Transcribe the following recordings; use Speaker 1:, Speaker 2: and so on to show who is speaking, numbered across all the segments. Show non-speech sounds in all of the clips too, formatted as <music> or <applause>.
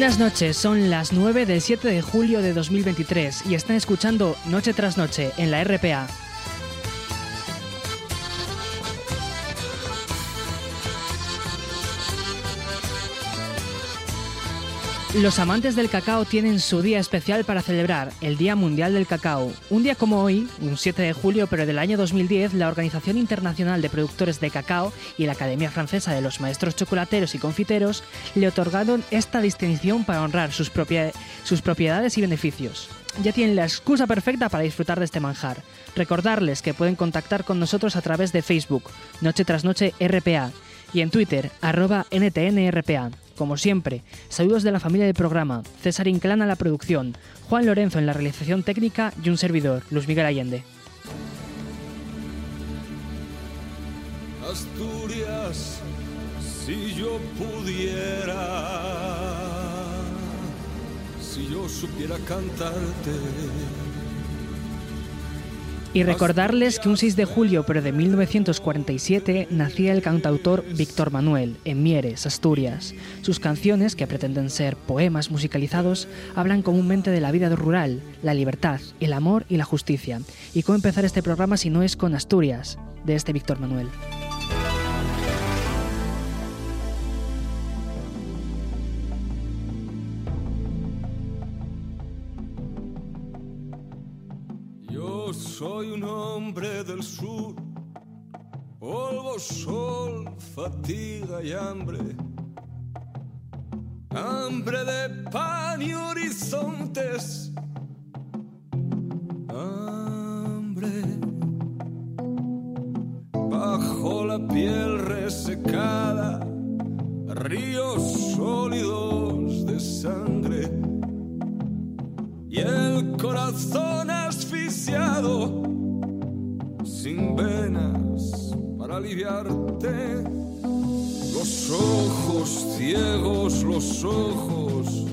Speaker 1: Buenas noches, son las 9 del 7 de julio de 2023 y están escuchando Noche tras Noche en la RPA. Los amantes del cacao tienen su día especial para celebrar, el Día Mundial del Cacao. Un día como hoy, un 7 de julio pero del año 2010, la Organización Internacional de Productores de Cacao y la Academia Francesa de los Maestros Chocolateros y Confiteros le otorgaron esta distinción para honrar sus, sus propiedades y beneficios. Ya tienen la excusa perfecta para disfrutar de este manjar. Recordarles que pueden contactar con nosotros a través de Facebook, Noche tras Noche RPA, y en Twitter, arroba NTNRPA. Como siempre, saludos de la familia del programa, César Inclán a la producción, Juan Lorenzo en la realización técnica y un servidor, Luis Miguel Allende.
Speaker 2: Asturias, si yo pudiera, si yo supiera cantarte
Speaker 1: y recordarles que un 6 de julio, pero de 1947, nacía el cantautor Víctor Manuel, en Mieres, Asturias. Sus canciones, que pretenden ser poemas musicalizados, hablan comúnmente de la vida rural, la libertad, el amor y la justicia. ¿Y cómo empezar este programa si no es con Asturias, de este Víctor Manuel?
Speaker 2: Hombre del sur, polvo, sol, fatiga y hambre. Hambre de pan y horizontes. Hambre bajo la piel resecada, ríos sólidos de sangre y el corazón sin venas para aliviarte. Los ojos ciegos, los ojos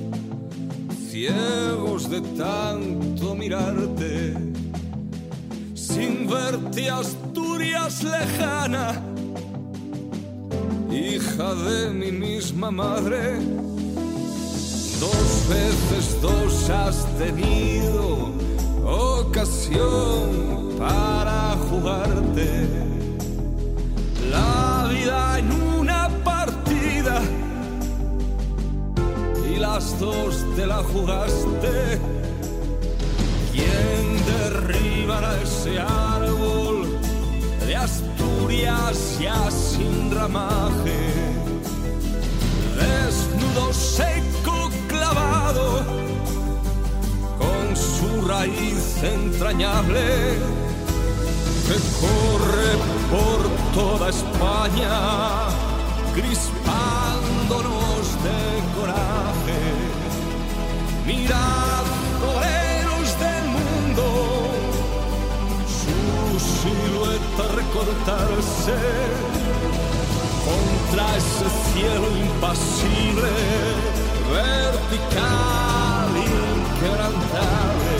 Speaker 2: ciegos de tanto mirarte. Sin verte Asturias lejana, hija de mi misma madre. Dos veces dos has tenido ocasión para jugarte la vida en una partida y las dos te la jugaste. ¿Quién derribará ese árbol de Asturias ya sin ramaje? Desnudo, seco, clavado su raíz entrañable que corre por toda España, crispándonos de coraje. Mirad, toreros del mundo, su silueta recortarse contra ese cielo impasible, vertical inquebrantable,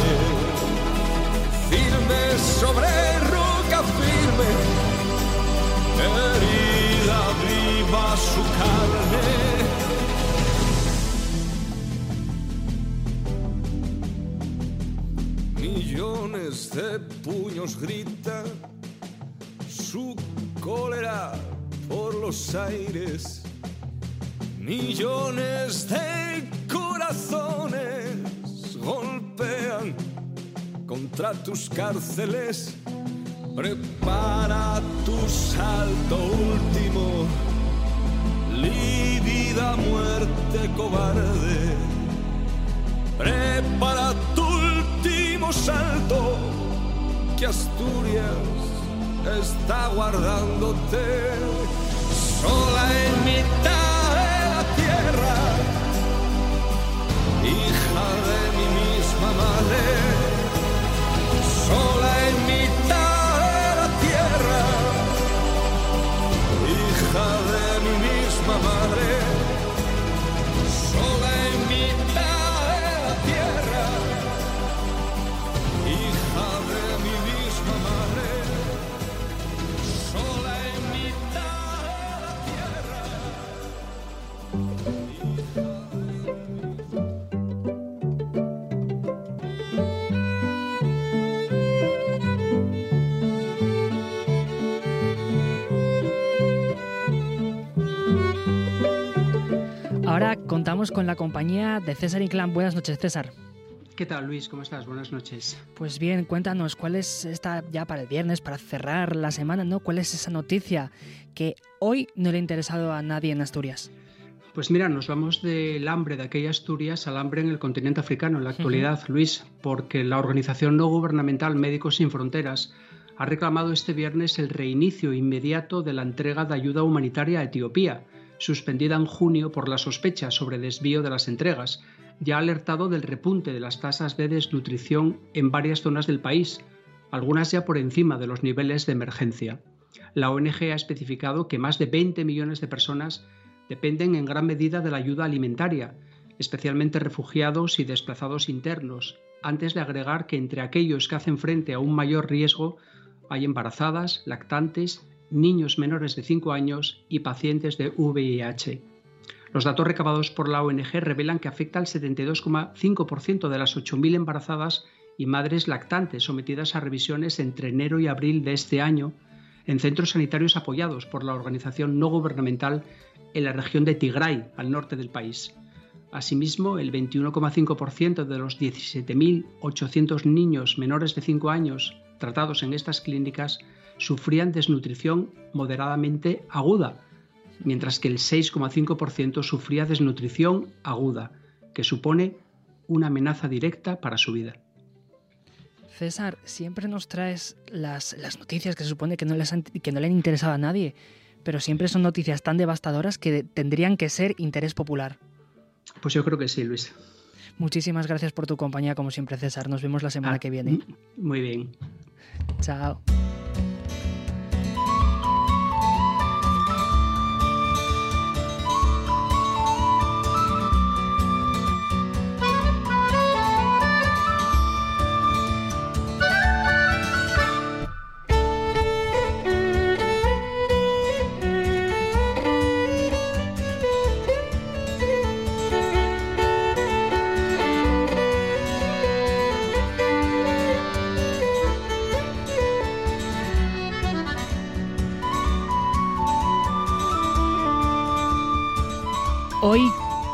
Speaker 2: firme sobre herida viva su carne. Millones de puños gritan su cólera por los aires. Millones de corazones golpean contra tus cárceles. Prepara tu salto último, lívida muerte cobarde. Prepara tu último salto, que Asturias está guardándote sola en mitad hija de mi misma madre, sola en mitad
Speaker 1: contamos con la compañía de César Inclán. Buenas noches, César.
Speaker 3: ¿Qué tal, Luis? ¿Cómo estás? Buenas noches.
Speaker 1: Pues bien, cuéntanos, ¿cuál es esta ya para el viernes, para cerrar la semana, ¿no? ¿Cuál es esa noticia que hoy no le ha interesado a nadie en Asturias?
Speaker 3: Pues mira, nos vamos del hambre de aquella Asturias al hambre en el continente africano en la actualidad, Luis, porque la organización no gubernamental Médicos Sin Fronteras ha reclamado este viernes el reinicio inmediato de la entrega de ayuda humanitaria a Etiopía, suspendida en junio por la sospecha sobre desvío de las entregas, ya ha alertado del repunte de las tasas de desnutrición en varias zonas del país, algunas ya por encima de los niveles de emergencia. La ONG ha especificado que más de 20 millones de personas dependen en gran medida de la ayuda alimentaria, especialmente refugiados y desplazados internos, antes de agregar que entre aquellos que hacen frente a un mayor riesgo hay embarazadas, lactantes, niños menores de 5 años y pacientes de VIH. Los datos recabados por la ONG revelan que afecta al 72,5% de las 8.000 embarazadas y madres lactantes sometidas a revisiones entre enero y abril de este año en centros sanitarios apoyados por la organización no gubernamental en la región de Tigray, al norte del país. Asimismo, el 21,5% de los 17.800 niños menores de 5 años tratados en estas clínicas sufrían desnutrición moderadamente aguda, mientras que el 6,5% sufría desnutrición aguda, que supone una amenaza directa para su vida.
Speaker 1: César, siempre nos traes las, noticias que se supone que no, les que no le han interesado a nadie, pero siempre son noticias tan devastadoras que tendrían que ser interés popular.
Speaker 3: Pues yo creo que sí, Luis.
Speaker 1: Muchísimas gracias por tu compañía, como siempre, César. Nos vemos la semana ah, que viene.
Speaker 3: Muy bien.
Speaker 1: Chao.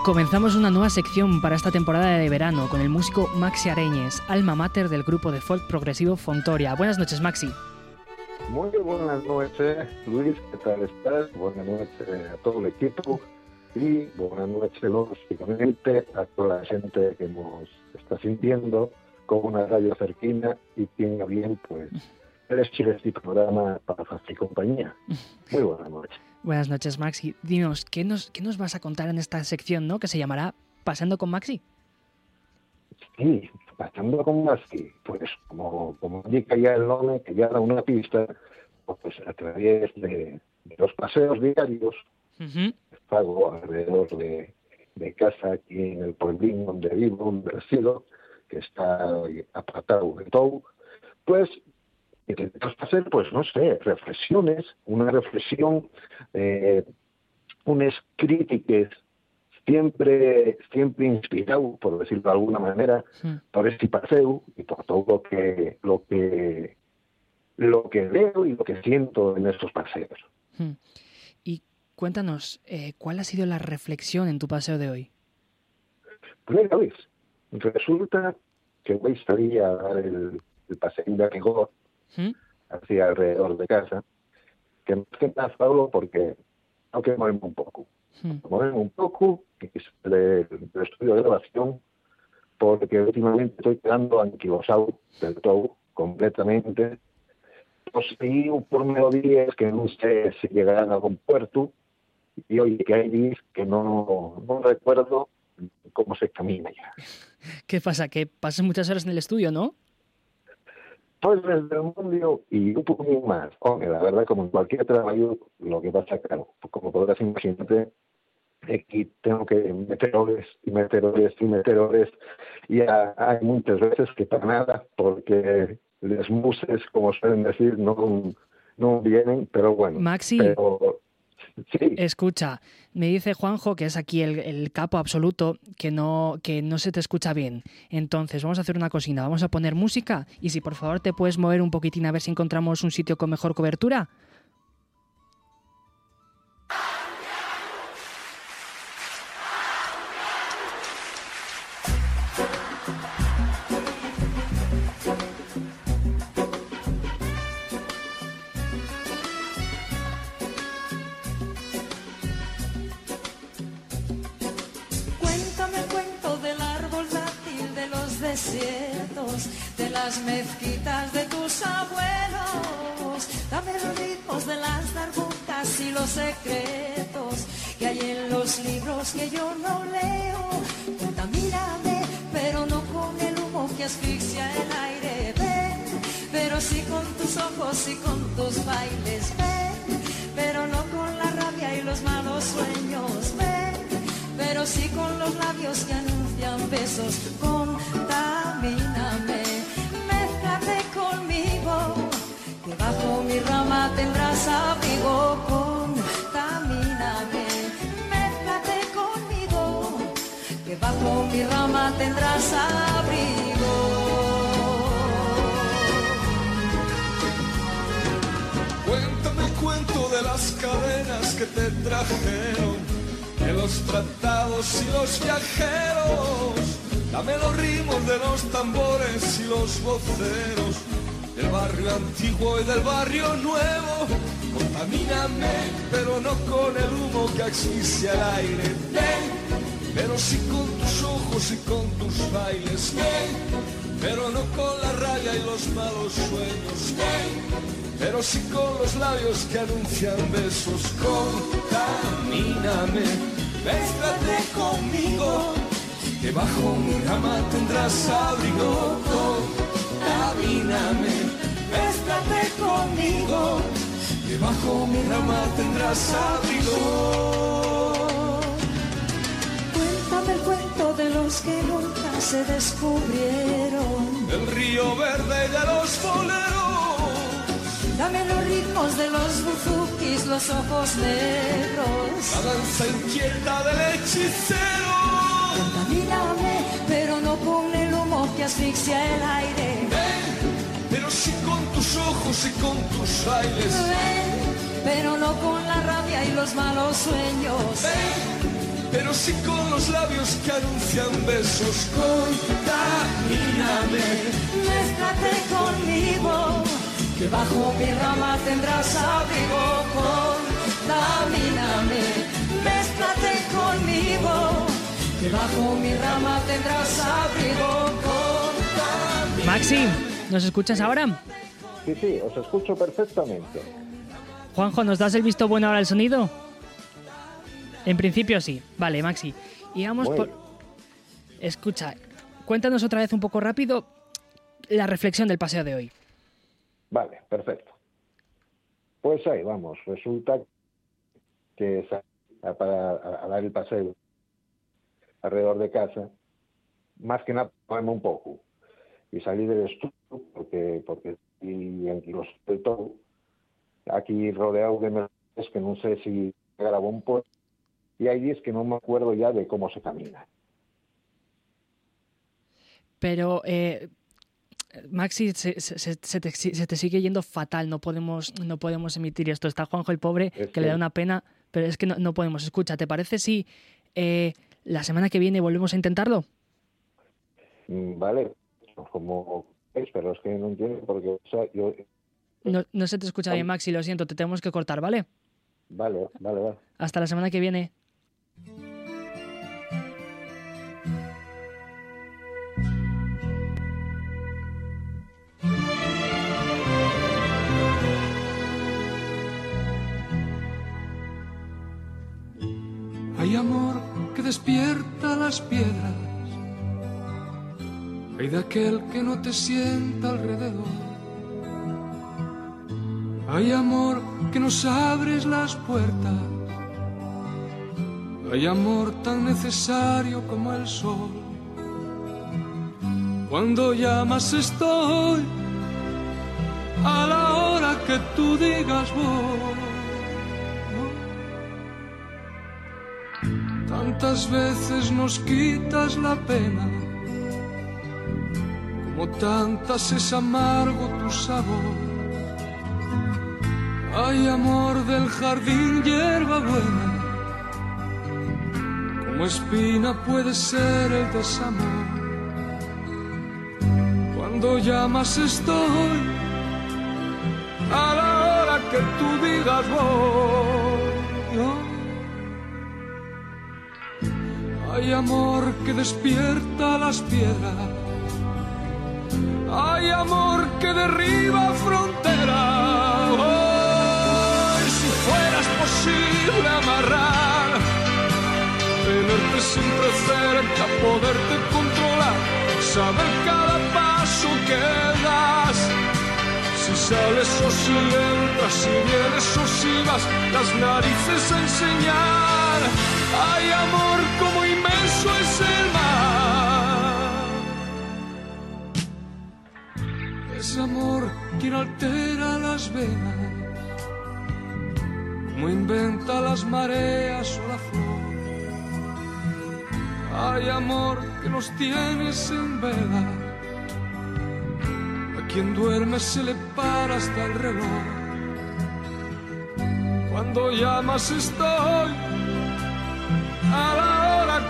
Speaker 1: Comenzamos una nueva sección para esta temporada de verano con el músico Maxi Areñes, alma mater del grupo de folk progresivo Fontoria. Buenas noches, Maxi.
Speaker 4: Muy buenas noches, Luis, ¿qué tal estás? Buenas noches a todo el equipo y buenas noches, lógicamente, a toda la gente que nos está sintiendo con una radio cerquina y tenga bien, pues, el este programa para fácil compañía. Muy buenas noches.
Speaker 1: Buenas noches, Maxi. Dinos, ¿qué nos, ¿qué nos vas a contar en esta sección, ¿no? Que se llamará Pasando con Maxi.
Speaker 4: Sí, pasando con Maxi. Pues como, como indica ya el nombre, que ya da una pista, pues a través de, los paseos diarios, pago alrededor de, de, casa aquí en el pueblín donde vivo, un resido, que está apartado de todo, pues intentamos hacer, pues no sé, reflexiones, una reflexión, eh, unas críticas siempre siempre inspirado, por decirlo de alguna manera, por este paseo y por todo lo que lo que lo que veo y lo que siento en estos paseos.
Speaker 1: Y cuéntanos, eh, ¿cuál ha sido la reflexión en tu paseo de hoy?
Speaker 4: Pues mira, Luis, resulta que hoy estaría a dar el, el paseo de rigor así alrededor de casa, que más que nada hablo porque tengo que moverme un poco. Moverme un poco del, estudio de grabación, porque últimamente estoy quedando anquilosado del todo, completamente. Conseguí un por días que no sé si llegarán a algún puerto, y hoy que hay días que no, no recuerdo cómo se camina ya. <laughs>
Speaker 1: ¿Qué pasa? Que pasas muchas horas en el estudio, ¿no?
Speaker 4: Pues desde mundo y un poco más. Hombre, la verdad, como en cualquier trabajo, lo que pasa, claro, como podrás imaginarte, aquí tengo que meter horas y meter horas y meter horas y hay muchas veces que para nada, porque las muses, como suelen decir, no, no vienen, pero bueno.
Speaker 1: Maxi, Escucha, me dice Juanjo, que es aquí el, capo absoluto, que no, que no se te escucha bien. Entonces, vamos a hacer una cocina, vamos a poner música y si por favor te puedes mover un poquitín a ver si encontramos un sitio con mejor cobertura.
Speaker 5: Las mezquitas de tus abuelos. Dame los ritmos de las darbucas y los secretos que hay en los libros que yo no leo. Contamíname, pero no con el humo que asfixia el aire. Ven, pero sí con tus ojos y con tus bailes. Ven, pero no con la rabia y los malos sueños. Ven, pero sí con los labios que anuncian besos. Contamíname, tendrás abrigo. Contamíname, mézclate conmigo, que bajo mi rama tendrás abrigo.
Speaker 2: Cuéntame el cuento de las cadenas que te trajeron, de los tratados y los viajeros. Dame los ritmos de los tambores y los voceros, del barrio antiguo y del barrio nuevo. Contamíname, pero no con el humo que asfixia el aire. Ven, pero sí con tus ojos y con tus bailes. Ven, pero no con la raya y los malos sueños. Ven, pero sí con los labios que anuncian besos. Contamíname, mézclate conmigo, que bajo mi rama tendrás abrigo. Mézclate conmigo, que bajo mi rama tendrás abrigo.
Speaker 5: Cuéntame el cuento de los que nunca se descubrieron.
Speaker 2: El río verde de los boleros.
Speaker 5: Dame los ritmos de los buzukis, los ojos negros.
Speaker 2: La danza inquieta del hechicero.
Speaker 5: Contamíname, pero no con el humo que asfixia el aire.
Speaker 2: Ven, pero sí con tus ojos y con tus bailes.
Speaker 5: Ven, pero no con la rabia y los malos sueños.
Speaker 2: Ven, pero sí con los labios que anuncian besos. Contamíname,
Speaker 5: Mézclate conmigo, que bajo mi rama tendrás abrigo. Contamíname, que bajo mi rama tendrás abrigo. Contamíname.
Speaker 1: Maxi, ¿nos escuchas ahora?
Speaker 4: Sí, sí, os escucho perfectamente.
Speaker 1: Juanjo, ¿nos das el visto bueno ahora al sonido? En principio sí. Vale, Maxi. Y vamos
Speaker 4: Muy
Speaker 1: por... Escucha, cuéntanos otra vez un poco rápido la reflexión del paseo de hoy.
Speaker 4: Vale, perfecto. Pues ahí vamos. Resulta que para a- a dar el paseo alrededor de casa, más que nada ponerme un poco y salir del estudio porque porque y anquiloso de todo aquí rodeado de mercedes que no sé si grabó un poco y hay días que no me acuerdo ya de cómo se camina.
Speaker 1: Pero, eh, Maxi, se, se- se- se te, se te sigue yendo fatal. No podemos, no podemos emitir esto. Está Juanjo el pobre,
Speaker 4: Es
Speaker 1: que le da
Speaker 4: que-
Speaker 1: una pena, pero es que no, no podemos. Escucha, ¿te parece si eh, la semana que viene volvemos a intentarlo?
Speaker 4: Mm, Vale, como es, pero es que no entiendo porque o sea, yo
Speaker 1: No, no se te escucha bien, Maxi, lo siento, te tenemos que cortar, ¿vale?
Speaker 4: vale, vale, vale.
Speaker 1: Hasta la semana que viene.
Speaker 2: Hay amor despierta las piedras. Hay de aquel que no te sienta alrededor. Hay amor que nos abres las puertas. Hay amor tan necesario como el sol. Cuando llamas estoy a la hora que tú digas voy. Tantas veces nos quitas la pena, como tantas es amargo tu sabor. Hay amor del jardín, hierba buena, como espina puede ser el desamor. Cuando llamas estoy, a la hora que tú digas voy. Hay amor que despierta las piedras. que derriba frontera. Hoy, si fueras posible amarrar, tenerte siempre cerca, poderte controlar, saber cada paso que das. Si sales o si entras, si vienes o si vas, las narices enseñar. Hay amor como inmenso es el mar. Es amor quien altera las venas, como inventa las mareas o la flor. Hay amor que nos tienes en vela. A quien duerme se le para hasta el reloj. Cuando llamas estoy a la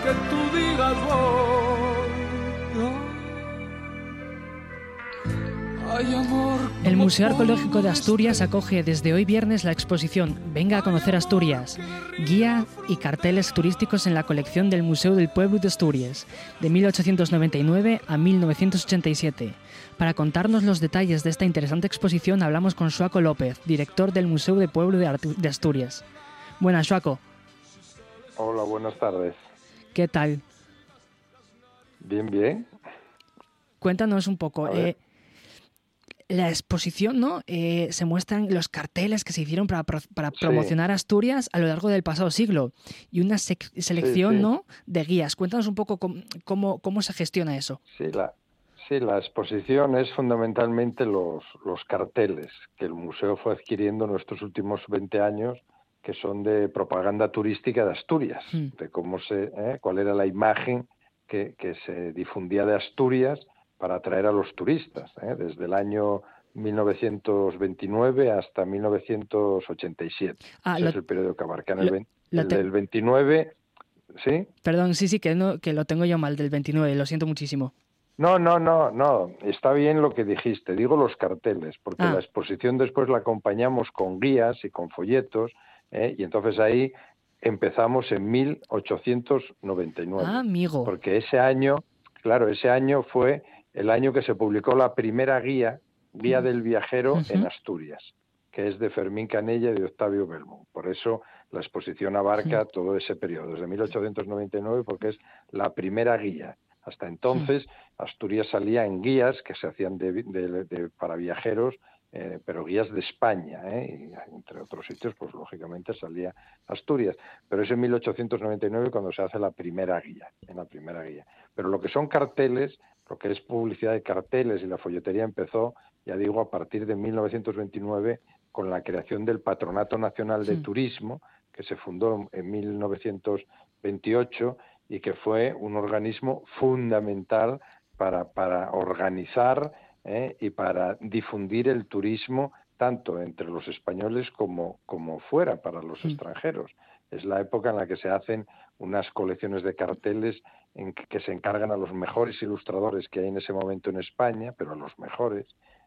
Speaker 2: que tú digas voy. Hay amor.
Speaker 1: El Museo Arqueológico de Asturias acoge desde hoy viernes la exposición Venga a conocer Asturias, guía y carteles turísticos en la colección del Museo del Pueblo de Asturias, de 1899 a 1987. Para contarnos los detalles de esta interesante exposición hablamos con Suaco López, director del Museo del Pueblo de Artu- de Asturias. Buenas, Suaco.
Speaker 6: Hola, buenas tardes.
Speaker 1: ¿Qué tal?
Speaker 6: Bien, bien.
Speaker 1: Cuéntanos un poco. Eh, la exposición, ¿no? Eh, se muestran los carteles que se hicieron para, pro- para
Speaker 6: Sí.
Speaker 1: promocionar Asturias a lo largo del pasado siglo y una selección,
Speaker 6: sí.
Speaker 1: ¿no? De guías. Cuéntanos un poco cómo, cómo, cómo se gestiona eso.
Speaker 6: Sí, la, sí, la exposición es fundamentalmente los, los carteles que el museo fue adquiriendo en estos últimos 20 años, que son de propaganda turística de Asturias,
Speaker 1: Hmm.
Speaker 6: de cómo se, eh, cuál era la imagen que, que se difundía de Asturias para atraer a los turistas, eh, desde el año 1929 hasta 1987.
Speaker 1: Ah,
Speaker 6: Ese
Speaker 1: lo-
Speaker 6: es el periodo que abarca. En el,
Speaker 1: lo-
Speaker 6: vein-
Speaker 1: lo
Speaker 6: el
Speaker 1: te-
Speaker 6: del 29, ¿sí?
Speaker 1: Perdón, sí, sí, que, no, que lo tengo yo mal del 29, lo siento muchísimo.
Speaker 6: No, no, no, no. Está bien lo que dijiste. Digo los carteles, porque
Speaker 1: Ah.
Speaker 6: la exposición después la acompañamos con guías y con folletos, ¿eh? y entonces ahí empezamos en 1899.
Speaker 1: Ah, amigo.
Speaker 6: Porque ese año, claro, ese año fue el año que se publicó la primera guía, Guía del Viajero en. Asturias, que es de Fermín Canella y de Octavio Belmont. Por eso la exposición abarca todo ese periodo, desde 1899, porque es la primera guía. Hasta entonces, Asturias salía en guías que se hacían de- de- de- para viajeros, eh, pero guías de España, ¿eh? y entre otros sitios, pues lógicamente salía Asturias. Pero es en 1899 cuando se hace la primera guía, en la primera guía. Pero lo que son carteles, lo que es publicidad de carteles y la folletería empezó, ya digo, a partir de 1929 con la creación del Patronato Nacional de
Speaker 1: Sí.
Speaker 6: Turismo, que se fundó en 1928 y que fue un organismo fundamental para, para organizar ¿eh? y para difundir el turismo tanto entre los españoles como, como fuera para los
Speaker 1: Mm.
Speaker 6: extranjeros. Es la época en la que se hacen unas colecciones de carteles en que, que se encargan a los mejores ilustradores que hay en ese momento en España, pero a los mejores.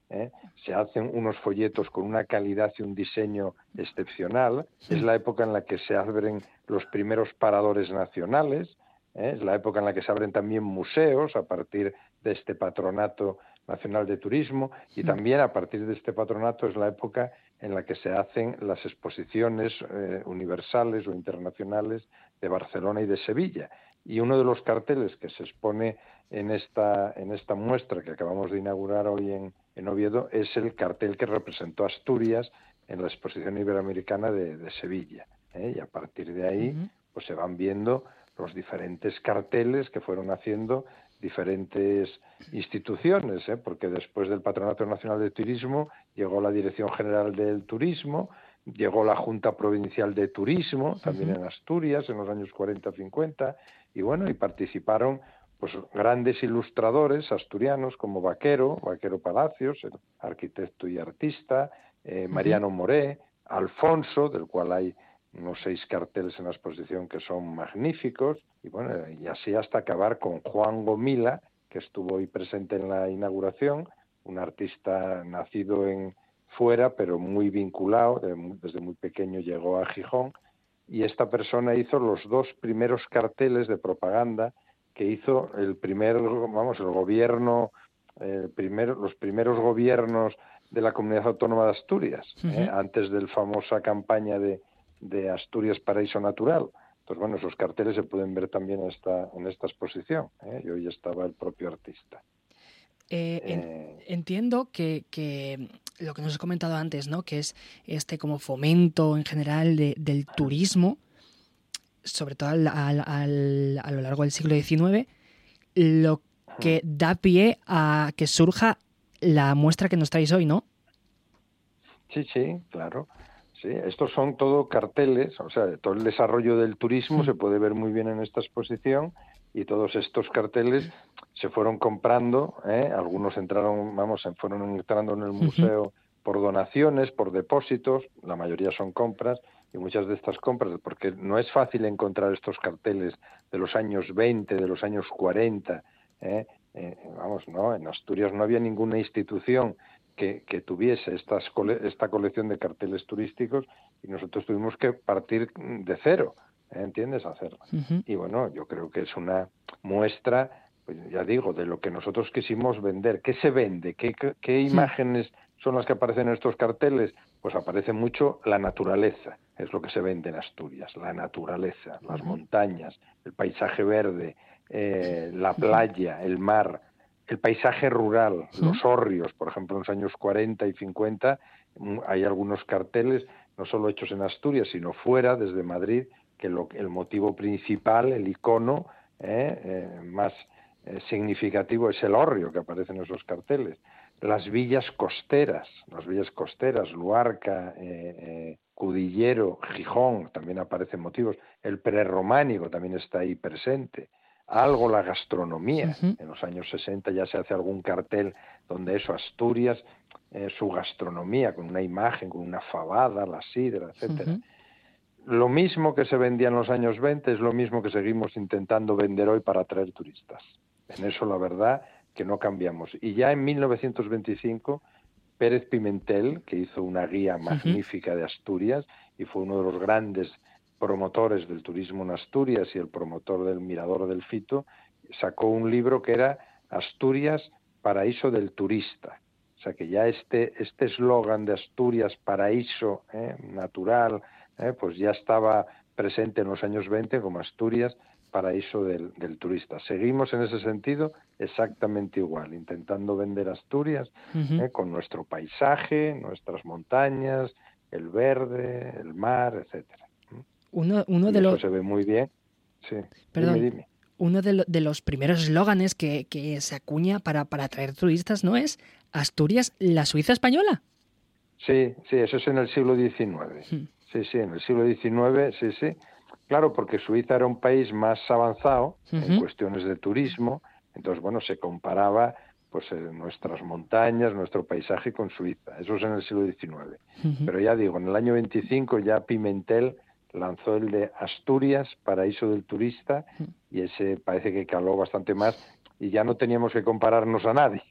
Speaker 6: ¿eh? Se hacen unos folletos con una calidad y un diseño excepcional. Es la época en la que se abren los primeros paradores nacionales. ¿eh? Es la época en la que se abren también museos a partir de este patronato nacional de turismo y también a partir de este patronato es la época en la que se hacen las exposiciones eh, universales o internacionales de Barcelona y de Sevilla. Y uno de los carteles que se expone en esta, en esta muestra que acabamos de inaugurar hoy en, en Oviedo es el cartel que representó Asturias en la exposición iberoamericana de, de Sevilla. ¿eh? Y a partir de ahí pues se van viendo los diferentes carteles que fueron haciendo diferentes instituciones, ¿eh? porque después del Patronato Nacional de Turismo llegó la Dirección General del Turismo, llegó la Junta Provincial de Turismo, también en Asturias, en los años 40-50, y bueno, y participaron pues grandes ilustradores asturianos como Vaquero, Vaquero Palacios, el arquitecto y artista, eh, Mariano Moré, Alfonso, del cual hay unos seis carteles en la exposición que son magníficos, y bueno, y así hasta acabar con Juan Gomila, que estuvo hoy presente en la inauguración, un artista nacido en fuera, pero muy vinculado, de- desde muy pequeño llegó a Gijón, y esta persona hizo los dos primeros carteles de propaganda que hizo el primer, vamos, el gobierno eh, los primeros gobiernos de la comunidad autónoma de Asturias, ¿eh? antes de la famosa campaña de, de Asturias Paraíso Natural. Entonces, bueno, esos carteles se pueden ver también en esta, en esta exposición. ¿eh? Y hoy estaba el propio artista.
Speaker 1: Eh, entiendo que, que, lo que nos has comentado antes, ¿no? Que es este como fomento en general del turismo, sobre todo al, a lo largo del siglo XIX, lo que da pie a que surja la muestra que nos traéis hoy, ¿no?
Speaker 6: Sí, sí, claro. Sí, estos son todo carteles, o sea, todo el desarrollo del turismo se puede ver muy bien en esta exposición y todos estos carteles se fueron comprando, ¿eh? algunos entraron, vamos, fueron entrando en el museo por donaciones, por depósitos, la mayoría son compras y muchas de estas compras, porque no es fácil encontrar estos carteles de los años 20, de los años 40, ¿eh? Eh, vamos, no, en Asturias no había ninguna institución que, tuviese estas esta colección de carteles turísticos y nosotros tuvimos que partir de cero, ¿eh? ¿entiendes? Hacerla. Y bueno, yo creo que es una muestra, pues ya digo, de lo que nosotros quisimos vender. ¿Qué se vende? ¿Qué, qué, imágenes son las que aparecen en estos carteles? Pues aparece mucho la naturaleza, es lo que se vende en Asturias, la naturaleza, las montañas, el paisaje verde, eh, la playa, el mar, el paisaje rural, los hórreos, por ejemplo, en los años 40 y 50 mm, hay algunos carteles, no solo hechos en Asturias, sino fuera, desde Madrid, que lo, el motivo principal, el icono eh, eh, más eh, significativo es el hórreo que aparece en esos carteles. Las villas costeras, las villas costeras, Luarca, Cudillero, Gijón, también aparecen motivos. El prerrománico también está ahí presente algo la gastronomía. En los años 60 ya se hace algún cartel donde eso, Asturias, eh, su gastronomía, con una imagen, con una fabada, la sidra, etcétera. Lo mismo que se vendía en los años 20 es lo mismo que seguimos intentando vender hoy para atraer turistas. En eso la verdad que no cambiamos. Y ya en 1925 Pérez Pimentel, que hizo una guía magnífica de Asturias y fue uno de los grandes promotores del turismo en Asturias y el promotor del Mirador del Fito, sacó un libro que era Asturias, paraíso del turista. O sea que ya este este eslogan de Asturias, paraíso eh, natural, eh, pues ya estaba presente en los años 20 como Asturias, paraíso del, turista. Seguimos en ese sentido exactamente igual, intentando vender Asturias eh, con nuestro paisaje, nuestras montañas, el verde, el mar, etcétera.
Speaker 1: Uno, uno de los...
Speaker 6: se ve muy bien. Sí.
Speaker 1: Perdón. Uno de, de, los primeros eslóganes que, que, se acuña para, para atraer turistas, ¿no es? Asturias, la Suiza española.
Speaker 6: Sí, sí, eso es en el siglo XIX. Hmm. Sí, sí, en el siglo XIX, sí, sí. Claro, porque Suiza era un país más avanzado en cuestiones de turismo, entonces, bueno, se comparaba pues eh, nuestras montañas, nuestro paisaje con Suiza. Eso es en el siglo XIX. Pero ya digo, en el año 25 ya Pimentel lanzó el de Asturias, Paraíso del Turista, y ese parece que caló bastante más y ya no teníamos que compararnos a nadie,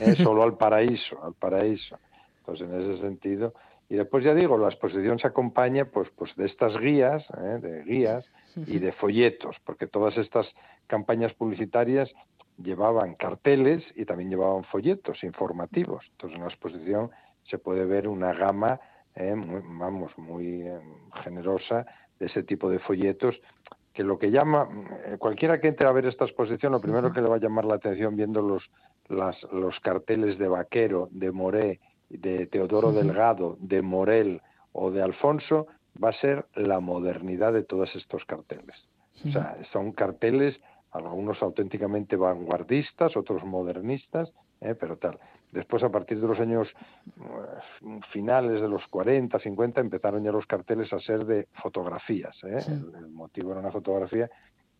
Speaker 6: ¿eh? <laughs> solo al paraíso, al paraíso. Entonces, en ese sentido, y después ya digo, la exposición se acompaña pues, pues de estas guías, ¿eh? de guías y de folletos, porque todas estas campañas publicitarias llevaban carteles y también llevaban folletos informativos. Entonces, en la exposición se puede ver una gama ¿eh? vamos, muy eh, generosa de ese tipo de folletos que lo que llama, eh, cualquiera que entre a ver esta exposición, lo primero que le va a llamar la atención viendo los, las, los carteles de Vaquero, de Moré, de Teodoro Delgado, de Morel o de Alfonso, va a ser la modernidad de todos estos carteles. O sea, son carteles, algunos auténticamente vanguardistas, otros modernistas, pero tal. Después, a partir de los años eh, finales de los 40, 50, empezaron ya los carteles a ser de fotografías. ¿eh? El, motivo era una fotografía.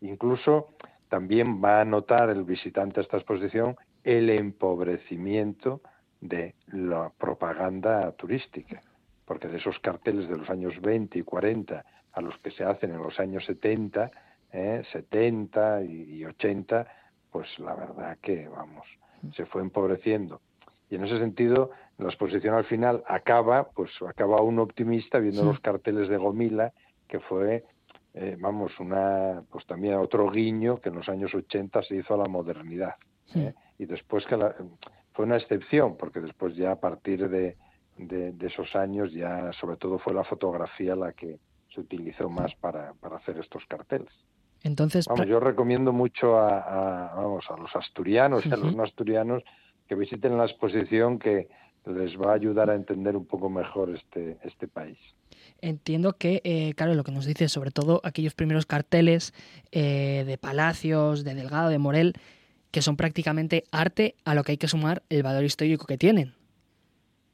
Speaker 6: Incluso también va a notar el visitante a esta exposición el empobrecimiento de la propaganda turística, porque de esos carteles de los años 20 y 40 a los que se hacen en los años 70, ¿eh? 70 y 80, pues la verdad que, vamos, se fue empobreciendo y en ese sentido, la exposición al final acaba, pues acaba un optimista viendo los carteles de Gomila, que fue, eh, vamos, una, pues también otro guiño que en los años 80 se hizo a la modernidad. ¿eh? Y después que fue una excepción, porque después ya a partir de, de, esos años ya sobre todo fue la fotografía la que se utilizó más para, para hacer estos carteles.
Speaker 1: Entonces,
Speaker 6: vamos, yo recomiendo mucho a, vamos, a los asturianos y a los no asturianos que visiten la exposición que les va a ayudar a entender un poco mejor este, este país.
Speaker 1: Entiendo que, eh, claro, lo que nos dice, sobre todo aquellos primeros carteles eh, de Palacios, de Delgado, de Morel, que son prácticamente arte a lo que hay que sumar el valor histórico que tienen.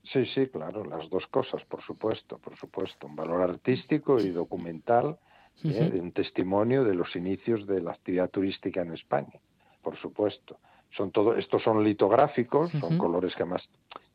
Speaker 6: Sí, sí, claro, las dos cosas, por supuesto, por supuesto. Un valor artístico y documental, ¿eh? un testimonio de los inicios de la actividad turística en España, por supuesto. Son todo, estos son litográficos, son colores que más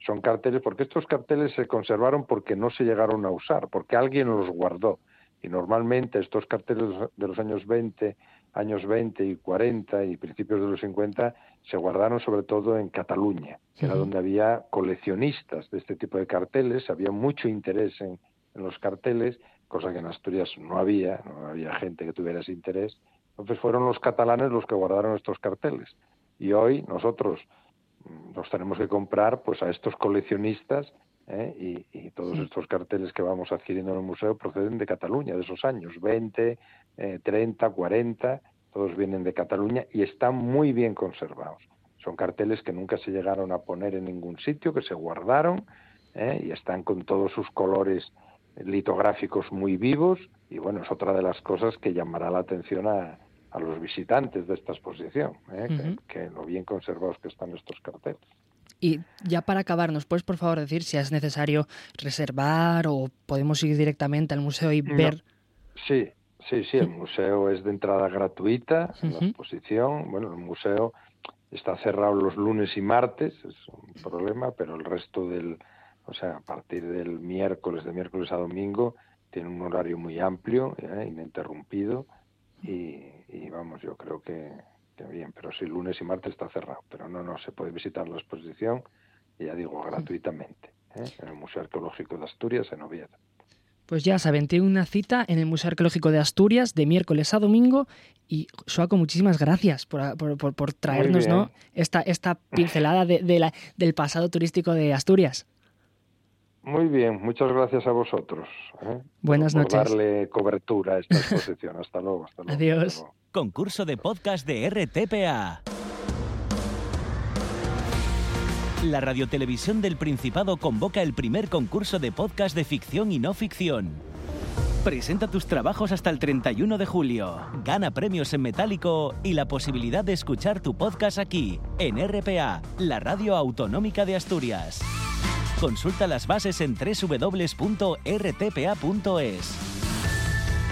Speaker 6: son carteles, porque estos carteles se conservaron porque no se llegaron a usar, porque alguien los guardó. Y normalmente estos carteles de los años 20 años 20 y 40 y principios de los 50 se guardaron sobre todo en Cataluña, que era donde había coleccionistas de este tipo de carteles, había mucho interés en, los carteles, cosa que en Asturias no había, no había gente que tuviera ese interés. Entonces fueron los catalanes los que guardaron estos carteles. Y hoy nosotros mm, los tenemos que comprar pues a estos coleccionistas ¿eh? y, todos estos carteles que vamos adquiriendo en el museo proceden de Cataluña, de esos años, 20, 30, 40, todos vienen de Cataluña y están muy bien conservados. Son carteles que nunca se llegaron a poner en ningún sitio, que se guardaron ¿eh? y están con todos sus colores litográficos muy vivos y bueno, es otra de las cosas que llamará la atención a, los visitantes de esta exposición, ¿eh? que, lo bien conservados que están estos carteles.
Speaker 1: Y ya para acabar, ¿nos puedes por favor decir si es necesario reservar o podemos ir directamente al museo y ver?
Speaker 6: Sí, sí, sí, el museo es de entrada gratuita, la exposición. Bueno, el museo está cerrado los lunes y martes, es un problema, pero el resto del, o sea, a partir del miércoles, de miércoles a domingo, tiene un horario muy amplio, ¿eh? ininterrumpido, y, y vamos, yo creo que, bien, pero sí, lunes y martes está cerrado, pero no, no, se puede visitar la exposición, ya digo, gratuitamente, ¿eh? en el Museo Arqueológico de Asturias, en Oviedo.
Speaker 1: Pues ya saben, tiene una cita en el Museo Arqueológico de Asturias de miércoles a domingo y Suaco, muchísimas gracias por, por, por, traernos ¿no? esta, esta pincelada de, la, del pasado turístico de Asturias.
Speaker 6: Muy bien, muchas gracias a vosotros. ¿eh?
Speaker 1: Buenas
Speaker 6: por,
Speaker 1: noches.
Speaker 6: darle cobertura a esta exposición. hasta luego. Hasta luego
Speaker 1: Adiós.
Speaker 7: Concurso de podcast de RTPA. La Radiotelevisión del Principado convoca el primer concurso de podcast de ficción y no ficción. Presenta tus trabajos hasta el 31 de julio. Gana premios en metálico y la posibilidad de escuchar tu podcast aquí, en RPA, la radio autonómica de Asturias. Consulta las bases en www.rtpa.es.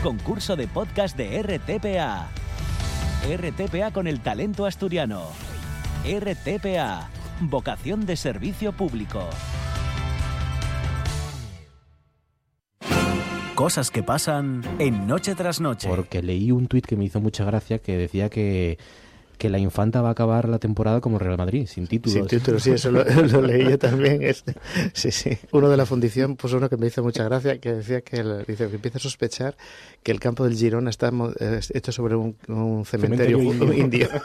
Speaker 7: Concurso de podcast de RTPA. RTPA con el talento asturiano. RTPA. Vocación de servicio público. Cosas que pasan en noche tras noche.
Speaker 8: Porque leí un tuit que me hizo mucha gracia que decía que que la Infanta va a acabar la temporada como Real Madrid, sin títulos.
Speaker 9: Sin títulos, sí, eso lo, <laughs> leí yo también. Este. Sí, sí. Uno de la fundición puso uno que me hizo mucha gracia, que decía que, dice, que empieza a sospechar que el campo del Girona está hecho sobre un, cementerio, indio. <laughs>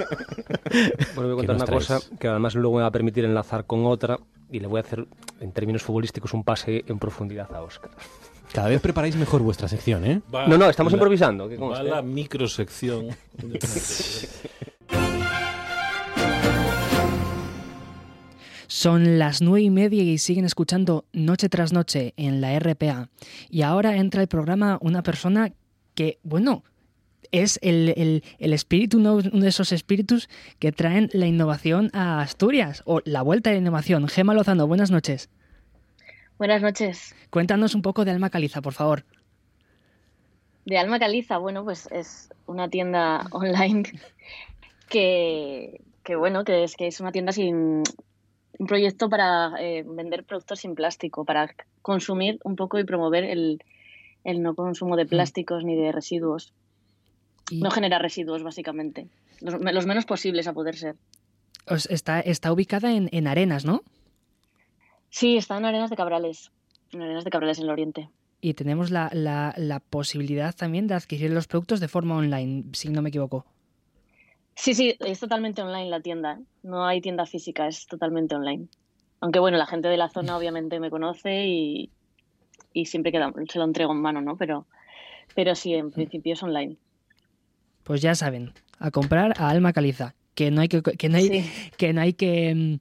Speaker 10: Bueno, voy a contar una cosa que además luego me va a permitir enlazar con otra y le voy a hacer, en términos futbolísticos, un pase en profundidad a Oscar.
Speaker 8: Cada vez preparáis mejor vuestra sección, ¿eh?
Speaker 10: no, no, estamos improvisando.
Speaker 11: Va la microsección. <laughs>
Speaker 1: Son las nueve y media y siguen escuchando noche tras noche en la RPA. Y ahora entra el programa una persona que, bueno, es el, espíritu, uno de esos espíritus que traen la innovación a Asturias, o la vuelta de la innovación. Gema Lozano, buenas noches.
Speaker 12: Buenas noches.
Speaker 1: Cuéntanos un poco de Alma Caliza, por favor.
Speaker 12: De Alma Caliza, bueno, pues es una tienda online que, que bueno, que es que es una tienda sin, un proyecto para eh, vender productos sin plástico, para consumir un poco y promover el, no consumo de mm. plásticos ni de residuos. No generar residuos, básicamente. Los, menos posibles a poder ser.
Speaker 1: Está, está ubicada en, Arenas, ¿no?
Speaker 12: Sí, está en Arenas de Cabrales. En Arenas de Cabrales, en el Oriente.
Speaker 1: Y tenemos la, la posibilidad también de adquirir los productos de forma online, si no me equivoco.
Speaker 12: Sí, sí, es totalmente online la tienda. ¿eh? No hay tienda física, es totalmente online. Aunque bueno, la gente de la zona obviamente me conoce y, y siempre que se lo entrego en mano, ¿no? Pero, pero sí, en principio es online.
Speaker 1: Pues ya saben, a comprar a Alma Caliza, que no hay que, que no hay, <laughs> que no hay que, mm,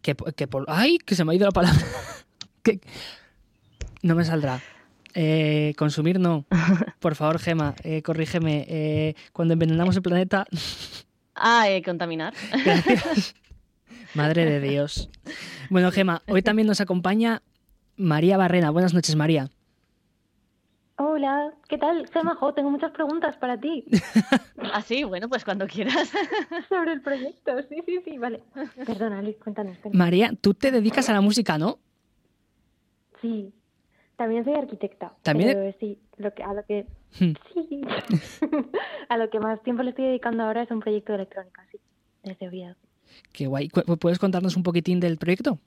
Speaker 1: que, que por, ay, que se me ha ido la palabra, <laughs> que no me saldrá. Eh, consumir no. <laughs> Por favor, Gema, eh, corrígeme. Eh, cuando envenenamos el planeta.
Speaker 12: Ah, eh, contaminar.
Speaker 1: Gracias. <laughs> Madre de Dios. Bueno, Gema, hoy también nos acompaña María Barrena. Buenas noches, María.
Speaker 13: Hola, ¿qué tal? Gema, jo, tengo muchas preguntas para ti. <laughs>
Speaker 12: ah, sí, bueno, pues cuando quieras.
Speaker 13: Sobre el proyecto, sí, sí, sí, vale. Perdona, Luis, cuéntanos.
Speaker 1: María, tú te dedicas a la música, ¿no?
Speaker 13: Sí, también soy arquitecta.
Speaker 1: ¿También?
Speaker 13: Pero sí, lo que, a lo que sí, <laughs> a lo que más tiempo le estoy dedicando ahora es un proyecto de electrónica, sí, desde Oviedo.
Speaker 1: Qué guay. ¿Pu- ¿Puedes contarnos un poquitín del proyecto?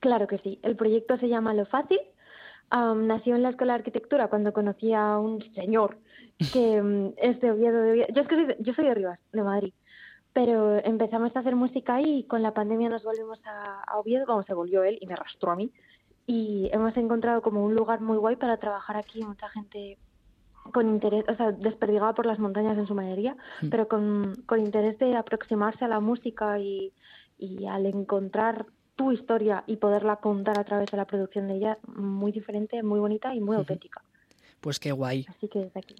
Speaker 13: Claro que sí. El proyecto se llama Lo Fácil. Am, nació en la Escuela de Arquitectura cuando conocí a un señor que <laughs> mm, es de Oviedo, de Oviedo. Yo, es que soy de, yo soy de Rivas, de Madrid. Pero empezamos a hacer música ahí y con la pandemia nos volvimos a, a Oviedo, como se volvió él y me arrastró a mí. Y hemos encontrado como un lugar muy guay para trabajar aquí. Mucha gente con interés, o sea, desperdigada por las montañas en su mayoría,
Speaker 14: Mm.
Speaker 13: pero con, con interés de aproximarse a la música y, y al encontrar tu historia y poderla contar a través de la producción de ella, muy diferente, muy bonita y muy auténtica.
Speaker 1: Pues qué guay.
Speaker 13: Así que desde aquí.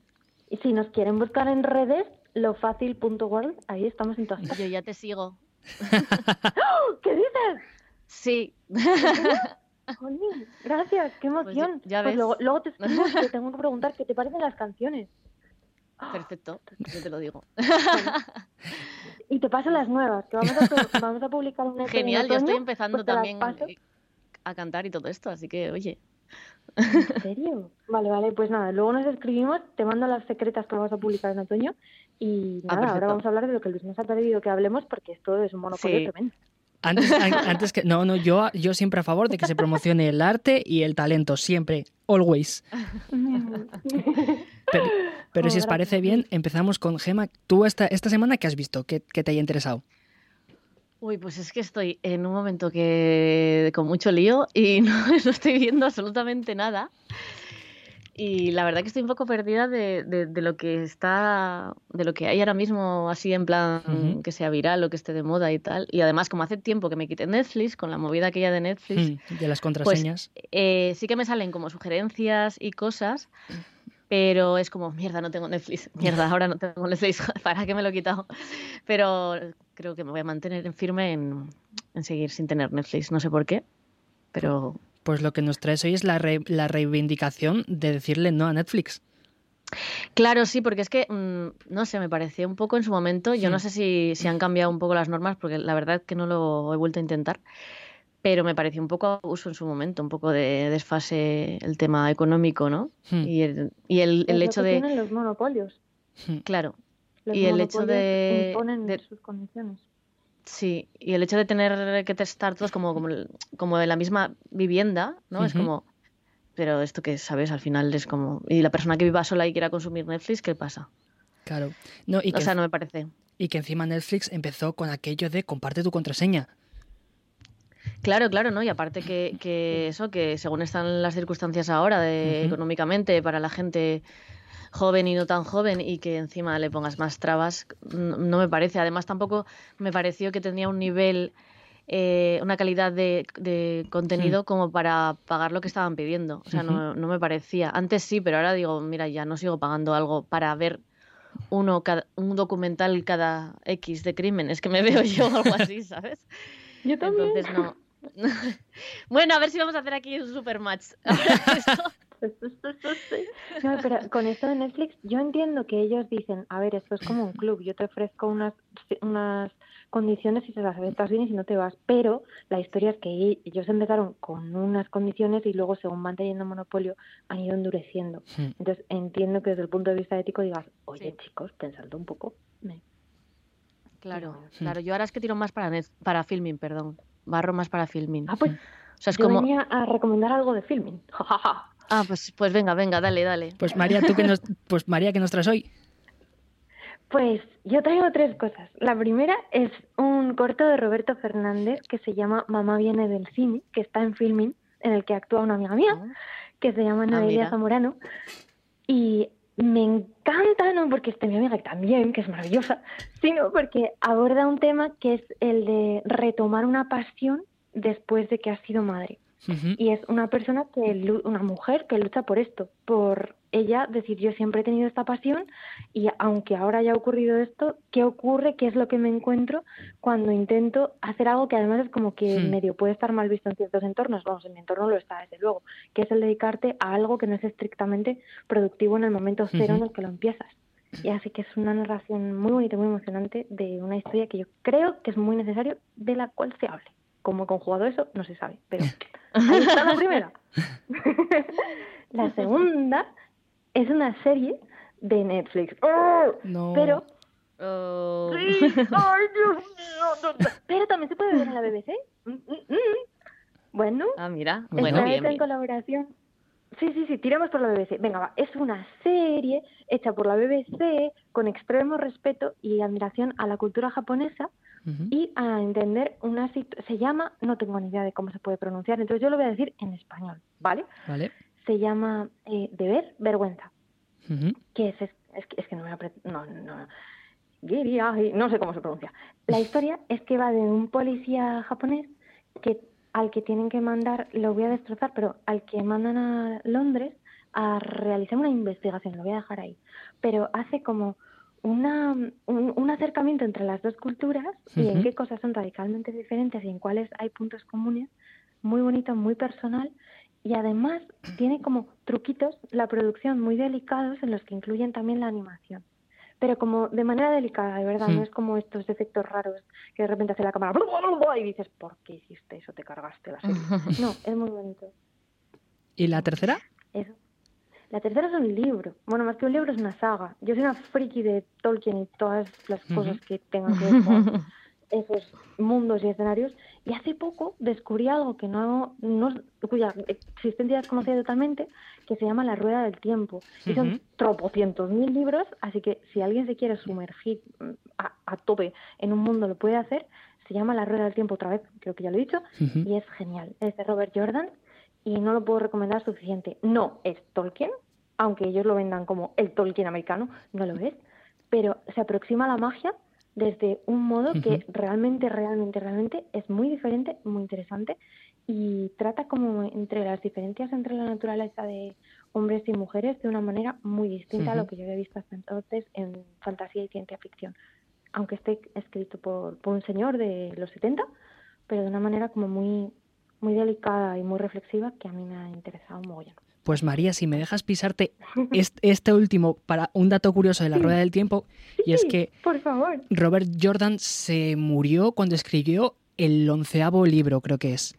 Speaker 13: Y si nos quieren buscar en redes, lofacil.world, ahí estamos en todas
Speaker 12: Yo ya te sigo. <laughs>
Speaker 13: ¿Qué dices?
Speaker 12: Sí.
Speaker 13: Jolín, gracias, qué emoción.
Speaker 12: Pues ya
Speaker 13: Pues
Speaker 12: ves.
Speaker 13: luego, luego te <laughs> escribo, te tengo que preguntar qué te parecen las canciones.
Speaker 12: Perfecto, yo te lo digo.
Speaker 13: Y te paso las nuevas, que vamos a, <laughs> vamos a publicar
Speaker 12: Genial, yo estoy empezando
Speaker 13: pues
Speaker 12: también eh, a cantar y todo esto, así que oye.
Speaker 13: ¿En serio? Vale, vale, pues nada, luego nos escribimos, te mando las secretas que vamos a publicar en otoño y
Speaker 12: Ah,
Speaker 13: nada, ahora vamos a hablar de lo que Luis nos ha pedido que hablemos porque esto es un monopolio
Speaker 1: Sí.
Speaker 13: tremendo.
Speaker 1: Antes, an- antes que. No, no, yo, yo siempre a favor de que se promocione el arte y el talento, siempre, always. Pero, pero si os parece bien, empezamos con Gema. Tú esta, esta semana, ¿qué has visto? ¿Qué, qué te haya interesado?
Speaker 12: Uy, pues es que estoy en un momento que con mucho lío y <laughs> no, no estoy viendo absolutamente nada. Y la verdad que estoy un poco perdida de, de- de lo que está, de lo que hay ahora mismo, así en plan que sea viral o que esté de moda y tal. Y además, como hace tiempo que me quité Netflix, con la movida aquella de Netflix,
Speaker 1: Hmm, de las
Speaker 12: pues
Speaker 1: contraseñas.
Speaker 12: eh, sí que me salen como sugerencias y cosas, pero es como, mierda, no tengo Netflix, mierda, ahora no tengo Netflix, <laughs> ¿para qué me lo he quitado? Pero creo que me voy a mantener en firme en, en seguir sin tener Netflix, no sé por qué, pero
Speaker 1: Pues lo que nos traes hoy es la, re- la reivindicación de decirle no a Netflix.
Speaker 12: Claro, sí, porque es que, mm, no sé, me pareció un poco en su momento, yo no sé si, si han cambiado un poco las normas, porque la verdad que no lo he vuelto a intentar, pero me pareció un poco abuso en su momento, un poco de desfase el tema económico, ¿no? Y el, y el,
Speaker 13: Es
Speaker 12: el
Speaker 13: lo
Speaker 12: hecho
Speaker 13: que
Speaker 12: de...
Speaker 13: tienen los monopolios.
Speaker 12: Claro.
Speaker 13: Los
Speaker 12: y el hecho
Speaker 13: monopolios
Speaker 12: de,
Speaker 13: imponen
Speaker 12: de-
Speaker 13: sus condiciones.
Speaker 12: Sí, y el hecho de tener que estar todos como, como, como en la misma vivienda, ¿no? Es como, pero esto que sabes, al final es como, y la persona que viva sola y quiera consumir Netflix, ¿qué pasa?
Speaker 1: Claro. No, y
Speaker 12: O
Speaker 1: que,
Speaker 12: sea, no me parece.
Speaker 1: y que encima Netflix empezó con aquello de comparte tu contraseña.
Speaker 12: Claro, claro, ¿no? Y aparte que, que eso, que según están las circunstancias ahora de, económicamente para la gente joven y no tan joven y que encima le pongas más trabas, no, me parece. Además tampoco me pareció que tenía un nivel, eh, una calidad de, de contenido como para pagar lo que estaban pidiendo. O sea, no, no me parecía. Antes sí, pero ahora digo, mira, ya no sigo pagando algo para ver uno cada- un documental cada X de crímenes que me <laughs> veo yo algo así, ¿sabes? <laughs>
Speaker 13: Yo también.
Speaker 12: Entonces no. <laughs> bueno, a ver si vamos a hacer aquí un super match. <laughs>
Speaker 13: No, pero con esto de Netflix, yo entiendo que ellos dicen, a ver, esto es como un club, yo te ofrezco unas, unas condiciones y se las aceptas bien y si no te vas, pero la historia es que e- ellos empezaron con unas condiciones y luego según van teniendo monopolio han ido endureciendo. Entonces entiendo que desde el punto de vista ético digas, oye chicos, pensadlo un poco. Me-
Speaker 12: Claro, claro. Yo ahora es que tiro más para net, para filming, perdón. Barro más para filming.
Speaker 13: Ah, pues
Speaker 12: o sea, es
Speaker 13: yo
Speaker 12: como.
Speaker 13: venía a recomendar algo de filming. <laughs>
Speaker 12: Ah, pues, pues venga, venga, dale, dale.
Speaker 1: Pues María, tú que nos, <laughs> pues María, ¿qué nos traes hoy?
Speaker 13: Pues yo traigo tres cosas. La primera es un corto de Roberto Fernández que se llama Mamá viene del cine, que está en filming, en el que actúa una amiga mía, ah. que se llama ah, Noelia Zamorano. Y me encanta, no porque esté mi amiga también, que es maravillosa, sino porque aborda un tema que es el de retomar una pasión después de que has sido madre. Y es una persona que, una mujer que lucha por esto, por ella decir yo siempre he tenido esta pasión y aunque ahora haya ocurrido esto, ¿qué ocurre? ¿Qué es lo que me encuentro cuando intento hacer algo que además es como que medio puede estar mal visto en ciertos entornos? Vamos, en mi entorno lo está desde luego, que es el dedicarte a algo que no es estrictamente productivo en el momento cero en el que lo empiezas. Y así que es una narración muy bonita, muy emocionante de una historia que yo creo que es muy necesario de la cual se hable. Cómo he conjugado eso, no se sabe, pero <laughs> ahí está la primera. <laughs> la segunda es una serie de Netflix. ¡Oh! No. Pero. Oh. ¡Ay, Dios mío! Pero también se puede ver en la BBC. Mm, mm, mm. Bueno.
Speaker 12: Ah, mira. Bueno,
Speaker 13: bien, en colaboración. Sí, sí, sí, tiremos por la BBC. Venga, va. Es una serie hecha por la BBC con extremo respeto y admiración a la cultura japonesa y a entender una se llama, no tengo ni idea de cómo se puede pronunciar, entonces yo lo voy a decir en español, ¿vale?
Speaker 1: Vale
Speaker 13: se llama eh, Deber, Vergüenza. Que es, es, que, es que no me no, no, no sé cómo se pronuncia. La historia es que va de un policía japonés que al que tienen que mandar, lo voy a destrozar, pero al que mandan a Londres a realizar una investigación, lo voy a dejar ahí, pero hace como una, un, acercamiento entre las dos culturas y en qué cosas son radicalmente diferentes y en cuáles hay puntos comunes, muy bonito, muy personal y además tiene como truquitos la producción muy delicados en los que incluyen también la animación. Pero como de manera delicada, de verdad, no es como estos efectos raros que de repente hace la cámara y dices, ¿por qué hiciste eso? Te cargaste la serie. <laughs> no, es muy bonito.
Speaker 1: ¿Y la tercera?
Speaker 13: Eso. La tercera es un libro. Bueno, más que un libro es una saga. Yo soy una friki de Tolkien y todas las cosas que tengan que ver con <laughs> esos mundos y escenarios. Y hace poco descubrí algo que no, no cuya existencia desconocida totalmente, que se llama La Rueda del Tiempo. Y son tropocientos mil libros, así que si alguien se quiere sumergir mm, a, a, tope en un mundo, lo puede hacer. Se llama La Rueda del Tiempo otra vez, creo que ya lo he dicho, y es genial. Es de Robert Jordan y no lo puedo recomendar suficiente. No es Tolkien, aunque ellos lo vendan como el Tolkien americano, no lo es, pero se aproxima a la magia desde un modo que realmente, realmente, realmente es muy diferente, muy interesante y trata como entre las diferencias entre la naturaleza de hombres y mujeres de una manera muy distinta a lo que yo había visto hasta entonces en fantasía y ciencia ficción. Aunque esté escrito por, por un señor de los 70, pero de una manera como muy, muy delicada y muy reflexiva que a mí me ha interesado mogollón.
Speaker 1: Pues María, si me dejas pisarte <laughs> este último para un dato curioso de la rueda del tiempo, y es que
Speaker 13: por favor.
Speaker 1: Robert Jordan se murió cuando escribió el onceavo libro, creo que es,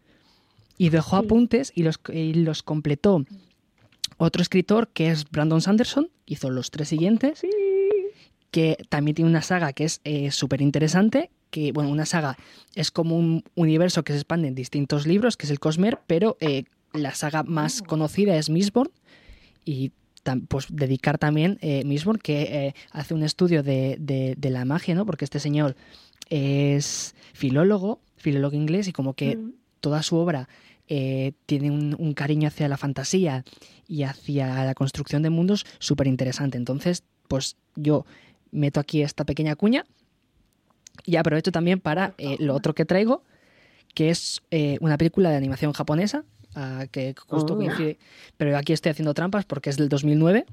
Speaker 1: y dejó apuntes y los, los completó otro escritor que es Brandon Sanderson, hizo los tres siguientes, que también tiene una saga que es eh, súper interesante, que, bueno, una saga es como un universo que se expande en distintos libros, que es el Cosmer, pero eh, la saga más conocida es Mistborn y pues dedicar también eh, Mistborn que eh, hace un estudio de, de, la magia, ¿no? Porque este señor es filólogo, filólogo inglés y como que toda su obra eh, tiene un, cariño hacia la fantasía y hacia la construcción de mundos súper interesante. Entonces, pues yo meto aquí esta pequeña cuña y aprovecho también para lo otro que traigo, que es una película de animación japonesa que justo oh. coincide. Pero aquí estoy haciendo trampas porque es del 2009.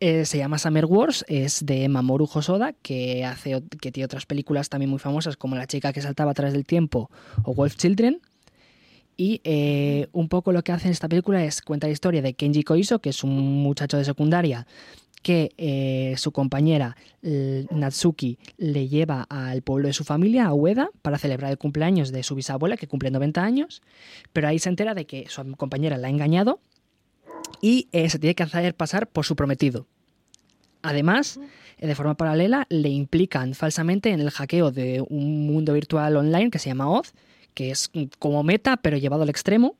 Speaker 1: Eh, se llama Summer Wars, es de Mamoru Hosoda, que, hace, que tiene otras películas también muy famosas como La chica que saltaba a través del tiempo o Wolf Children. Y eh, un poco lo que hace en esta película es cuenta la historia de Kenji Koiso, que es un muchacho de secundaria que eh, su compañera Natsuki le lleva al pueblo de su familia, a Ueda, para celebrar el cumpleaños de su bisabuela, que cumple 90 años, pero ahí se entera de que su compañera la ha engañado y eh, se tiene que hacer pasar por su prometido. Además, eh, de forma paralela, le implican falsamente en el hackeo de un mundo virtual online que se llama Oz, que es como meta, pero llevado al extremo,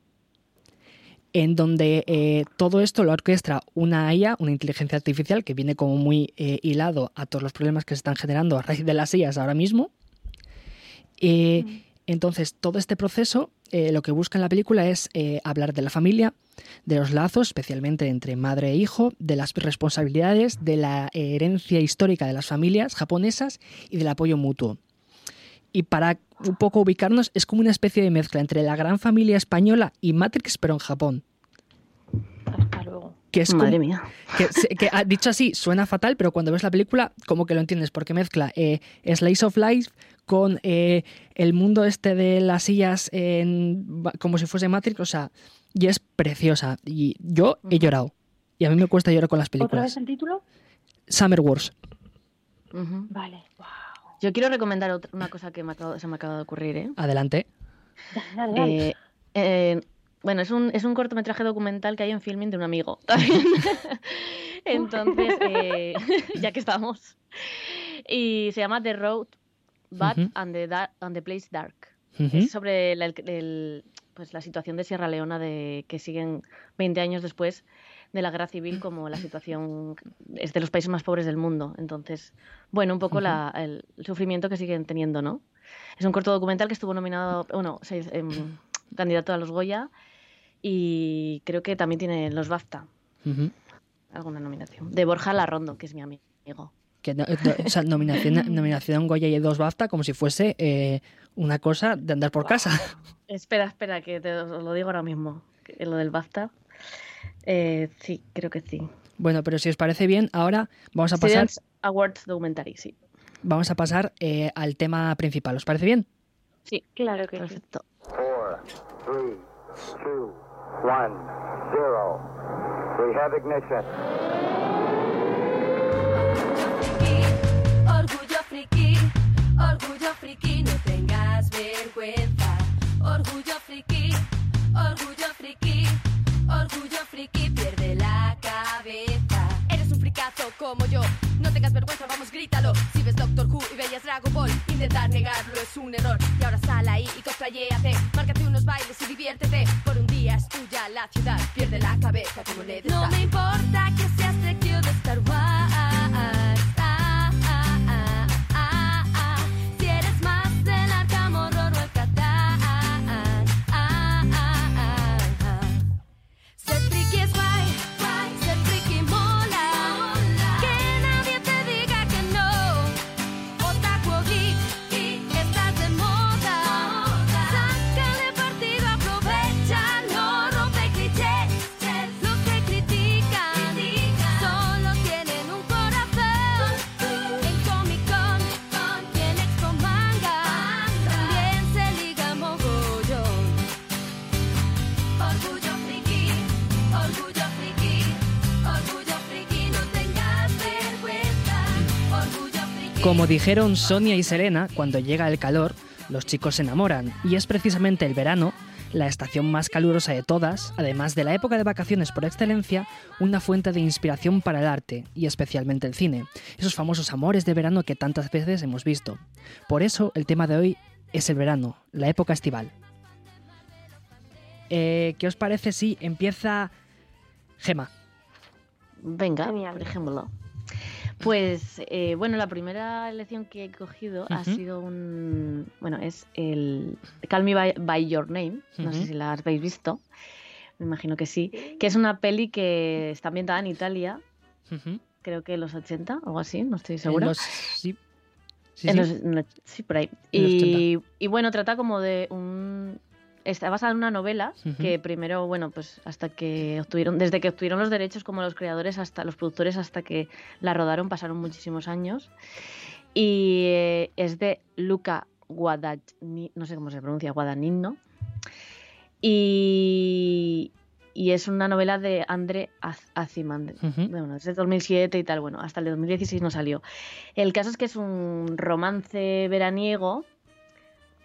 Speaker 1: en donde eh, todo esto lo orquestra una IA, una inteligencia artificial, que viene como muy eh, hilado a todos los problemas que se están generando a raíz de las IAs ahora mismo. Eh, entonces, todo este proceso lo que busca en la película es hablar de la familia, de los lazos, especialmente entre madre e hijo, de las responsabilidades, de la herencia histórica de las familias japonesas y del apoyo mutuo. Y para un poco ubicarnos, es como una especie de mezcla entre la gran familia española y Matrix, pero en Japón.
Speaker 12: Hasta luego.
Speaker 1: Que es
Speaker 12: Madre mía.
Speaker 1: Que, ah, dicho así suena fatal, pero cuando ves la película, como que lo entiendes, porque mezcla eh, Slice of Life con eh, el mundo este de las sillas en, como si fuese Matrix, o sea, y es preciosa. Y yo he llorado. Y a mí me cuesta llorar con las películas. ¿Otra
Speaker 13: vez el título?
Speaker 1: Summer Wars.
Speaker 13: Vale.
Speaker 12: Yo quiero recomendar una cosa que se me acaba de ocurrir. ¿eh?
Speaker 1: Adelante.
Speaker 12: Eh, eh, bueno, es un, es un cortometraje documental que hay en filming de un amigo. <laughs> Entonces, eh, <laughs> ya que estamos. Y se llama The Road, But and, the and, the Place Dark. Es sobre pues, la situación de Sierra Leona de, que siguen 20 años después de la guerra civil como la situación es de los países más pobres del mundo. Entonces, bueno, un poco el, sufrimiento que siguen teniendo, ¿no? Es un corto documental que estuvo nominado, bueno, em, candidato a los Goya y creo que también tiene los BAFTA. Alguna nominación. De Borja Larrondo, que es mi amigo.
Speaker 1: Que o sea, nominación, nominación a un Goya y dos BAFTA como si fuese eh, una cosa de andar por casa.
Speaker 12: Espera, espera, que te lo digo ahora mismo. Lo del BAFTA. Eh, sí, creo que sí.
Speaker 1: Bueno, pero si os parece bien, ahora vamos a pasar.
Speaker 12: Awards Documentary, sí.
Speaker 1: Vamos a pasar eh, al tema principal. ¿Os parece bien?
Speaker 12: Sí, claro que Perfecto.
Speaker 14: Sí. 4, 3, 2, 1, 0. We have ignition.
Speaker 15: Orgullo friki, orgullo friki, no tengas vergüenza. Orgullo friki, orgullo friki. Orgullo friki pierde la cabeza. Eres un fricazo como yo. No tengas vergüenza, vamos, grítalo. Si ves Doctor Who y veías Dragon Ball, intentar negarlo es un error. Y ahora sal ahí y cosplayéate. Márcate unos bailes y diviértete. Por un día es tuya la ciudad. Pierde la cabeza como le No me importa que seas de Star Wars.
Speaker 1: Como dijeron Sonia y Serena, cuando llega el calor, los chicos se enamoran, y es precisamente el verano, la estación más calurosa de todas, además de la época de vacaciones por excelencia, una fuente de inspiración para el arte, y especialmente el cine, esos famosos amores de verano que tantas veces hemos visto. Por eso el tema de hoy es el verano, la época estival. Eh, ¿Qué os parece si empieza Gema?
Speaker 12: Venga, dejémoslo. Pues eh, bueno, la primera elección que he cogido ha sido un. Bueno, es el Call Me by, Your Name. No sé si la habéis visto. Me imagino que sí. Que es una peli que está ambientada en Italia. Creo que en los 80 o algo así, no estoy segura.
Speaker 1: sí.
Speaker 12: Sí, sí. por ahí. Y, y, bueno, trata como de un, está basada en una novela que primero, bueno, pues hasta que obtuvieron, desde que obtuvieron los derechos como los creadores hasta los productores hasta que la rodaron pasaron muchísimos años. Y eh, es de Luca Guadagnino, no sé cómo se pronuncia, Guadagnino. Y, y es una novela de André Aziman. Bueno, es de 2007 y tal, bueno, hasta el de 2016 no salió. El caso es que es un romance veraniego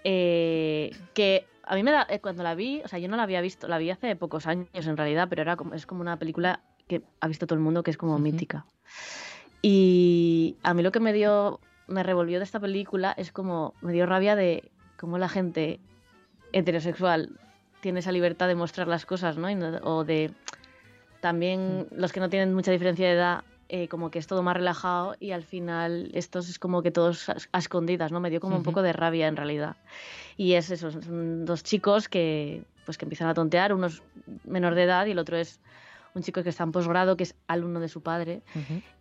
Speaker 12: eh, que a mí me da, eh, cuando la vi, o sea, yo no la había visto, la vi hace pocos años en realidad, pero era como, es como una película que ha visto todo el mundo que es como mítica. Y a mí lo que me dio, me revolvió de esta película es como, me dio rabia de cómo la gente heterosexual tiene esa libertad de mostrar las cosas, ¿no? o de también los que no tienen mucha diferencia de edad, eh, como que es todo más relajado y al final estos es como que todos a, escondidas, ¿no? Me dio como un poco de rabia en realidad. Y es eso, son dos chicos que pues que empiezan a tontear, uno es menor de edad y el otro es un chico que está en posgrado, que es alumno de su padre.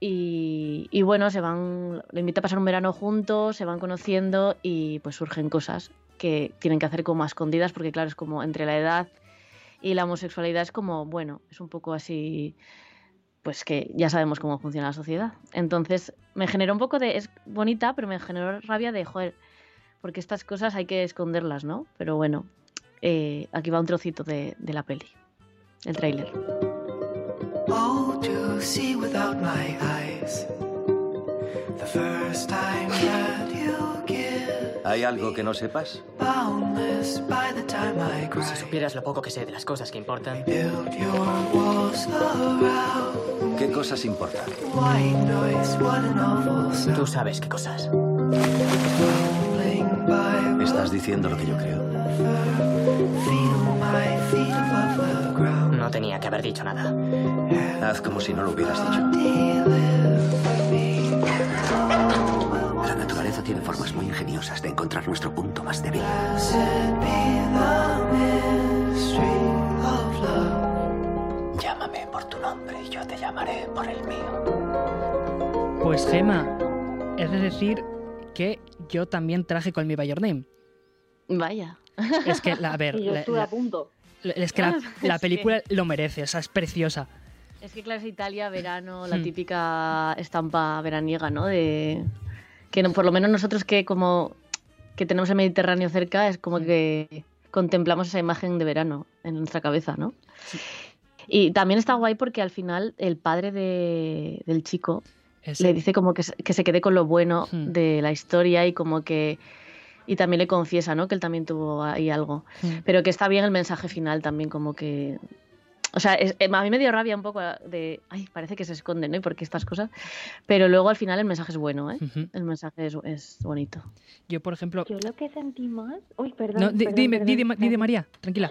Speaker 12: y, y, bueno, se van, le invita a pasar un verano juntos, se van conociendo y pues surgen cosas que tienen que hacer como a escondidas, porque claro, es como entre la edad y la homosexualidad es como, bueno, es un poco así, pues que ya sabemos cómo funciona la sociedad. Entonces me generó un poco de, es bonita, pero me generó rabia de, joder, porque estas cosas hay que esconderlas, ¿no? Pero bueno, eh, aquí va un trocito de, de la peli, el tráiler. Oh, to see without my eyes. The first time that
Speaker 16: ¿Hay algo que no sepas?
Speaker 17: Si supieras lo poco que sé de las cosas que importan.
Speaker 16: ¿Qué cosas importan?
Speaker 17: Tú sabes qué cosas.
Speaker 16: ¿Estás diciendo lo que yo creo?
Speaker 17: No tenía que haber dicho nada.
Speaker 16: Haz como si no lo hubieras dicho. Tiene formas muy ingeniosas de encontrar nuestro punto más débil. Llámame por tu nombre y yo te llamaré por el mío.
Speaker 1: Pues Gema, es decir que yo también traje con mi By Your Name.
Speaker 12: Vaya.
Speaker 1: Es que, a ver... <laughs>
Speaker 13: yo estuve a punto.
Speaker 1: Es que la, <laughs> película lo merece, o sea, es preciosa.
Speaker 12: Es que claro, es Italia, verano, la hmm. típica estampa veraniega, ¿no? De, que por lo menos nosotros que como que tenemos el Mediterráneo cerca es como que contemplamos esa imagen de verano en nuestra cabeza, ¿no? Y también está guay porque al final el padre de, del chico le dice como que, que, se quede con lo bueno hmm. de la historia y como que y también le confiesa, ¿no? Que él también tuvo ahí algo. Hmm. Pero que está bien el mensaje final también, como que o sea, eh, a mí me dio rabia un poco de, ay, parece que se esconde, ¿no? ¿Y por qué estas cosas? Pero luego al final el mensaje es bueno, ¿eh? El mensaje es, bonito.
Speaker 1: Yo, por ejemplo...
Speaker 13: Yo lo que sentí más... Uy, perdón. No,
Speaker 1: dime, dime, María, tranquila.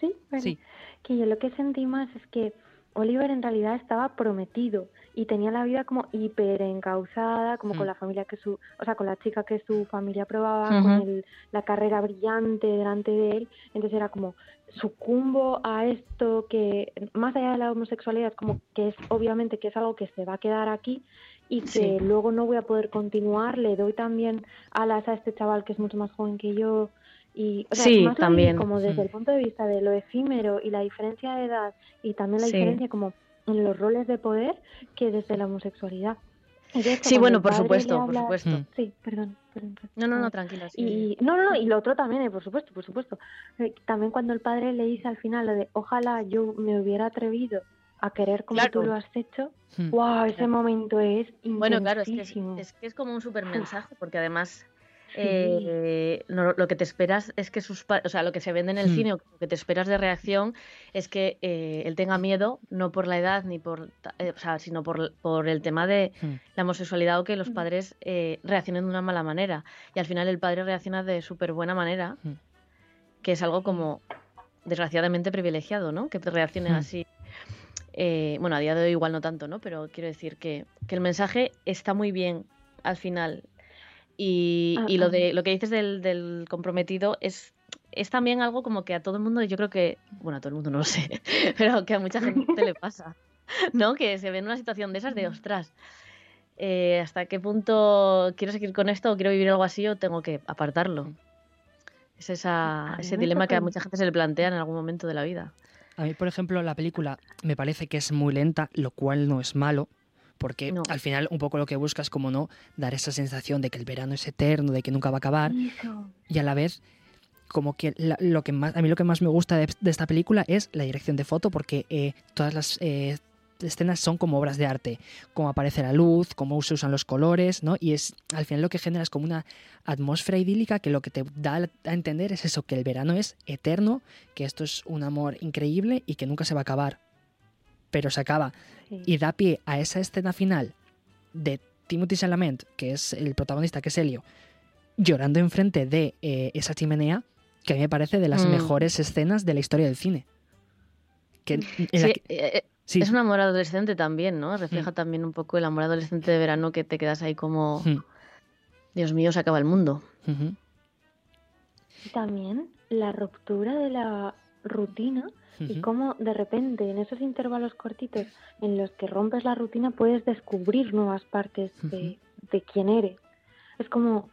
Speaker 13: Sí, sí. Que yo lo que sentí más es que Oliver en realidad estaba prometido y tenía la vida como hiper encausada, como con la familia que su, o sea, con la chica que su familia aprobaba, con la carrera brillante delante de él, entonces era como sucumbo a esto que más allá de la homosexualidad como que es obviamente que es algo que se va a quedar aquí y que luego no voy a poder continuar, le doy también alas a este chaval que es mucho más joven que yo y o
Speaker 12: sí, también.
Speaker 13: como desde el punto de vista de lo efímero y la diferencia de edad y también la diferencia como en los roles de poder que desde la homosexualidad.
Speaker 12: sí, bueno, por supuesto, por supuesto.
Speaker 13: Mm. Sí, perdón,
Speaker 12: No, no, no, tranquila.
Speaker 13: Y, no, no, y lo otro también, eh, por supuesto, por supuesto. Eh, también cuando el padre le dice al final lo de ojalá yo me hubiera atrevido a querer como tú lo has hecho, wow, mm. ese momento es
Speaker 12: Bueno, claro, es que es, que es como un super mensaje, porque además eh, lo que te esperas es que sus o sea, lo que se vende en el hmm. cine, lo que te esperas de reacción es que eh, él tenga miedo, no por la edad ni por, eh, o sea, sino por, por, el tema de hmm. la homosexualidad o que los hmm. padres reaccionen de una mala manera. Y al final el padre reacciona de súper buena manera, que es algo como desgraciadamente privilegiado, ¿no? Que te reaccionen así. bueno, a día de hoy igual no tanto, ¿no? Pero quiero decir que, que el mensaje está muy bien al final y, ah, lo, de, lo que dices del, comprometido es, es también algo como que a todo el mundo, yo creo que, bueno, a todo el mundo no lo sé, <laughs> pero que a mucha gente le pasa, <laughs> ¿no? Que se ve en una situación de esas de, ostras, eh, ¿hasta qué punto quiero seguir con esto o quiero vivir algo así o tengo que apartarlo? Es esa, ese dilema que a mucha gente se le plantea en algún momento de la vida.
Speaker 1: A mí, por ejemplo, la película me parece que es muy lenta, lo cual no es malo, porque al final un poco lo que buscas como no dar esa sensación de que el verano es eterno, de que nunca va a acabar. Y a la vez como que lo que más a mí lo que más me gusta de, esta película es la dirección de foto porque eh, todas las eh, escenas son como obras de arte, cómo aparece la luz, cómo se usan los colores, ¿no? Y es al final lo que genera es como una atmósfera idílica que lo que te da a entender es eso, que el verano es eterno, que esto es un amor increíble y que nunca se va a acabar. Pero se acaba. Y da pie a esa escena final de Timothy Chalamet, que es el protagonista, que es Helio, llorando enfrente de eh, esa chimenea, que a mí me parece de las
Speaker 12: Mm.
Speaker 1: mejores escenas de la historia del cine. Que, en la
Speaker 12: Sí,
Speaker 1: que-
Speaker 12: eh,
Speaker 1: sí.
Speaker 12: Es un amor adolescente también, ¿no? Refleja también un poco el amor adolescente de verano que te quedas ahí como,
Speaker 1: Mm.
Speaker 12: Dios mío, se acaba el mundo.
Speaker 13: También la ruptura de la rutina y cómo de repente en esos intervalos cortitos en los que rompes la rutina puedes descubrir nuevas partes de, de quién eres. Es como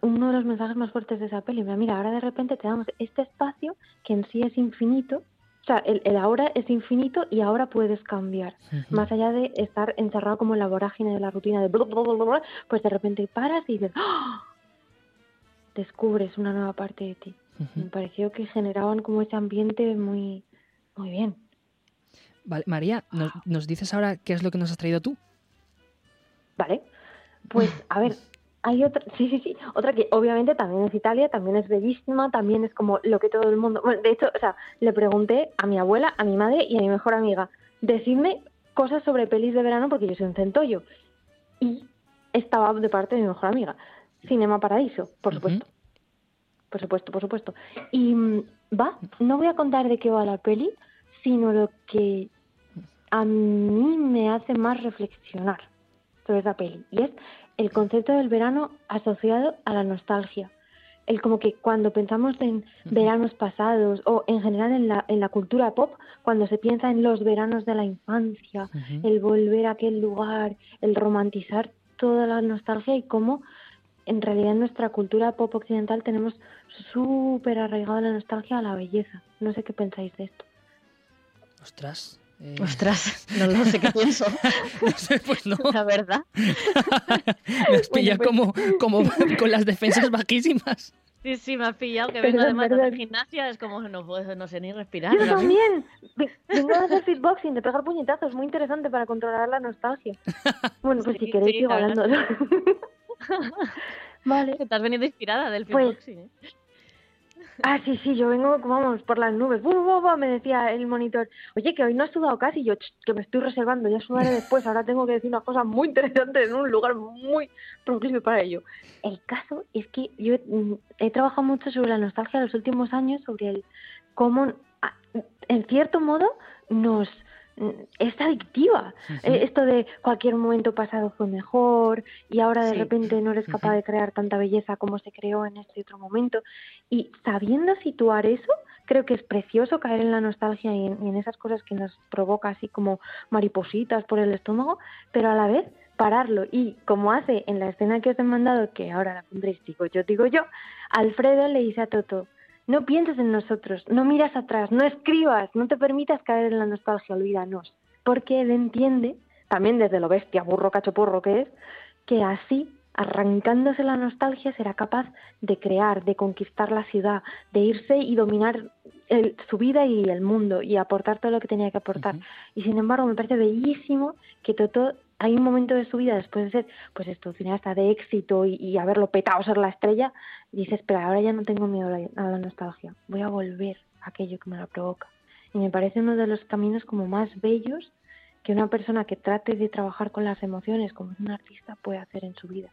Speaker 13: uno de los mensajes más fuertes de esa peli. Mira, mira, ahora de repente te damos este espacio que en sí es infinito. O sea, el, el ahora es infinito y ahora puedes cambiar.
Speaker 18: Ujú.
Speaker 13: Más allá de estar encerrado como en la vorágine de la rutina de bla, pues de repente paras y dices, ¡Ah! descubres una nueva parte de ti. Me pareció que generaban como ese ambiente muy, muy bien.
Speaker 1: Vale, María, ¿nos, nos dices ahora qué es lo que nos has traído tú?
Speaker 13: Vale, pues a ver, hay otra, sí, sí, sí, otra que obviamente también es Italia, también es bellísima, también es como lo que todo el mundo, bueno, de hecho, o sea, le pregunté a mi abuela, a mi madre y a mi mejor amiga, decidme cosas sobre pelis de verano porque yo soy un centollo. Y estaba de parte de mi mejor amiga, Cinema Paradiso, por supuesto. Por supuesto, por supuesto. Y va, no voy a contar de qué va la peli, sino lo que a mí me hace más reflexionar sobre esa peli. Y es el concepto del verano asociado a la nostalgia. El como que cuando pensamos en veranos pasados o en general en la, en la cultura pop, cuando se piensa en los veranos de la infancia, el volver a aquel lugar, el romantizar toda la nostalgia y cómo en realidad en nuestra cultura pop occidental tenemos súper arraigada la nostalgia a la belleza. No sé qué pensáis de esto.
Speaker 1: Ostras. eh,
Speaker 12: Ostras, <laughs> no lo sé qué pienso.
Speaker 1: no sé, pues no.
Speaker 12: La verdad. <laughs>
Speaker 1: Me has pillado
Speaker 12: pues-
Speaker 1: como, como <laughs> con las defensas bajísimas.
Speaker 12: Sí, sí, me has pillado, que vengo además de hacer gimnasia, es como no puedo, no sé ni respirar.
Speaker 13: Yo también. Ve- Vengo a hacer fitboxing, de pegar puñetazos, muy interesante para controlar la nostalgia. Bueno, pues si queréis
Speaker 12: sí,
Speaker 13: sigo hablando. <laughs> vale.
Speaker 12: Te has venido inspirada del
Speaker 13: Pues-
Speaker 12: fitboxing, ¿eh?
Speaker 13: Ah, sí, sí, yo vengo, vamos, por las nubes. Me decía el monitor, oye, que hoy no has sudado casi. Yo, "Ch, que me estoy reservando, ya sudaré <laughs> después. Ahora tengo que decir unas cosas muy interesantes en un lugar muy proclive para ello. El caso es que yo mm, he trabajado mucho sobre la nostalgia en los últimos años, sobre el cómo, ah, en cierto modo, nos es adictiva. Eh, esto de cualquier momento pasado fue mejor y ahora de
Speaker 12: Sí.
Speaker 13: repente no eres capaz de crear tanta belleza como se creó en este otro momento. Y sabiendo situar eso, creo que es precioso caer en la nostalgia y en, y en esas cosas que nos provoca así como maripositas por el estómago, pero a la vez pararlo. Y como hace en la escena que os he mandado, que ahora la pondréis, digo yo, digo yo, Alfredo le dice a Toto, no pienses en nosotros, no miras atrás, no escribas, no te permitas caer en la nostalgia, olvídanos. Porque él entiende, también desde lo bestia, burro, cachoporro que es, que así, arrancándose la nostalgia, será capaz de crear, de conquistar la ciudad, de irse y dominar el- su vida y el mundo y aportar todo lo que tenía que aportar. Y sin embargo, me parece bellísimo que Toto, hay un momento de su vida después de ser, pues esto, cineasta de éxito y, y haberlo petado, ser la estrella, y dice, espera, ahora ya no tengo miedo a la, a la nostalgia, voy a volver a aquello que me la provoca. Y me parece uno de los caminos como más bellos que una persona que trate de trabajar con las emociones como un artista puede hacer en su vida.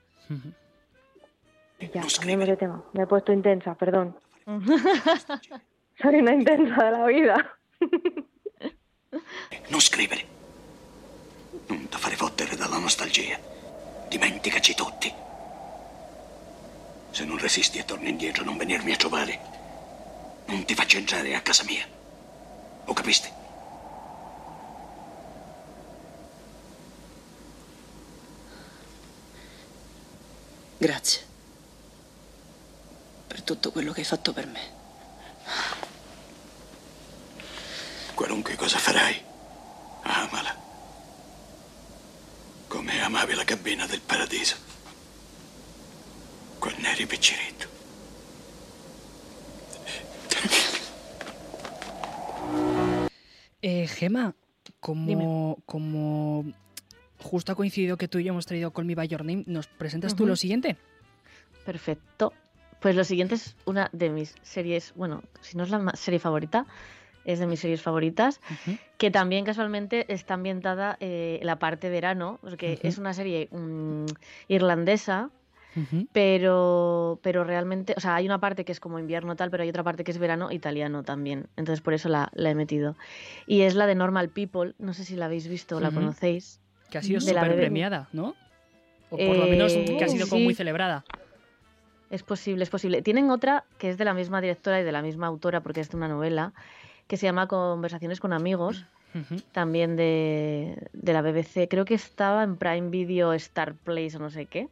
Speaker 13: Y ya, cambiemos de tema. Me he puesto intensa, perdón. <laughs> Soy una intensa de la vida. <laughs>
Speaker 18: Non scrivere. Non ti fare fottere dalla nostalgia. Dimenticaci tutti. Se non resisti e torni indietro, non venirmi a trovare. Non ti faccio entrare a casa mia. Lo capiste?
Speaker 19: Grazie per tutto quello che hai fatto per me.
Speaker 18: Qualunque cosa farai, amala. Come amavi la cabina del paradiso. Quando eri picciretto.
Speaker 1: Eh, Gema, como, como justo ha coincidido que tú y yo hemos traído Call Me By Your Name, ¿nos presentas tú lo siguiente?
Speaker 12: Perfecto. Pues lo siguiente es una de mis series, bueno, si no es la serie favorita, es de mis series favoritas, que también casualmente está ambientada eh, la parte verano, porque es una serie mm, irlandesa pero, pero realmente, o sea, hay una parte que es como invierno tal, pero hay otra parte que es verano italiano también. Entonces por eso la, he metido. Y es la de Normal People, no sé si la habéis visto o la conocéis.
Speaker 1: Que ha sido súper premiada, ¿no? O por lo menos que ha sido como muy celebrada.
Speaker 12: Es posible, es posible. Tienen otra que es de la misma directora y de la misma autora, porque es de una novela, que se llama Conversaciones con amigos, también de, de, la BBC. Creo que estaba en Prime Video, Star Place o no sé qué.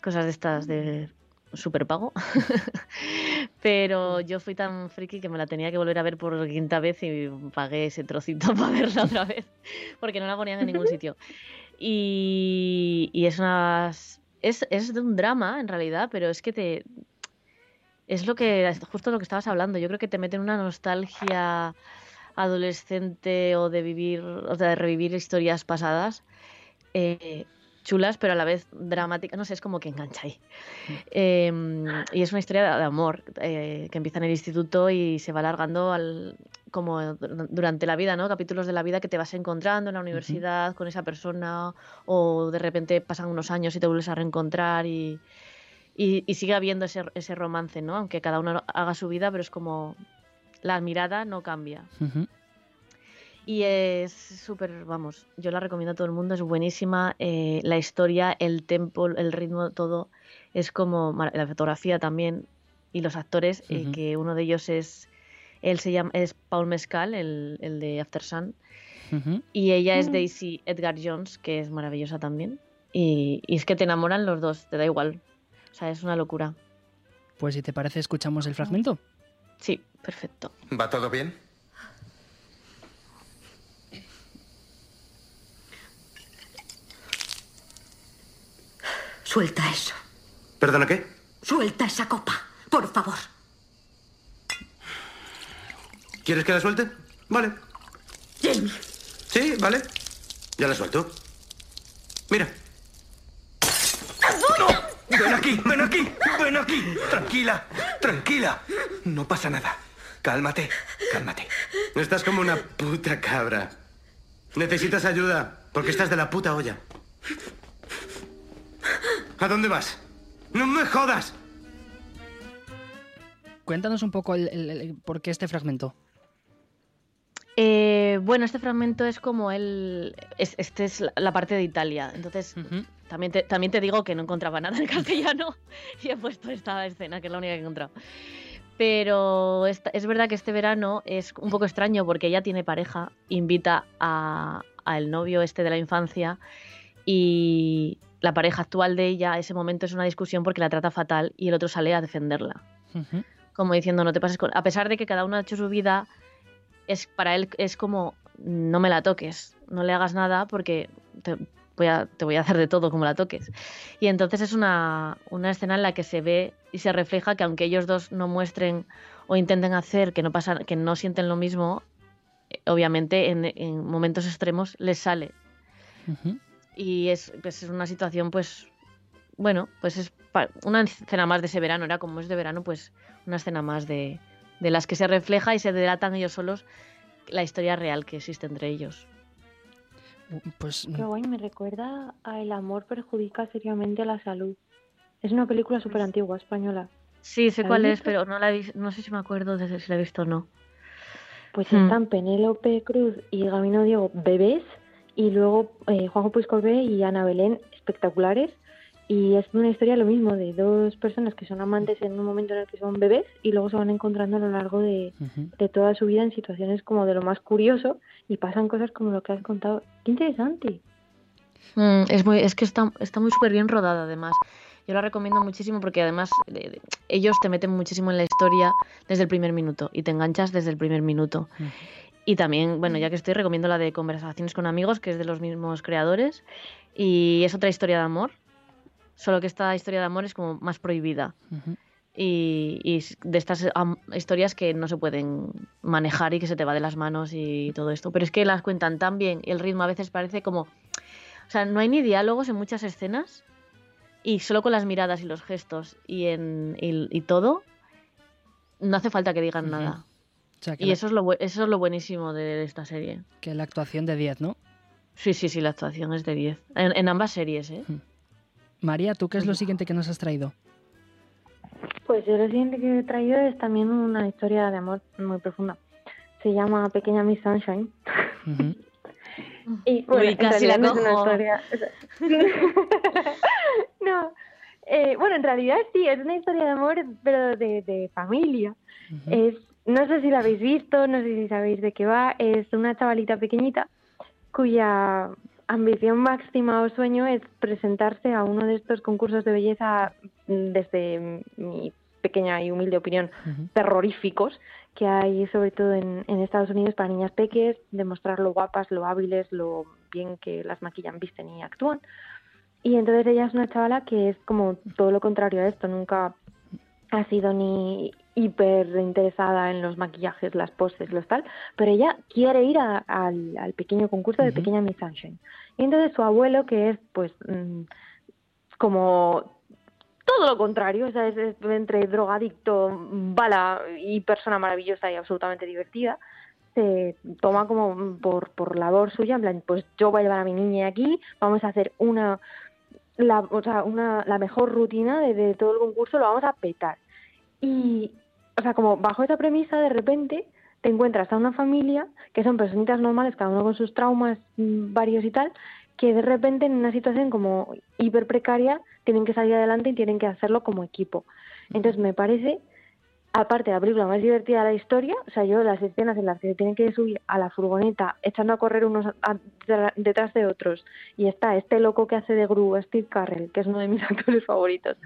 Speaker 12: Cosas de estas de super pago. <laughs> Pero yo fui tan friki que me la tenía que volver a ver por quinta vez y pagué ese trocito <laughs> para verla otra vez, porque no la ponían en ningún <laughs> sitio. Y, y es unas es, es de un drama en realidad, pero es que te... Es lo que, justo lo que estabas hablando, yo creo que te mete en una nostalgia adolescente o de vivir, o de revivir historias pasadas. Eh, chulas, pero a la vez dramáticas, no sé, es como que engancha ahí. Em, y es una historia de amor eh, que empieza en el instituto y se va alargando al, como durante la vida, ¿no? Capítulos de la vida que te vas encontrando en la universidad con esa persona o de repente pasan unos años y te vuelves a reencontrar y, y, sigue habiendo ese, ese romance, ¿no? Aunque cada uno haga su vida, pero es como la mirada no cambia. Y es súper, vamos, yo la recomiendo a todo el mundo, es buenísima. Eh, la historia, el tempo, el ritmo, todo es como la fotografía también y los actores, eh, que uno de ellos es, él se llama, es Paul Mescal, el, el de After Sun, y ella es mm. Daisy Edgar Jones, que es maravillosa también. Y, y es que te enamoran los dos, te da igual. O sea, es una locura.
Speaker 1: Pues si te parece, escuchamos el fragmento.
Speaker 12: Sí, perfecto.
Speaker 20: ¿Va todo bien?
Speaker 21: Suelta eso.
Speaker 20: ¿Perdona qué?
Speaker 21: Suelta esa copa, por favor.
Speaker 20: ¿Quieres que la suelte? Vale.
Speaker 21: Jamie.
Speaker 20: Sí, vale. Ya la suelto. Mira. ¡Ven aquí! ¡Ven aquí! ¡Ven aquí! Tranquila, tranquila. No pasa nada. Cálmate, cálmate. Estás como una puta cabra. Necesitas ayuda porque estás de la puta olla. ¿A dónde vas? ¡No me jodas!
Speaker 1: Cuéntanos un poco el, por qué este fragmento.
Speaker 12: Eh, bueno, este fragmento es como el. este es la parte de Italia. Entonces, también, te, también te digo que no encontraba nada en castellano <laughs> y he puesto esta escena, que es la única que he encontrado. Pero es verdad que este verano es un poco extraño porque ella tiene pareja, invita al novio este de la infancia y, la pareja actual de ella, ese momento es una discusión porque la trata fatal y el otro sale a defenderla. Como diciendo, no te pases con... A pesar de que cada uno ha hecho su vida, es para él es como, no me la toques, no le hagas nada porque te voy a, te voy a hacer de todo como la toques. Y entonces es una, una escena en la que se ve y se refleja que aunque ellos dos no muestren o intenten hacer que no, pasa, que no sienten lo mismo, eh, obviamente en, momentos extremos les sale y es, pues es una situación pues bueno pues es una escena más de ese verano era como es de verano pues una escena más de, de las que se refleja y se delatan ellos solos la historia real que existe entre ellos.
Speaker 1: Pues
Speaker 13: qué guay me recuerda a el amor perjudica seriamente a la salud. Es una película súper antigua española.
Speaker 12: Sí sé cuál es pero no la he no sé si me acuerdo de si la he visto o no.
Speaker 13: Pues están hmm. Penélope Cruz y Gabino Diego bebés y luego eh, Juanjo Puiscolbé y Ana Belén, espectaculares. Y es una historia lo mismo, de dos personas que son amantes en un momento en el que son bebés y luego se van encontrando a lo largo de, toda su vida en situaciones como de lo más curioso y pasan cosas como lo que has contado. ¡Qué interesante!
Speaker 12: Mm, es, muy, es que está, está muy súper bien rodada además. Yo la recomiendo muchísimo porque además eh, ellos te meten muchísimo en la historia desde el primer minuto y te enganchas desde el primer minuto. Y también, bueno, ya que estoy, recomiendo la de Conversaciones con amigos, que es de los mismos creadores. Y es otra historia de amor, solo que esta historia de amor es como más prohibida. y, de estas historias que no se pueden manejar y que se te va de las manos y todo esto. Pero es que las cuentan tan bien y el ritmo a veces parece como... O sea, no hay ni diálogos en muchas escenas y solo con las miradas y los gestos y, en, y, todo, no hace falta que digan nada y eso, es lo, eso es lo buenísimo de esta serie.
Speaker 1: Que la actuación de 10, ¿no?
Speaker 12: Sí, sí, sí, la actuación es de 10. En, ambas series, ¿eh?
Speaker 1: María, ¿tú qué es lo siguiente que nos has traído?
Speaker 13: Pues yo lo siguiente que he traído es también una historia de amor muy profunda. Se llama Pequeña Miss Sunshine. y bueno,
Speaker 12: Uy, casi la
Speaker 13: no es una
Speaker 12: cojo.
Speaker 13: historia. <laughs> no. Eh, bueno, en realidad sí, es una historia de amor, pero de, de familia. Es, no sé si la habéis visto, no sé si sabéis de qué va. Es una chavalita pequeñita cuya ambición máxima o sueño es presentarse a uno de estos concursos de belleza mm, desde mi pequeña y humilde opinión terroríficos que hay sobre todo en, en Estados Unidos para niñas peques, demostrar lo guapas, lo hábiles, lo bien que las maquillan, visten y actúan. Y entonces ella es una chavala que es como todo lo contrario a esto, nunca ha sido ni hiper interesada en los maquillajes, las poses, los tal, pero ella quiere ir a- al, al pequeño concurso de Pequeña Miss Sunshine. Y entonces su abuelo, que es pues mm, como todo lo contrario, o sea, es, es entre drogadicto, bala y persona maravillosa y absolutamente divertida, se toma como por, por labor suya, en plan, pues yo voy a llevar a mi niña aquí, vamos a hacer una, la, o sea, una, la mejor rutina de, de todo el concurso, lo vamos a petar. Y, o sea, como bajo esa premisa, de repente te encuentras a una familia que son personitas normales, cada uno con sus traumas mm, varios y tal, que de repente en una situación como hiper precaria tienen que salir adelante y tienen que hacerlo como equipo. Entonces me parece, aparte la película más divertida de la historia, o sea, yo las escenas en las que se tienen que subir a la furgoneta echando a correr unos a- a- detrás de otros y está este loco que hace de Gru, Steve Carrell, que es uno de mis <laughs> actores favoritos,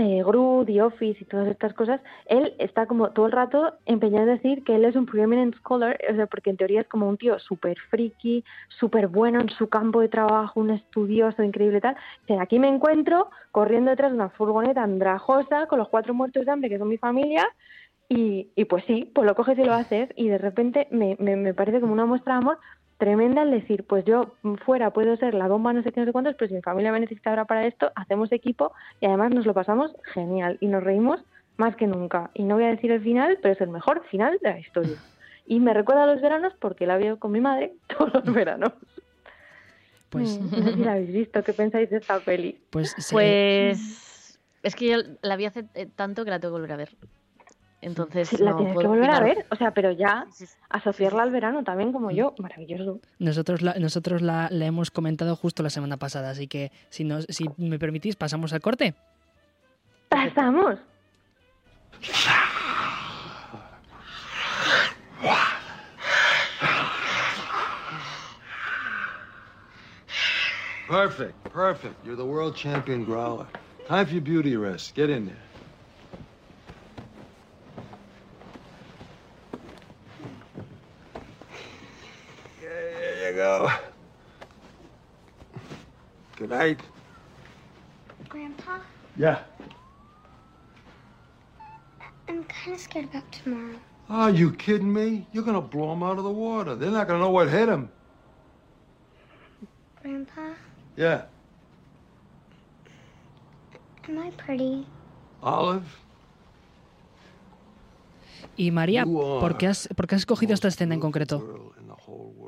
Speaker 13: eh, Gru, The Office y todas estas cosas, él está como todo el rato empeñado en decir que él es un preeminent scholar, o sea, porque en teoría es como un tío súper friki, súper bueno en su campo de trabajo, un estudioso increíble y tal. Pero aquí me encuentro corriendo detrás de una furgoneta andrajosa con los cuatro muertos de hambre que son mi familia y, y pues sí, pues lo coges y lo haces y de repente me, me, me parece como una muestra de amor tremenda el decir, pues yo mm, fuera puedo ser la bomba no sé qué, no sé cuántos, pero si mi familia me necesita ahora para esto, hacemos equipo y además nos lo pasamos genial y nos reímos más que nunca. Y no voy a decir el final, pero es el mejor final de la historia. Y me recuerda a los veranos porque la veo con mi madre <laughs> todos los veranos.
Speaker 1: Pues-
Speaker 13: Mm, no sé si la habéis visto, ¿qué pensáis de esta peli?
Speaker 1: Pues,
Speaker 12: Pues es que yo la vi hace eh, tanto que la tengo que volver a ver. Entonces
Speaker 13: Sí, la
Speaker 12: no
Speaker 13: tienes que volver a ver, o sea, pero ya asociarla al verano también como yo, maravilloso.
Speaker 1: Nosotros, la, nosotros la, la hemos comentado justo la semana pasada, así que si, nos, si me permitís, pasamos al corte.
Speaker 13: Pasamos.
Speaker 22: Perfect, perfect. You're the world champion growler. Time for your beauty rest. Get in there. Good night.
Speaker 23: Grandpa,
Speaker 22: Yeah.
Speaker 23: I'm kind of scared about tomorrow.
Speaker 22: Are you kidding me? You're gonna blow them out of the water. They're not gonna know what hit them.
Speaker 23: Grandpa,
Speaker 22: Yeah.
Speaker 23: am I pretty?
Speaker 22: Olive.
Speaker 1: Y María,
Speaker 22: You are
Speaker 1: ¿por qué has, por qué has escogido esta escena en concreto?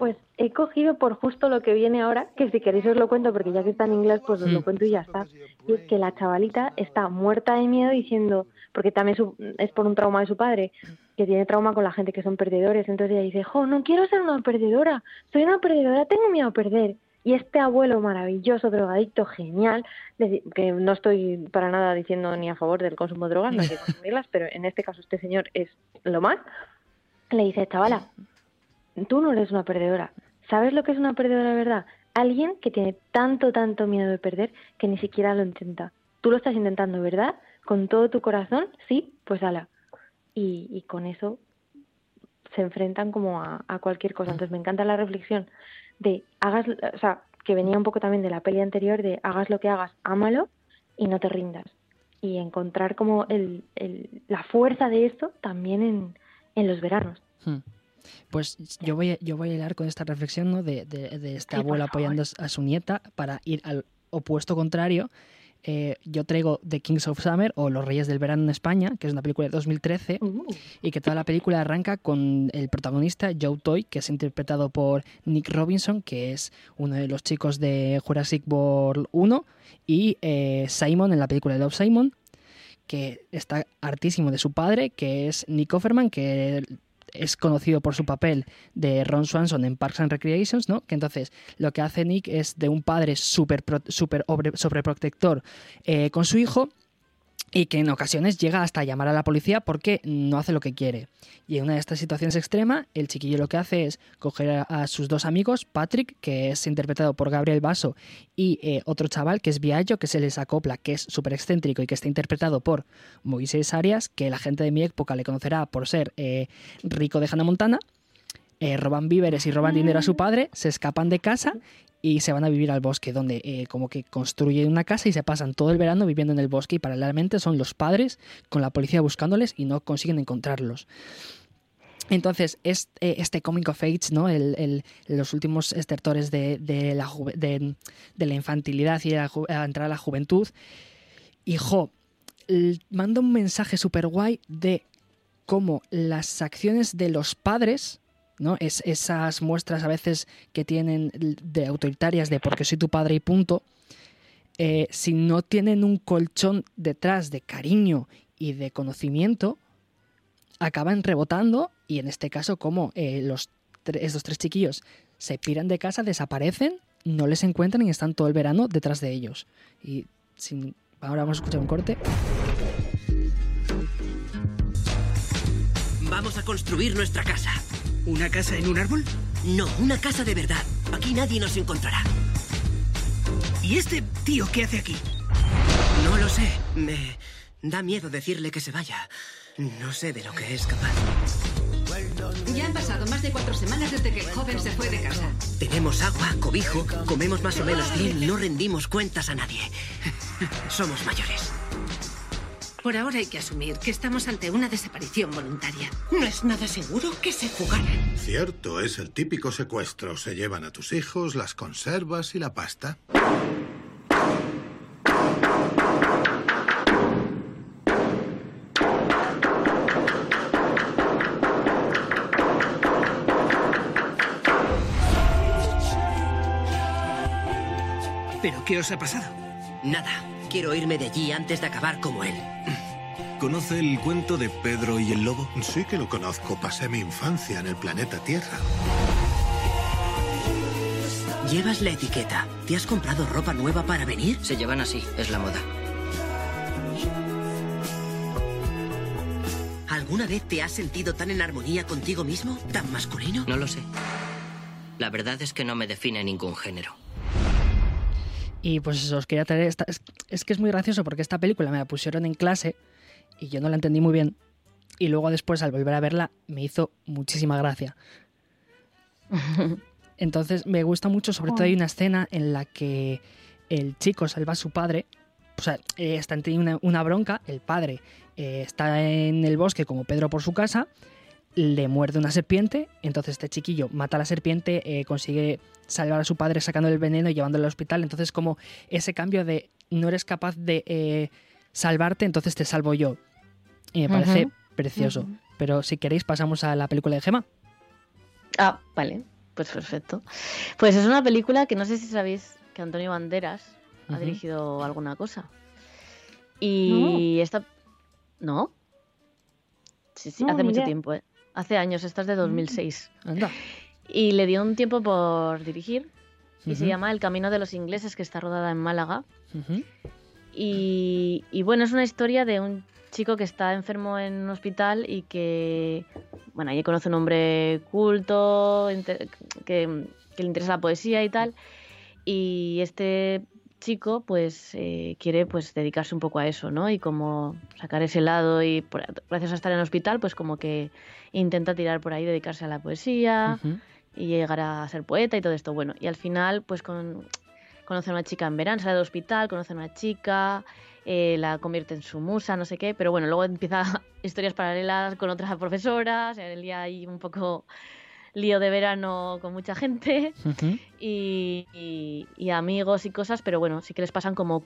Speaker 13: Pues he cogido por justo lo que viene ahora, que si queréis os lo cuento, porque ya que está en inglés, pues os lo
Speaker 1: Mm.
Speaker 13: cuento y ya está. Y es que la chavalita está muerta de miedo diciendo, porque también su- es por un trauma de su padre, que tiene trauma con la gente que son perdedores. Entonces ella dice, jo, no quiero ser una perdedora, soy una perdedora, tengo miedo a perder. Y este abuelo maravilloso, drogadicto, genial, que no estoy para nada diciendo ni a favor del consumo de drogas, no hay que consumirlas, pero en este caso este señor es lo más, le dice, chavala, tú no eres una perdedora. ¿Sabes lo que es una perdedora de verdad? Alguien que tiene tanto, tanto miedo de perder que ni siquiera lo intenta. Tú lo estás intentando, ¿verdad? Con todo tu corazón, sí, pues ala. Y, y con eso se enfrentan como a, cualquier cosa. Entonces me encanta la reflexión de hagas, o sea, que venía un poco también de la peli anterior de hagas lo que hagas, ámalo y no te rindas. Y encontrar como el, el- la fuerza de esto también en, en los veranos.
Speaker 1: Hmm. Pues yo voy, a- yo voy a hilar con esta reflexión ¿no? de, de, de abuelo
Speaker 13: favor.
Speaker 1: apoyando a su nieta para ir al opuesto contrario eh, yo traigo The Kings of Summer o Los Reyes del Verano en España, que es una película de 2013, y que toda la película arranca con el protagonista Joe Toy, que es interpretado por Nick Robinson, que es uno de los chicos de Jurassic World 1, y eh, Simon en la película de Love Simon, que está hartísimo de su padre, que es Nick Offerman, que es conocido por su papel de Ron Swanson en Parks and Recreations, ¿no? Que entonces lo que hace Nick es de un padre súper super sobreprotector eh, con su hijo y que en ocasiones llega hasta llamar a la policía porque no hace lo que quiere. Y en una de estas situaciones extremas, el chiquillo lo que hace es coger a, sus dos amigos, Patrick, que es interpretado por Gabriel Basso, y eh, otro chaval que es Viallo, que se les acopla, que es súper excéntrico y que está interpretado por Moisés Arias, que la gente de mi época le conocerá por ser eh, rico de Hannah Montana. Eh, roban víveres y roban dinero a su padre, se escapan de casa y se van a vivir al bosque, donde eh, como que construyen una casa y se pasan todo el verano viviendo en el bosque y paralelamente son los padres con la policía buscándoles y no consiguen encontrarlos. Entonces, este, este Comic of Age, ¿no? El, los últimos estertores de, la, de, la, infantilidad y la, a entrar a la juventud. Hijo, manda un mensaje súper guay de cómo las acciones de los padres ¿no? Es, esas muestras a veces que tienen de autoritarias de porque soy tu padre y punto, eh, si no tienen un colchón detrás de cariño y de conocimiento, acaban rebotando y en este caso como eh, los estos tres chiquillos se piran de casa, desaparecen, no les encuentran y están todo el verano detrás de ellos. Y sin, ahora vamos a escuchar un corte.
Speaker 24: Vamos a construir nuestra casa.
Speaker 25: ¿Una casa en un árbol?
Speaker 24: No, una casa de verdad. Aquí nadie nos encontrará.
Speaker 25: ¿Y este tío qué hace aquí?
Speaker 24: No lo sé. Me da miedo decirle que se vaya. No sé de lo que es capaz.
Speaker 21: Ya han pasado más de cuatro semanas desde que el joven se fue de casa.
Speaker 24: Tenemos agua, cobijo, comemos más o menos bien, no rendimos cuentas a nadie. Somos mayores.
Speaker 21: Por ahora hay que asumir que estamos ante una desaparición voluntaria. No es nada seguro que se fugaran.
Speaker 26: Cierto, es el típico secuestro. Se llevan a tus hijos, las conservas y la pasta.
Speaker 25: ¿Pero qué os ha pasado?
Speaker 24: Nada. Quiero irme de allí antes de acabar como él.
Speaker 26: ¿Conoce el cuento de Pedro y el lobo? Sí que lo conozco. Pasé mi infancia en el planeta Tierra.
Speaker 24: Llevas la etiqueta. ¿Te has comprado ropa nueva para venir?
Speaker 17: Se llevan así, es la moda.
Speaker 24: ¿Alguna vez te has sentido tan en armonía contigo mismo? ¿Tan masculino?
Speaker 17: No lo sé. La verdad es que no me define ningún género.
Speaker 1: Y pues os quería traer esta... Es, que es muy gracioso porque esta película me la pusieron en clase y yo no la entendí muy bien. Y luego después al volver a verla me hizo muchísima gracia. <laughs> Entonces me gusta mucho, sobre todo hay una escena en la que el chico salva a su padre. O sea, eh, están teniendo una, bronca, el padre eh, está en el bosque como Pedro por su casa le muerde una serpiente, entonces este chiquillo mata a la serpiente, eh, consigue salvar a su padre sacando el veneno y llevándolo al hospital, entonces como ese cambio de no eres capaz de eh, salvarte, entonces te salvo yo. Y me parece precioso. Pero si queréis pasamos a la película de Gema.
Speaker 12: Ah, vale, pues perfecto. Pues es una película que no sé si sabéis que Antonio Banderas ha dirigido alguna cosa. Y esta... ¿No? Sí, sí, hace mucho tiempo, ¿eh? Hace años, esta es de 2006.
Speaker 1: Anda.
Speaker 12: Y le dio un tiempo por dirigir y se llama El Camino de los Ingleses, que está rodada en Málaga. y, bueno, es una historia de un chico que está enfermo en un hospital y que, bueno, allí conoce un hombre culto, que, que le interesa la poesía y tal. Y este chico pues eh, quiere pues dedicarse un poco a eso, ¿no? Y como sacar ese lado y gracias a estar en el hospital pues como que intenta tirar por ahí, dedicarse a la poesía y llegar a ser poeta y todo esto. Bueno, y al final pues con, conoce a una chica en verano, sale del hospital, conoce a una chica, eh, la convierte en su musa, no sé qué, pero bueno, luego empieza <laughs> historias paralelas con otras profesoras, el día ahí un poco lío de verano con mucha gente y, amigos y cosas, pero bueno, sí que les pasan como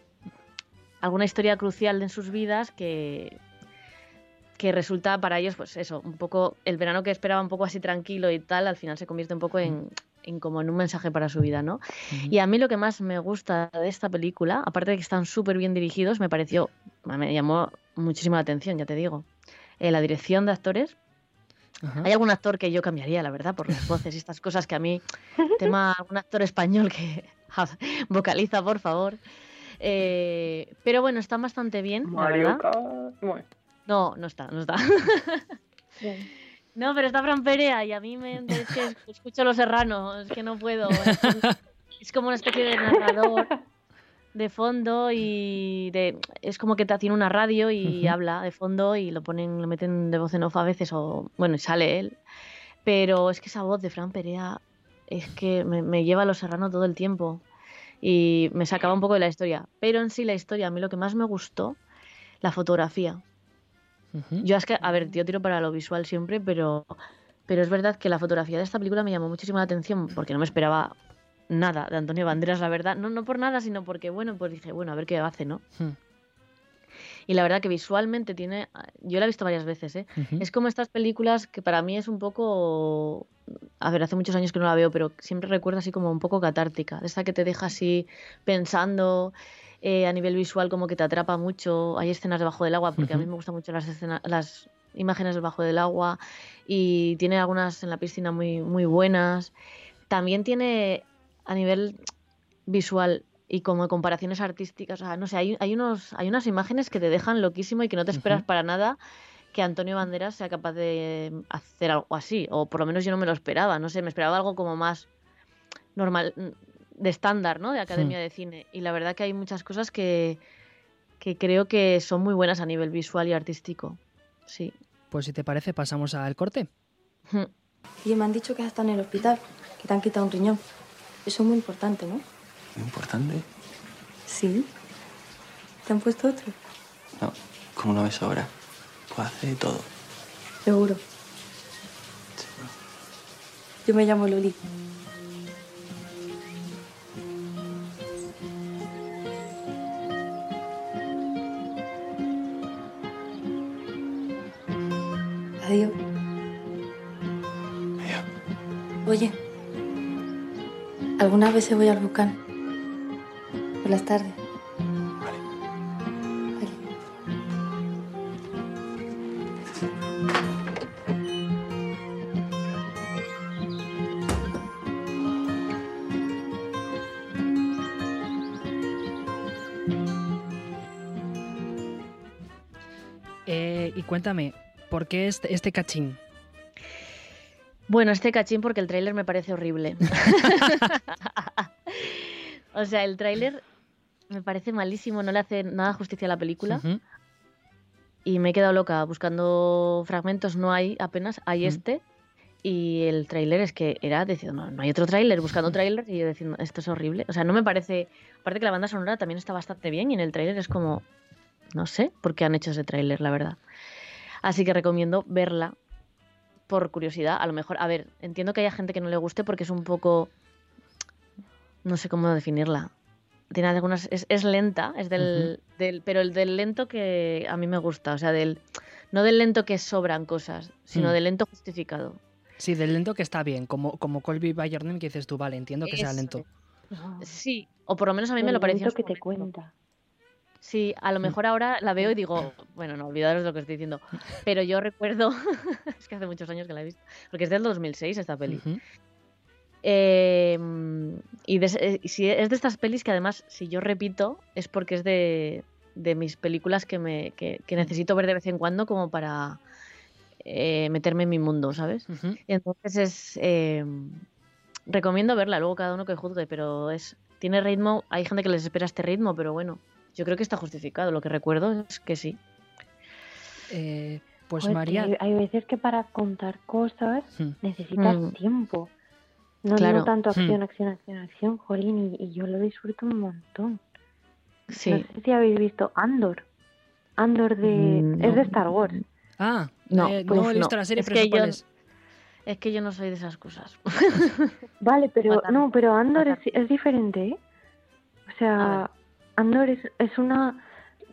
Speaker 12: alguna historia crucial en sus vidas que, que resulta para ellos, pues eso, un poco el verano que esperaba un poco así tranquilo y tal, al final se convierte un poco en, en como en un mensaje para su vida, ¿no? Y a mí lo que más me gusta de esta película, aparte de que están súper bien dirigidos, me pareció, me llamó muchísima la atención, ya te digo. Eh, la dirección de actores. Hay algún actor que yo cambiaría, la verdad, por las voces y estas cosas que a mí, <laughs> tema algún actor español que <laughs> vocaliza, por favor. Eh, pero bueno, están bastante bien, verdad. No, no está, no está. <laughs> no, pero está Fran Perea y a mí me es que escucho Los Serranos, es que no puedo. Es, como una especie de narrador de fondo y de, es como que te tiene una radio y habla de fondo y lo ponen, lo meten de voz en off a veces o bueno, y sale él. Pero es que esa voz de Fran Perea es que me, me lleva a Los Serranos todo el tiempo y me sacaba un poco de la historia. Pero en sí la historia, a mí lo que más me gustó, la fotografía. Yo es que, a ver, yo tiro para lo visual siempre, pero, pero es verdad que la fotografía de esta película me llamó muchísimo la atención porque no me esperaba nada de Antonio Banderas, la verdad. No, no por nada, sino porque, bueno, pues dije, bueno, a ver qué hace, ¿no?
Speaker 1: Hmm.
Speaker 12: Y la verdad que visualmente tiene, yo la he visto varias veces, ¿eh? Es como estas películas que para mí es un poco, a ver, hace muchos años que no la veo, pero siempre recuerdo así como un poco catártica, de esta que te deja así pensando eh, a nivel visual como que te atrapa mucho. Hay escenas debajo del agua, porque a mí me gustan mucho las, escenas, las imágenes debajo del agua y tiene algunas en la piscina muy, muy buenas. También tiene a nivel visual y como comparaciones artísticas, o sea, no sé, hay, hay, unos, hay unas imágenes que te dejan loquísimo y que no te esperas para nada que Antonio Banderas sea capaz de hacer algo así, o por lo menos yo no me lo esperaba, no sé, me esperaba algo como más normal, de estándar, ¿no? De Academia de Cine. Y la verdad que hay muchas cosas que, que creo que son muy buenas a nivel visual y artístico. Sí.
Speaker 1: Pues si te parece, pasamos al corte.
Speaker 27: Y me han dicho que estado en el hospital, que te han quitado un riñón. Eso es muy importante, ¿no?
Speaker 28: ¿Muy importante?
Speaker 27: Sí. ¿Te han puesto otro?
Speaker 28: No, como no ves ahora. Puedo hacer de todo.
Speaker 27: Seguro.
Speaker 28: Seguro.
Speaker 27: Yo me llamo Luli. Algunas veces voy al volcán. Por las tardes.
Speaker 1: Eh, y cuéntame, ¿por qué este, este cachín?
Speaker 12: Bueno, este cachín porque el tráiler me parece horrible. <laughs> o sea, el tráiler me parece malísimo, no le hace nada justicia a la película. Y me he quedado loca buscando fragmentos, no hay apenas, hay este. Y el tráiler es que era diciendo, no, no hay otro tráiler, buscando tráiler y yo diciendo, esto es horrible. O sea, no me parece, aparte que la banda sonora también está bastante bien y en el tráiler es como, no sé por qué han hecho ese tráiler, la verdad. Así que recomiendo verla por curiosidad. A lo mejor, a ver, entiendo que haya gente que no le guste porque es un poco. No sé cómo definirla. Tiene algunas. Es, es lenta, es del, del. Pero el del lento que a mí me gusta. O sea, del. No del lento que sobran cosas, sino
Speaker 1: Mm.
Speaker 12: del lento justificado.
Speaker 1: Sí, del lento que está bien, como, como Colby Name, que dices tú, vale, entiendo que sea lento.
Speaker 12: Sí, o por lo menos a mí me lo pareció.
Speaker 13: que te cuenta.
Speaker 12: Sí, a lo mejor ahora la veo y digo, bueno, no, olvidaros de lo que estoy diciendo. Pero yo recuerdo, <laughs> es que hace muchos años que la he visto, porque es del 2006 esta peli. Eh, y de- si es de estas pelis que además, si yo repito, es porque es de, de mis películas que, me, que, que necesito ver de vez en cuando como para eh, meterme en mi mundo, ¿sabes? Y entonces es... eh, recomiendo verla, luego cada uno que juzgue, pero es tiene ritmo, hay gente que les espera este ritmo, pero bueno, yo creo que está justificado, lo que recuerdo es que sí.
Speaker 1: Eh, pues
Speaker 13: Joder,
Speaker 1: María,
Speaker 13: Hay, hay veces que para contar cosas
Speaker 1: Hmm.
Speaker 13: necesitas
Speaker 12: Mm.
Speaker 13: tiempo. No,
Speaker 12: Claro.
Speaker 13: tanto
Speaker 12: Hmm.
Speaker 13: acción, acción, acción, acción, jolín, y, y yo lo disfruto un montón.
Speaker 12: Sí.
Speaker 13: No sé si habéis visto Andor. Andor de...
Speaker 12: Mm,
Speaker 13: Es de. Star Wars.
Speaker 1: Ah,
Speaker 12: No,
Speaker 1: eh,
Speaker 12: pues
Speaker 1: no he visto
Speaker 12: no.
Speaker 1: la serie,
Speaker 12: Es
Speaker 1: pero
Speaker 12: que yo-
Speaker 1: es.
Speaker 12: Es que yo no soy de esas cosas.
Speaker 13: Vale, pero <laughs> no, pero Andor es, es diferente, ¿eh? O sea, Andor es, es una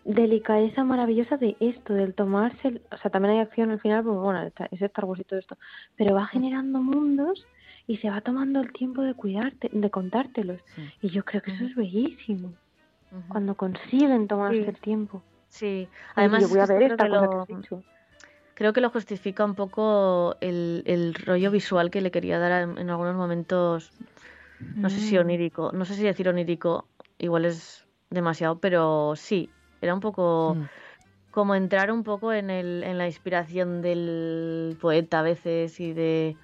Speaker 13: delicadeza maravillosa de esto, del tomarse, o sea, también hay acción al final, pues bueno, es Star Wars y todo esto, pero va generando mundos y se va tomando el tiempo de cuidarte, de contártelos. Y yo creo que eso es bellísimo. Cuando consiguen tomarse
Speaker 12: Sí.
Speaker 13: el tiempo.
Speaker 12: Sí,
Speaker 13: Y
Speaker 12: además
Speaker 13: yo voy a ver
Speaker 12: creo
Speaker 13: esta
Speaker 12: que
Speaker 13: cosa
Speaker 12: lo-
Speaker 13: que has dicho.
Speaker 12: Creo que lo justifica un poco el, el rollo visual que le quería dar en, en algunos momentos, no sé si
Speaker 13: Mm.
Speaker 12: onírico, no sé si decir onírico, igual es demasiado, pero sí, era un poco como entrar un poco en, el, en la inspiración del poeta a veces y de,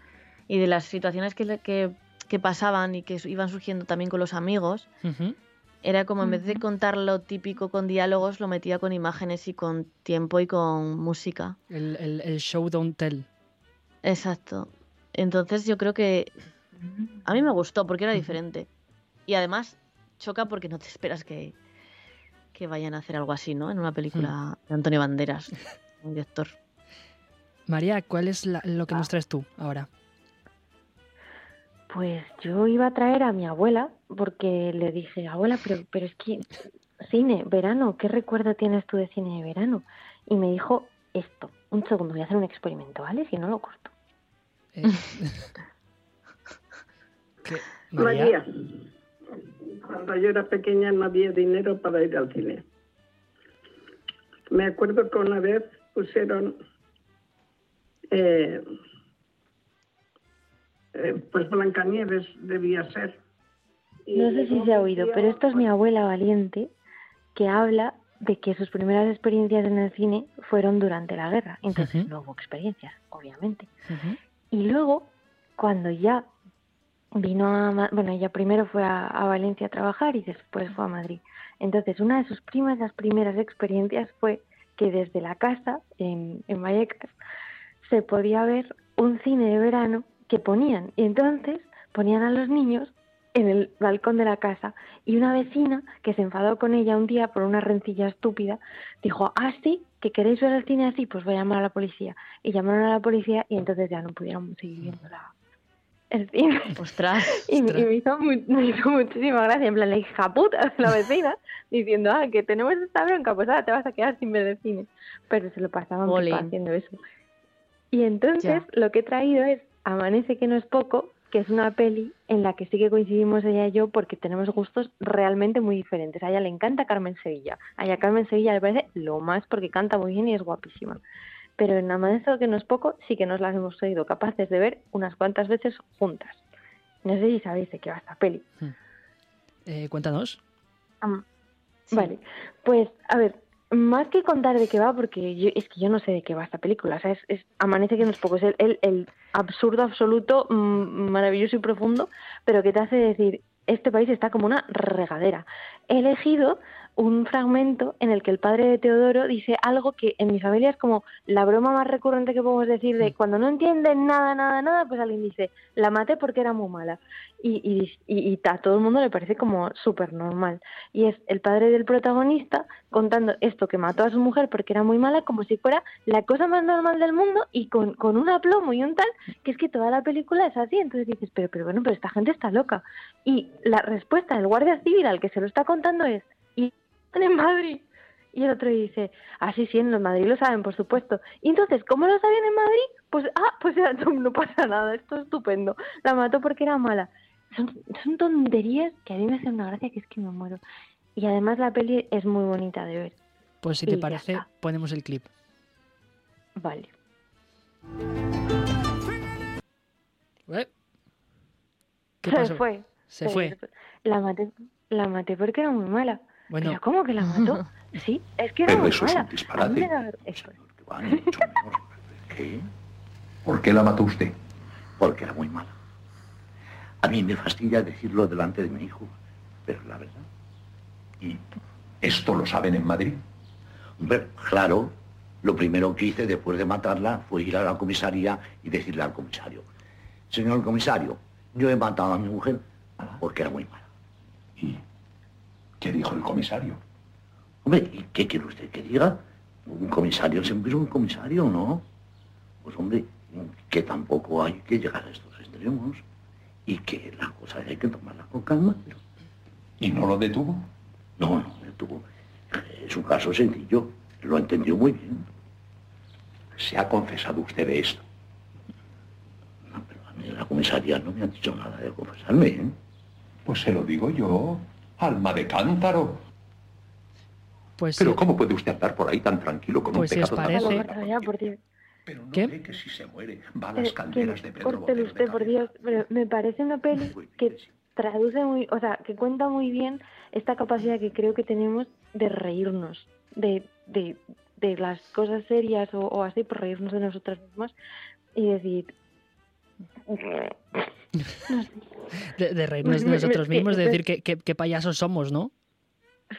Speaker 12: y de las situaciones que, le- que, que pasaban y que iban surgiendo también con los amigos. Era como en vez de contar lo típico con diálogos, lo metía con imágenes y con tiempo y con música.
Speaker 1: El, el- el show don't tell.
Speaker 12: Exacto. Entonces yo creo que a mí me gustó porque era diferente. Y además choca porque no te esperas que, que vayan a hacer algo así, ¿no? En una película de Antonio Banderas, <laughs> un director.
Speaker 1: María, ¿cuál es la- lo que nos traes tú ahora?
Speaker 13: Pues yo iba a traer a mi abuela porque le dije, abuela, pero, pero es que cine, verano, ¿qué recuerdo tienes tú de cine de verano? Y me dijo esto. Un segundo, voy a hacer un experimento, ¿vale? Si no lo corto.
Speaker 1: Eh, <laughs> <laughs> María.
Speaker 29: María, cuando yo era pequeña no había dinero para ir al cine. Me acuerdo que una vez pusieron eh, eh, pues Blancanieves debía ser. Y
Speaker 13: No sé si se ha oído, pero esto es mi abuela valiente que habla de que sus primeras experiencias en el cine fueron durante la guerra. Entonces no hubo experiencias, obviamente. Y luego, cuando ya vino a... Bueno, ella primero fue a, a Valencia a trabajar y después fue a Madrid. Entonces, una de sus primas, las primeras experiencias fue que desde la casa, en, en Vallecas, se podía ver un cine de verano que ponían. Y entonces ponían a los niños en el balcón de la casa y una vecina que se enfadó con ella un día por una rencilla estúpida dijo, ah, sí, que queréis ver el cine así, pues voy a llamar a la policía. Y llamaron a la policía y entonces ya no pudieron seguir viendo la, el cine.
Speaker 12: Ostras. <laughs>
Speaker 13: Y, me- y me, hizo <laughs> me hizo muchísima gracia, en plan, la hija puta de la vecina, <laughs> diciendo, ah, que tenemos esta bronca, pues ahora te vas a quedar sin ver el cine. Pero se lo pasaban haciendo eso. Y entonces lo que he traído es Amanece que no es poco, que es una peli en la que sí que coincidimos ella y yo porque tenemos gustos realmente muy diferentes. A ella le encanta Carmen Sevilla. A ella Carmen Sevilla le parece lo más porque canta muy bien y es guapísima. Pero en Amanece que no es poco sí que nos las hemos sido capaces de ver unas cuantas veces juntas. No sé si sabéis de qué va esta peli.
Speaker 1: Eh, cuéntanos.
Speaker 13: Vale, pues a ver, más que contar de qué va, porque yo, es que yo no sé de qué va esta película, o sea, es, es- amanece que no es poco, es el, el- el absurdo absoluto, mm, maravilloso y profundo, pero que te hace decir, este país está como una regadera. He elegido un fragmento en el que el padre de Teodoro dice algo que en mi familia es como la broma más recurrente que podemos decir de cuando no entienden nada, nada, nada, pues alguien dice, la maté porque era muy mala. Y, y, y- y a todo el mundo le parece como súper normal. Y es el padre del protagonista contando esto que mató a su mujer porque era muy mala como si fuera la cosa más normal del mundo y con, con un aplomo y un tal, que es que toda la película es así. Entonces dices, pero, pero bueno, pero esta gente está loca. Y la respuesta del guardia civil al que se lo está contando es, están <laughs> en Madrid. Y el otro dice, ah, sí, en Madrid lo saben, por supuesto. Y entonces, ¿cómo lo sabían en Madrid? Pues, ah, pues no, no pasa nada, esto es estupendo. La mató porque era mala. Son, son tonterías que a mí me hacen una gracia que es que me muero. Y además la peli es muy bonita de ver.
Speaker 1: Pues si te parece, ponemos el clip.
Speaker 13: Vale.
Speaker 1: ¿Eh? ¿Qué
Speaker 13: se fue.
Speaker 1: Se fue.
Speaker 13: La maté, la maté porque era muy mala.
Speaker 1: Bueno.
Speaker 13: ¿Pero cómo que la mató? <laughs> sí, es que era
Speaker 18: Pero
Speaker 13: muy
Speaker 18: eso es un
Speaker 13: mala.
Speaker 18: disparate. <laughs> ¿Qué? ¿Por qué la mató usted? Porque era muy mala. A mí me fastidia decirlo delante de mi hijo, pero la verdad. ¿Y esto lo saben en Madrid? Hombre, claro. Lo primero que hice después de matarla fue ir a la comisaría y decirle al comisario, señor comisario, yo he matado a mi mujer porque era muy mala. ¿Y qué dijo el comisario? Hombre, ¿y qué quiere usted que diga? Un comisario siempre es un comisario, ¿no? Pues hombre, que tampoco hay que llegar a estos extremos y que las cosas hay que tomarlas con calma. pero- ¿Y no lo detuvo? No, no me detuvo. Es un caso sencillo. Lo entendió muy bien. ¿Se ha confesado usted de esto? No, pero a mí en la comisaría no me han dicho nada de confesarme, ¿eh?
Speaker 30: Pues se lo digo yo, alma de cántaro.
Speaker 1: Pues
Speaker 30: Pero
Speaker 1: sí.
Speaker 30: ¿cómo puede usted andar por ahí tan tranquilo con
Speaker 1: Pues
Speaker 30: un
Speaker 1: si os
Speaker 30: pecado
Speaker 1: parece-.
Speaker 30: Pero no
Speaker 1: ¿Qué?
Speaker 30: ve que si se muere va a
Speaker 13: Eh,
Speaker 30: las calderas de Pedro Botero de
Speaker 13: usted, por Dios, pero me parece una peli que traduce muy, o sea, que cuenta muy bien esta capacidad que creo que tenemos de reírnos, de, de, de las cosas serias o, o así, por reírnos de nosotras mismas y decir...
Speaker 1: De, de reírnos de nosotros mismos, de decir que, que- que payasos somos, ¿no?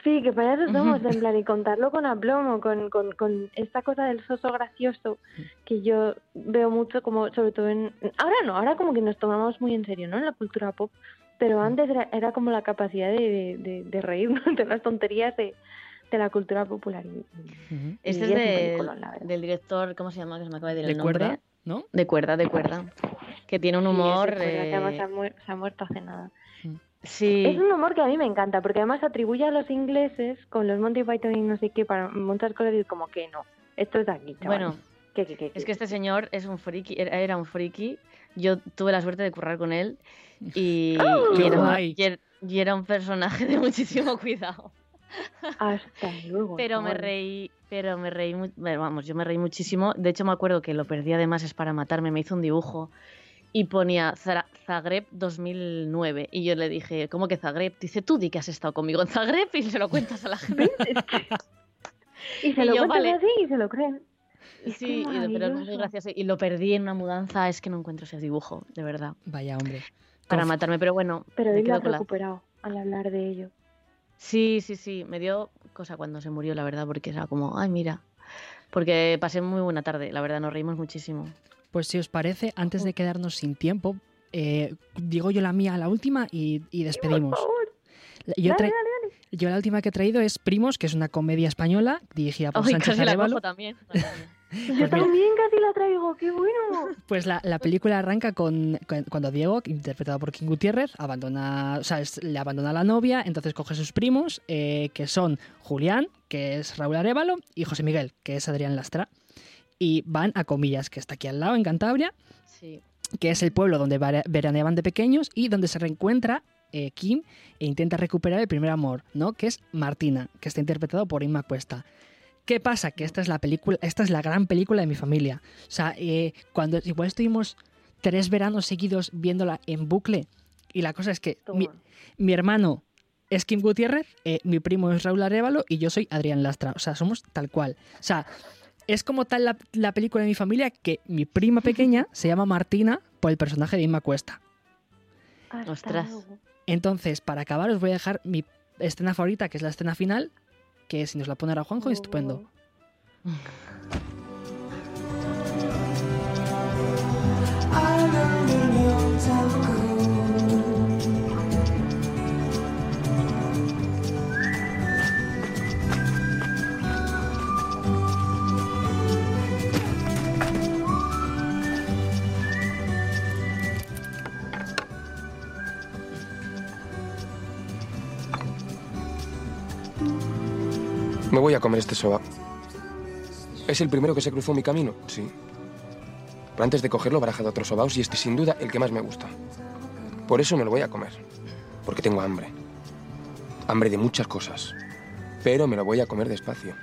Speaker 13: Sí, que payasos somos, en plan, y contarlo con aplomo, con, con, con esta cosa del soso gracioso que yo veo mucho como, sobre todo en... Ahora no, ahora como que nos tomamos muy en serio, ¿no? En la cultura pop, pero antes era, era como la capacidad de, de, de- de reírnos <laughs> de las tonterías de, de la cultura popular.
Speaker 12: Este
Speaker 13: y
Speaker 12: es
Speaker 13: un
Speaker 12: del, director, ¿cómo se llama? Que se me acaba de decir
Speaker 1: De
Speaker 12: el nombre.
Speaker 1: cuerda, ¿no?
Speaker 12: De cuerda, de cuerda. Que tiene un
Speaker 13: Sí, es de
Speaker 12: humor.
Speaker 13: cuerda, que además
Speaker 12: eh,
Speaker 13: se ha, muer- se ha muerto hace nada.
Speaker 12: Sí.
Speaker 13: Es un humor que a mí me encanta, porque además atribuye a los ingleses con los Monty Python y no sé qué para muchas cosas y como que no, esto es de aquí, chaval.
Speaker 12: Bueno,
Speaker 13: ¿Qué, qué, qué,
Speaker 12: Es que este señor es un friki, era era un friki. Yo tuve la suerte de currar con él y, <laughs>
Speaker 13: ¡Oh!
Speaker 12: y
Speaker 1: ¡Qué
Speaker 12: era,
Speaker 1: guay!
Speaker 12: y er- y era un personaje de muchísimo cuidado.
Speaker 13: Hasta luego.
Speaker 12: Pero me reí, pero me reí, vamos, yo me reí muchísimo. De hecho, me acuerdo que lo perdí además es para matarme. Me hizo un dibujo y ponía Zagreb 2009 y yo le dije, ¿cómo que Zagreb? Dice, tú di que has estado conmigo en Zagreb y se lo cuentas a la gente. <laughs> <laughs>
Speaker 13: Y se
Speaker 12: y
Speaker 13: lo
Speaker 12: yo, vale.
Speaker 13: así y se lo creen. Es
Speaker 12: Sí, y- pero es muy
Speaker 13: maravilloso.
Speaker 12: gracioso. Y lo perdí en una mudanza, es que no encuentro ese dibujo, de verdad.
Speaker 1: Vaya, hombre.
Speaker 12: Para
Speaker 1: Conf-
Speaker 12: matarme, pero bueno,
Speaker 13: Pero
Speaker 12: me
Speaker 13: hoy lo
Speaker 12: quedo
Speaker 13: has recuperado al hablar de ello.
Speaker 12: Sí, sí, sí, me dio cosa cuando se murió, la verdad, porque era como, ay, mira. Porque pasé muy buena tarde, la verdad, nos reímos muchísimo.
Speaker 1: Pues si os parece, antes de quedarnos sin tiempo, eh, digo yo la mía, la última, y, y despedimos. Yo,
Speaker 13: Dale,
Speaker 1: tra-
Speaker 13: dale,
Speaker 1: yo la última que he traído es Primos, que es una comedia española dirigida por
Speaker 12: Ay,
Speaker 1: Sánchez
Speaker 12: casi la También.
Speaker 13: Yo
Speaker 1: mira.
Speaker 13: también casi la traigo, qué bueno.
Speaker 1: Pues la, la película arranca con, con- cuando Diego, interpretado por King Gutiérrez, abandona, o sea, es- le abandona a la novia, entonces coge a sus primos, eh, que son Julián, que es Raúl Arevalo, y José Miguel, que es Adrián Lastra, y van a Comillas, que está aquí al lado, en Cantabria,
Speaker 12: Sí.
Speaker 1: que es el pueblo donde veraneaban de pequeños y donde se reencuentra eh, Kim e intenta recuperar el primer amor, ¿no? Que es Martina, que está interpretado por Inma Cuesta. ¿Qué pasa? Que esta es la película, esta es la gran película de mi familia. O sea, eh, cuando igual estuvimos tres veranos seguidos viéndola en bucle y la cosa es que mi, mi hermano es Kim Gutiérrez, eh, mi primo es Raúl Arevalo y yo soy Adrián Lastra. O sea, somos tal cual. O sea, es como tal la, la película de mi familia que mi prima pequeña se llama Martina por el personaje de Inma Cuesta.
Speaker 12: Ostras.
Speaker 1: Entonces, para acabar, os voy a dejar mi escena favorita, que es la escena final, que si nos la pone ahora Juanjo, estupendo.
Speaker 31: Me voy a comer este soba. ¿Es el primero que se cruzó mi camino? Sí. Pero antes de cogerlo, barajado otros sobaos y este sin duda el que más me gusta. Por eso me lo voy a comer. Porque tengo hambre. Hambre de muchas cosas. Pero me lo voy a comer despacio.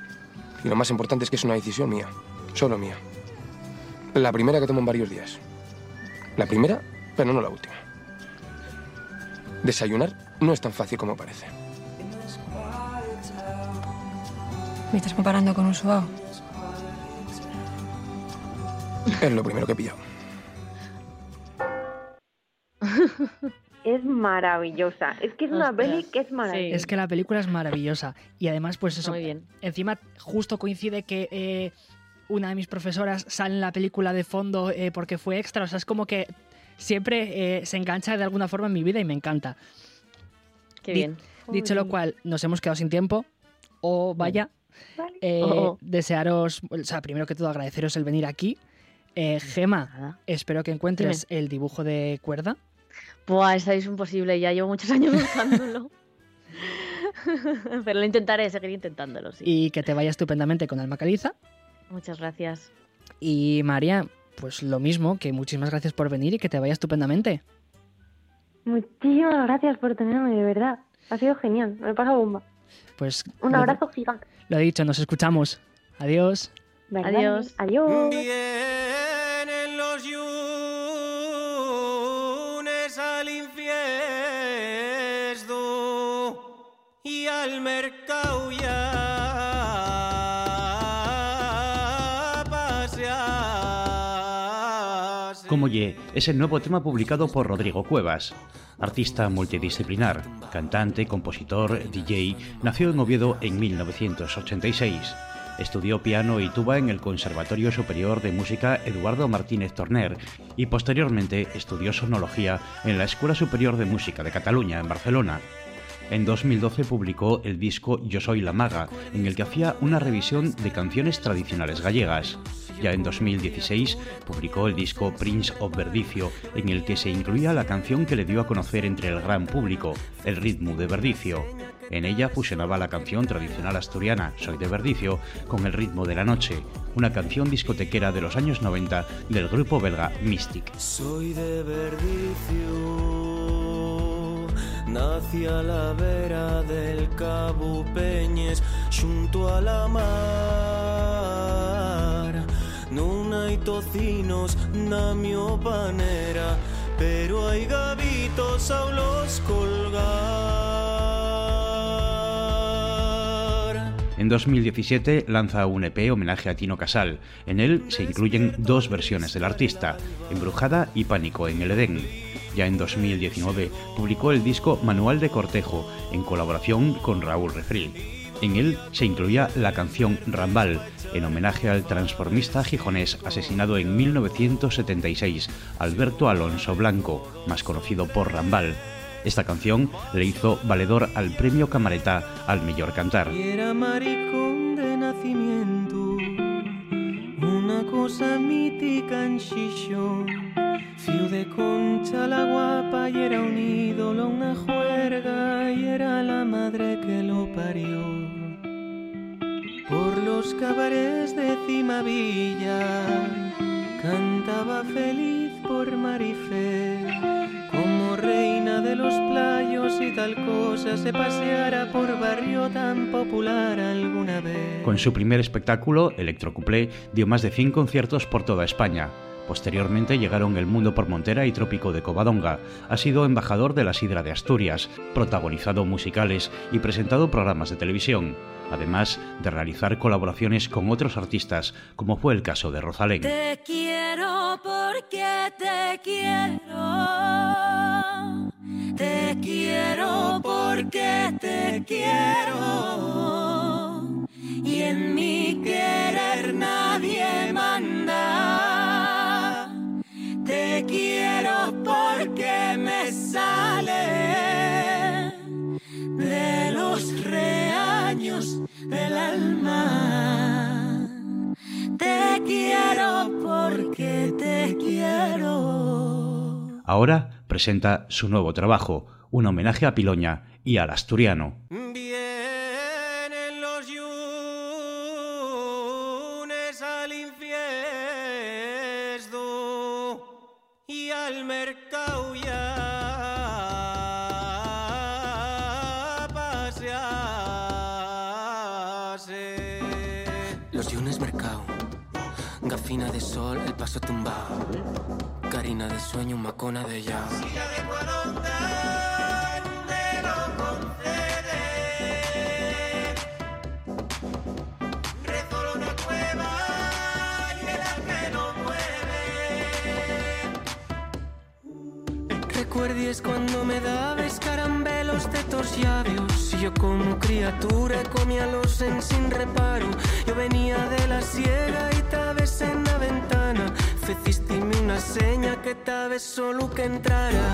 Speaker 31: Y lo más importante es que es una decisión mía. Solo mía. La primera que tomo en varios días. La primera, pero no la última. Desayunar no es tan fácil como parece.
Speaker 27: ¿Me estás comparando con un suao?
Speaker 31: Es lo primero que he pillado.
Speaker 13: Es maravillosa. Es que es una peli que es maravillosa.
Speaker 1: Es que la película es maravillosa. Y además, pues eso.
Speaker 12: Muy bien.
Speaker 1: Encima, justo coincide que eh, una de mis profesoras sale en la película de fondo eh, porque fue extra. O sea, es como que siempre eh, se engancha de alguna forma en mi vida y me encanta.
Speaker 12: Qué
Speaker 1: Di-
Speaker 12: bien.
Speaker 1: Dicho lo cual, nos hemos quedado sin tiempo. O vaya. Eh,
Speaker 12: Oh, oh.
Speaker 1: Desearos, o sea, primero que todo agradeceros el venir aquí. Eh, Gema, espero que encuentres el dibujo de cuerda.
Speaker 12: Buah, estáis imposible, ya llevo muchos años buscándolo. <laughs> Pero lo intentaré, seguir intentándolo, sí.
Speaker 1: Y que te vaya estupendamente con Alma Caliza.
Speaker 12: Muchas gracias.
Speaker 1: Y María, pues lo mismo, que muchísimas gracias por venir y que te vaya estupendamente.
Speaker 13: Muchísimas gracias por tenerme, de verdad. Ha sido genial, me pasa bomba.
Speaker 1: Pues
Speaker 13: Un
Speaker 1: lo-
Speaker 13: abrazo gigante.
Speaker 1: Lo he dicho, nos escuchamos. Adiós.
Speaker 12: Adiós.
Speaker 13: Adiós.
Speaker 32: Es el nuevo tema publicado por Rodrigo Cuevas. Artista multidisciplinar, cantante, compositor, DJ, nació en Oviedo en 1986. Estudió piano y tuba en el Conservatorio Superior de Música Eduardo Martínez Torner y posteriormente estudió sonología en la Escuela Superior de Música de Cataluña, en Barcelona. En 2012 publicó el disco Yo Soy la Maga, en el que hacía una revisión de canciones tradicionales gallegas. Ya en 2016 publicó el disco Prince of Verdicio, en el que se incluía la canción que le dio a conocer entre el gran público, El ritmo de Verdicio. En ella fusionaba la canción tradicional asturiana Soy de Verdicio con el ritmo de la noche, una canción discotequera de los años 90 del grupo belga Mystic.
Speaker 33: Soy de Verdicio, nací a la vera del Cabo Peñes, junto a la mar. Non hai tocinos na mio pero hai gavitos los colgar.
Speaker 32: En 2017 lanza un EP homenaje a Tino Casal. En él se incluyen dos versiones del artista, Embrujada y Pánico en el Edén. Ya en 2019 publicó el disco Manual de Cortejo, en colaboración con Raúl Refri. En él se incluía la canción Rambal, en homenaje al transformista gijonés asesinado en 1976, Alberto Alonso Blanco, más conocido por Rambal. Esta canción le hizo valedor al premio Camareta al mejor cantar.
Speaker 33: Era maricón de nacimiento, una cosa mítica en. Fiu de concha la guapa y era un ídolo, una juerga y era la madre que lo parió. Por los cabarets de Cimavilla cantaba feliz por Marifé. Como reina de los playos y tal cosa se paseara por barrio tan popular alguna vez.
Speaker 32: Con su primer espectáculo, Electrocuplé, dio más de 100 conciertos por toda España. Posteriormente llegaron El Mundo por Montera y Trópico de Covadonga. Ha sido embajador de la Sidra de Asturias, protagonizado musicales y presentado programas de televisión, además de realizar colaboraciones con otros artistas, como fue el caso de Rosalén.
Speaker 15: Te quiero porque te quiero. Te quiero porque te quiero. Y en mi querer nadie manda. Te quiero porque me sale de los reaños del alma. Te quiero porque te quiero.
Speaker 32: Ahora presenta su nuevo trabajo, un homenaje a Piloña y al asturiano.
Speaker 33: Paso tumbado, carina de sueño, macona de ya. Recuerdes cuando me dabas caramelos de tus labios. Y yo como criatura comía los en sin reparo. Yo venía de la sierra Fecistime una seña que tabes solo que entrara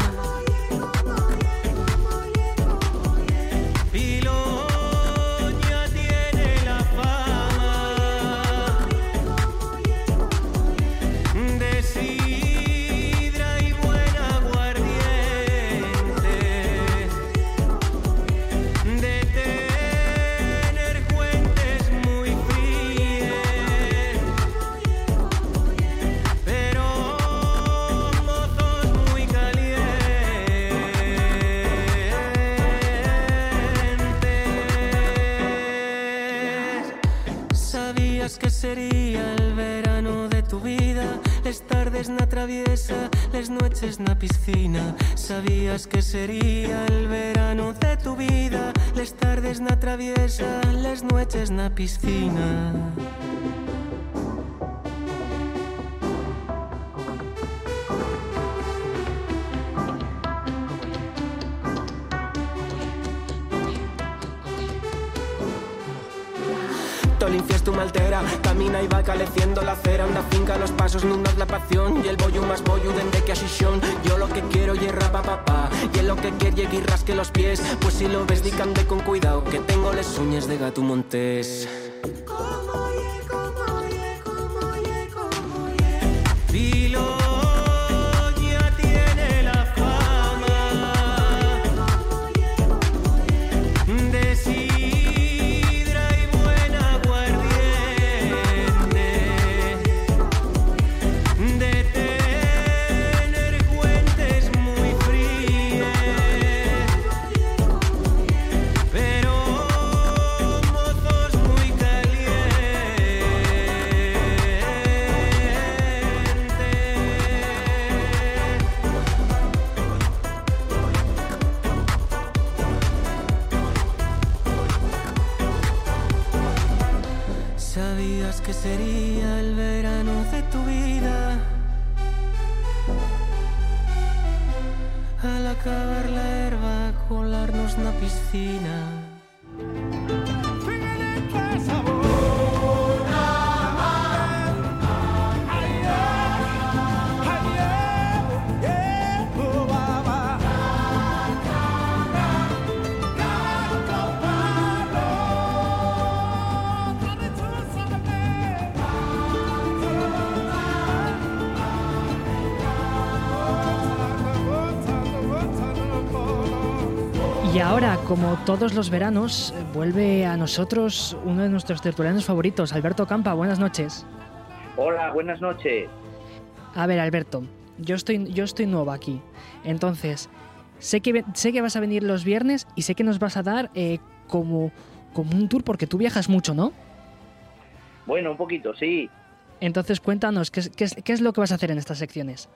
Speaker 33: sería el verano de tu vida, les tardes na traviesa, las noches na piscina. Sabías que sería el verano de tu vida, las tardes na traviesa, las noches na piscina. Caleciendo la cera Una finca los pasos, no la pasión Y el bollo más bollo dende que asisión Yo lo que quiero y pa papá Y en lo que quiero y rasque los pies. Pues si lo ves di con cuidado Que tengo les uñas de gato montés na
Speaker 1: como todos los veranos, vuelve a nosotros uno de nuestros tertulianos favoritos, Alberto Campa. Buenas noches.
Speaker 34: Hola, buenas noches.
Speaker 1: A ver, Alberto, yo estoy, yo estoy nuevo aquí. Entonces, sé que, sé que vas a venir los viernes y sé que nos vas a dar eh, como, como un tour porque tú viajas mucho, ¿no?
Speaker 34: Bueno, un poquito, sí.
Speaker 1: Entonces, cuéntanos, ¿qué es, qué es- qué es lo que vas a hacer en estas secciones?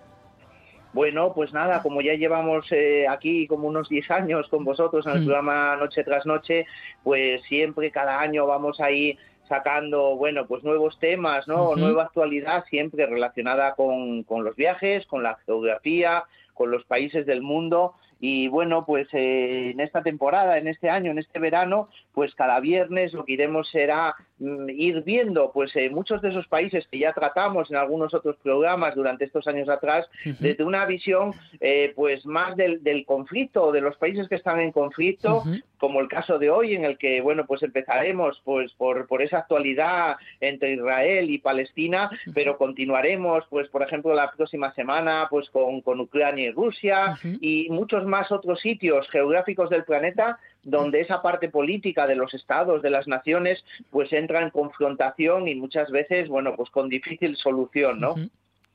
Speaker 34: Bueno, pues nada, como ya llevamos eh, aquí como unos 10 años con vosotros en el
Speaker 1: Mm.
Speaker 34: programa Noche tras Noche, pues siempre cada año vamos ahí sacando, bueno, pues nuevos temas, ¿no? Nueva actualidad siempre relacionada con, con los viajes, con la geografía, con los países del mundo. Y bueno, pues eh, en esta temporada, en este año, en este verano, pues cada viernes lo que iremos será mm, ir viendo pues eh, muchos de esos países que ya tratamos en algunos otros programas durante estos años atrás, desde una visión eh, pues más del, del conflicto, de los países que están en conflicto, como el caso de hoy, en el que bueno pues empezaremos pues por, por esa actualidad entre Israel y Palestina, pero continuaremos pues por ejemplo la próxima semana pues con, con Ucrania y Rusia y muchos más otros sitios geográficos del planeta donde esa parte política de los estados, de las naciones, pues entra en confrontación y muchas veces, bueno, pues con difícil solución, ¿no?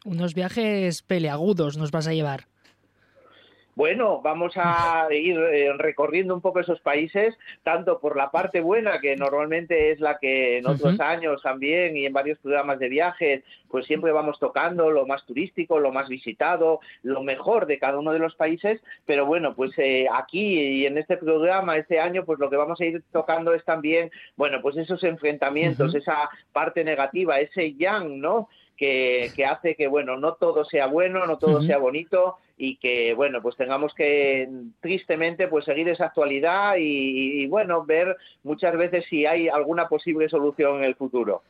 Speaker 1: Unos viajes peleagudos nos vas a llevar.
Speaker 34: Bueno, vamos a <laughs> ir eh, recorriendo un poco esos países, tanto por la parte buena, que normalmente es la que en otros años también y en varios programas de viajes, pues siempre vamos tocando lo más turístico, lo más visitado, lo mejor de cada uno de los países, pero bueno, pues eh, aquí y en este programa, este año, pues lo que vamos a ir tocando es también, bueno, pues esos enfrentamientos, esa parte negativa, ese yang, ¿no? Que, que hace que, bueno, no todo sea bueno, no todo sea bonito y que, bueno, pues tengamos que, tristemente, pues seguir esa actualidad y, y, bueno, ver muchas veces si hay alguna posible solución en el futuro.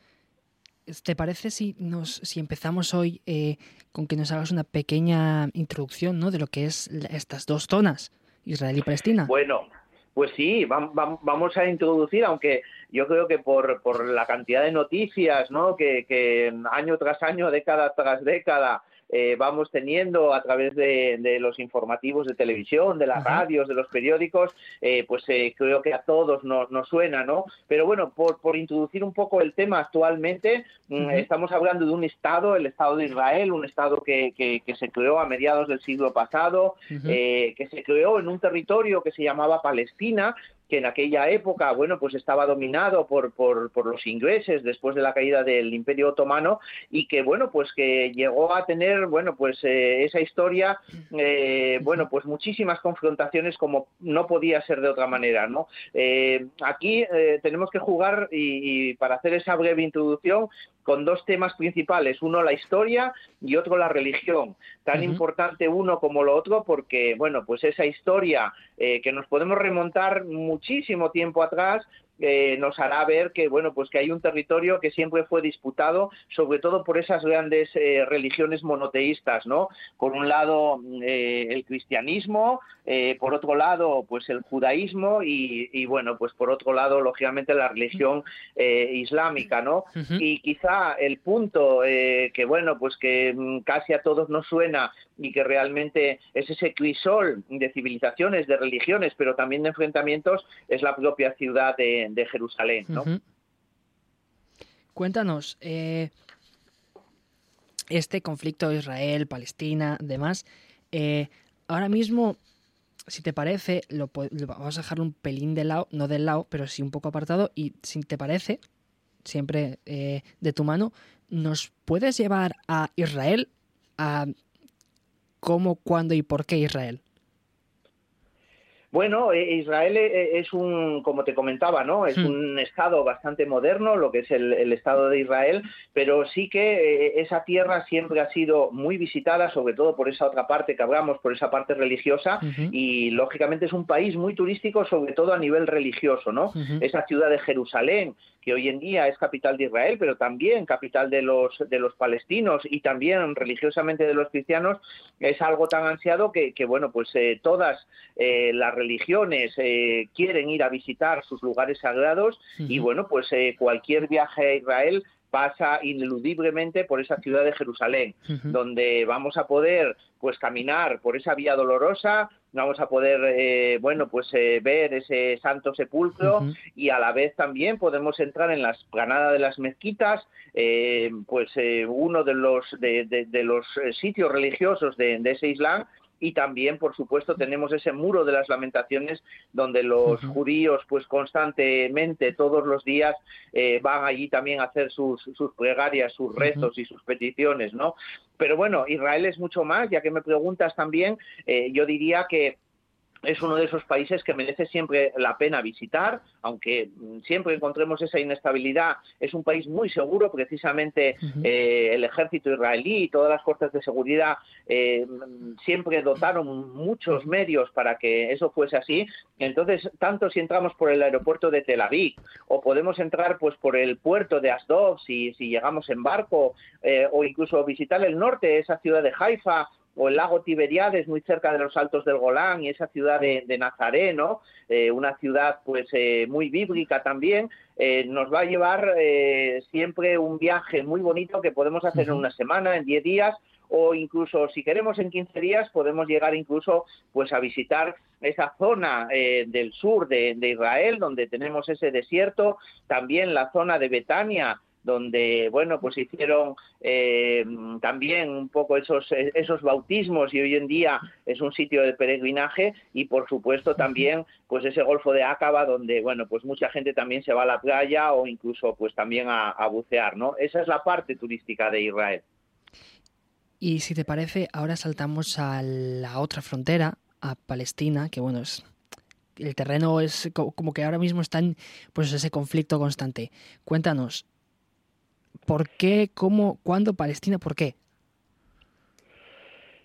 Speaker 1: ¿Te parece si, nos, si empezamos hoy eh, con que nos hagas una pequeña introducción ¿no? de lo que es estas dos zonas, Israel y Palestina?
Speaker 34: Bueno, pues sí, vam- vam- vamos a introducir, aunque yo creo que por, por la cantidad de noticias ¿no? que, que año tras año, década tras década, eh, vamos teniendo a través de, de los informativos de televisión, de las radios, de los periódicos, eh, pues eh, creo que a todos nos, nos suena, ¿no? Pero bueno, por, por introducir un poco el tema actualmente, mm, estamos hablando de un Estado, el Estado de Israel, un Estado que, que- que se creó a mediados del siglo pasado, eh, que se creó en un territorio que se llamaba Palestina que en aquella época, bueno, pues estaba dominado por, por, por, los ingleses después de la caída del Imperio Otomano y que, bueno, pues que llegó a tener, bueno, pues eh, esa historia, eh, bueno, pues muchísimas confrontaciones como no podía ser de otra manera, ¿no? Eh, aquí tenemos que jugar y, y para hacer esa breve introducción, con dos temas principales, uno la historia y otro la religión. Tan importante uno como lo otro porque, bueno, pues esa historia eh, que nos podemos remontar muchísimo tiempo atrás, eh, nos hará ver que bueno pues que hay un territorio que siempre fue disputado sobre todo por esas grandes eh, religiones monoteístas no por un lado eh, el cristianismo por otro lado pues el judaísmo y, y, bueno pues por otro lado lógicamente la religión islámica no y quizá el punto eh, que bueno pues que mm, casi a todos nos suena y que realmente es ese crisol de civilizaciones de religiones pero también de enfrentamientos es la propia ciudad de, Jerusalén ¿no?
Speaker 1: Cuéntanos, eh, este conflicto Israel, Palestina, demás, eh, ahora mismo, si te parece, lo, vamos a dejarlo un pelín de lado, no del lado, pero sí un poco apartado, y si te parece, siempre eh, de tu mano, ¿nos puedes llevar a Israel? A cómo, cuándo y por qué Israel.
Speaker 34: Bueno, eh, Israel eh, es un, como te comentaba, ¿no? Es
Speaker 1: Hmm.
Speaker 34: un estado bastante moderno, lo que es el, el Estado de Israel, pero sí que eh, esa tierra siempre ha sido muy visitada, sobre todo por esa otra parte que hablamos, por esa parte religiosa, y lógicamente es un país muy turístico, sobre todo a nivel religioso, ¿no? Esa ciudad de Jerusalén, que hoy en día es capital de Israel, pero también capital de los, de los palestinos y también religiosamente de los cristianos, es algo tan ansiado que, que bueno, pues eh, todas eh, las religiones eh, quieren ir a visitar sus lugares sagrados y bueno, pues eh, cualquier viaje a Israel pasa ineludiblemente por esa ciudad de Jerusalén, donde vamos a poder pues caminar por esa vía dolorosa, vamos a poder eh, bueno pues eh, ver ese santo sepulcro y a la vez también podemos entrar en la esplanada de las mezquitas, eh, pues eh, uno de los de, de- de los eh, sitios religiosos de, de ese Islam y también, por supuesto, tenemos ese muro de las lamentaciones donde los judíos, pues constantemente, todos los días, eh, van allí también a hacer sus, sus plegarias, sus rezos y sus peticiones, ¿no? Pero bueno, Israel es mucho más, ya que me preguntas también, eh, yo diría que es uno de esos países que merece siempre la pena visitar, aunque mm, siempre encontremos esa inestabilidad. Es un país muy seguro, precisamente eh, el ejército israelí y todas las fuerzas de seguridad eh, siempre dotaron muchos medios para que eso fuese así. Entonces, tanto si entramos por el aeropuerto de Tel Aviv o podemos entrar pues por el puerto de Asdod si, si llegamos en barco eh, o incluso visitar el norte, esa ciudad de Haifa o el lago Tiberiades, muy cerca de los Altos del Golán, y esa ciudad de, de Nazaret, ¿no? Eh, una ciudad pues eh, muy bíblica también, eh, nos va a llevar eh, siempre un viaje muy bonito que podemos hacer en una semana, en 10 días, o incluso si queremos en 15 días podemos llegar incluso pues a visitar esa zona eh, del sur de, de Israel donde tenemos ese desierto, también la zona de Betania donde bueno pues hicieron eh, también un poco esos esos bautismos y hoy en día es un sitio de peregrinaje y por supuesto también pues ese golfo de Acaba donde bueno pues mucha gente también se va a la playa o incluso pues también a, a bucear no esa es la parte turística de Israel.
Speaker 1: Y si te parece, ahora saltamos a la otra frontera, a Palestina, que bueno, es el terreno es co- como que ahora mismo está en pues ese conflicto constante. Cuéntanos, ¿por qué, cómo, cuándo Palestina, por qué?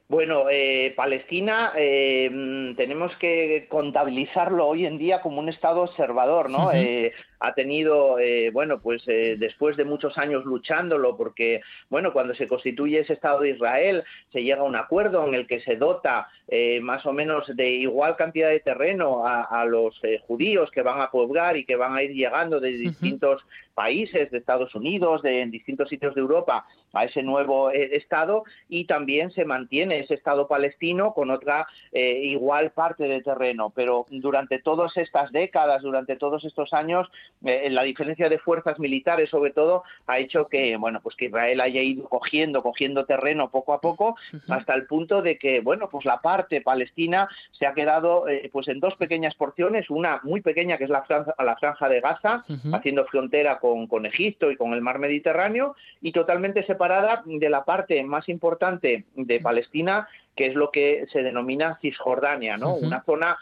Speaker 34: Bueno, eh, Palestina eh, mm, tenemos que contabilizarlo hoy en día como un Estado observador, ¿no? Eh, ha tenido, eh, bueno, pues eh, después de muchos años luchándolo, porque, bueno, cuando se constituye ese Estado de Israel, se llega a un acuerdo en el que se dota eh, más o menos de igual cantidad de terreno a, a los judíos que van a poblar y que van a ir llegando de distintos países, de Estados Unidos, de en distintos sitios de Europa, a ese nuevo eh, Estado y también se mantiene ese Estado palestino con otra eh, igual parte de terreno. Pero durante todas estas décadas, durante todos estos años, eh, la diferencia de fuerzas militares sobre todo ha hecho que bueno pues que Israel haya ido cogiendo cogiendo terreno poco a poco hasta el punto de que bueno pues la parte palestina se ha quedado eh, pues en dos pequeñas porciones una muy pequeña que es la franja, la franja de Gaza haciendo frontera con, con Egipto y con el mar Mediterráneo y totalmente separada de la parte más importante de Palestina que es lo que se denomina Cisjordania no una zona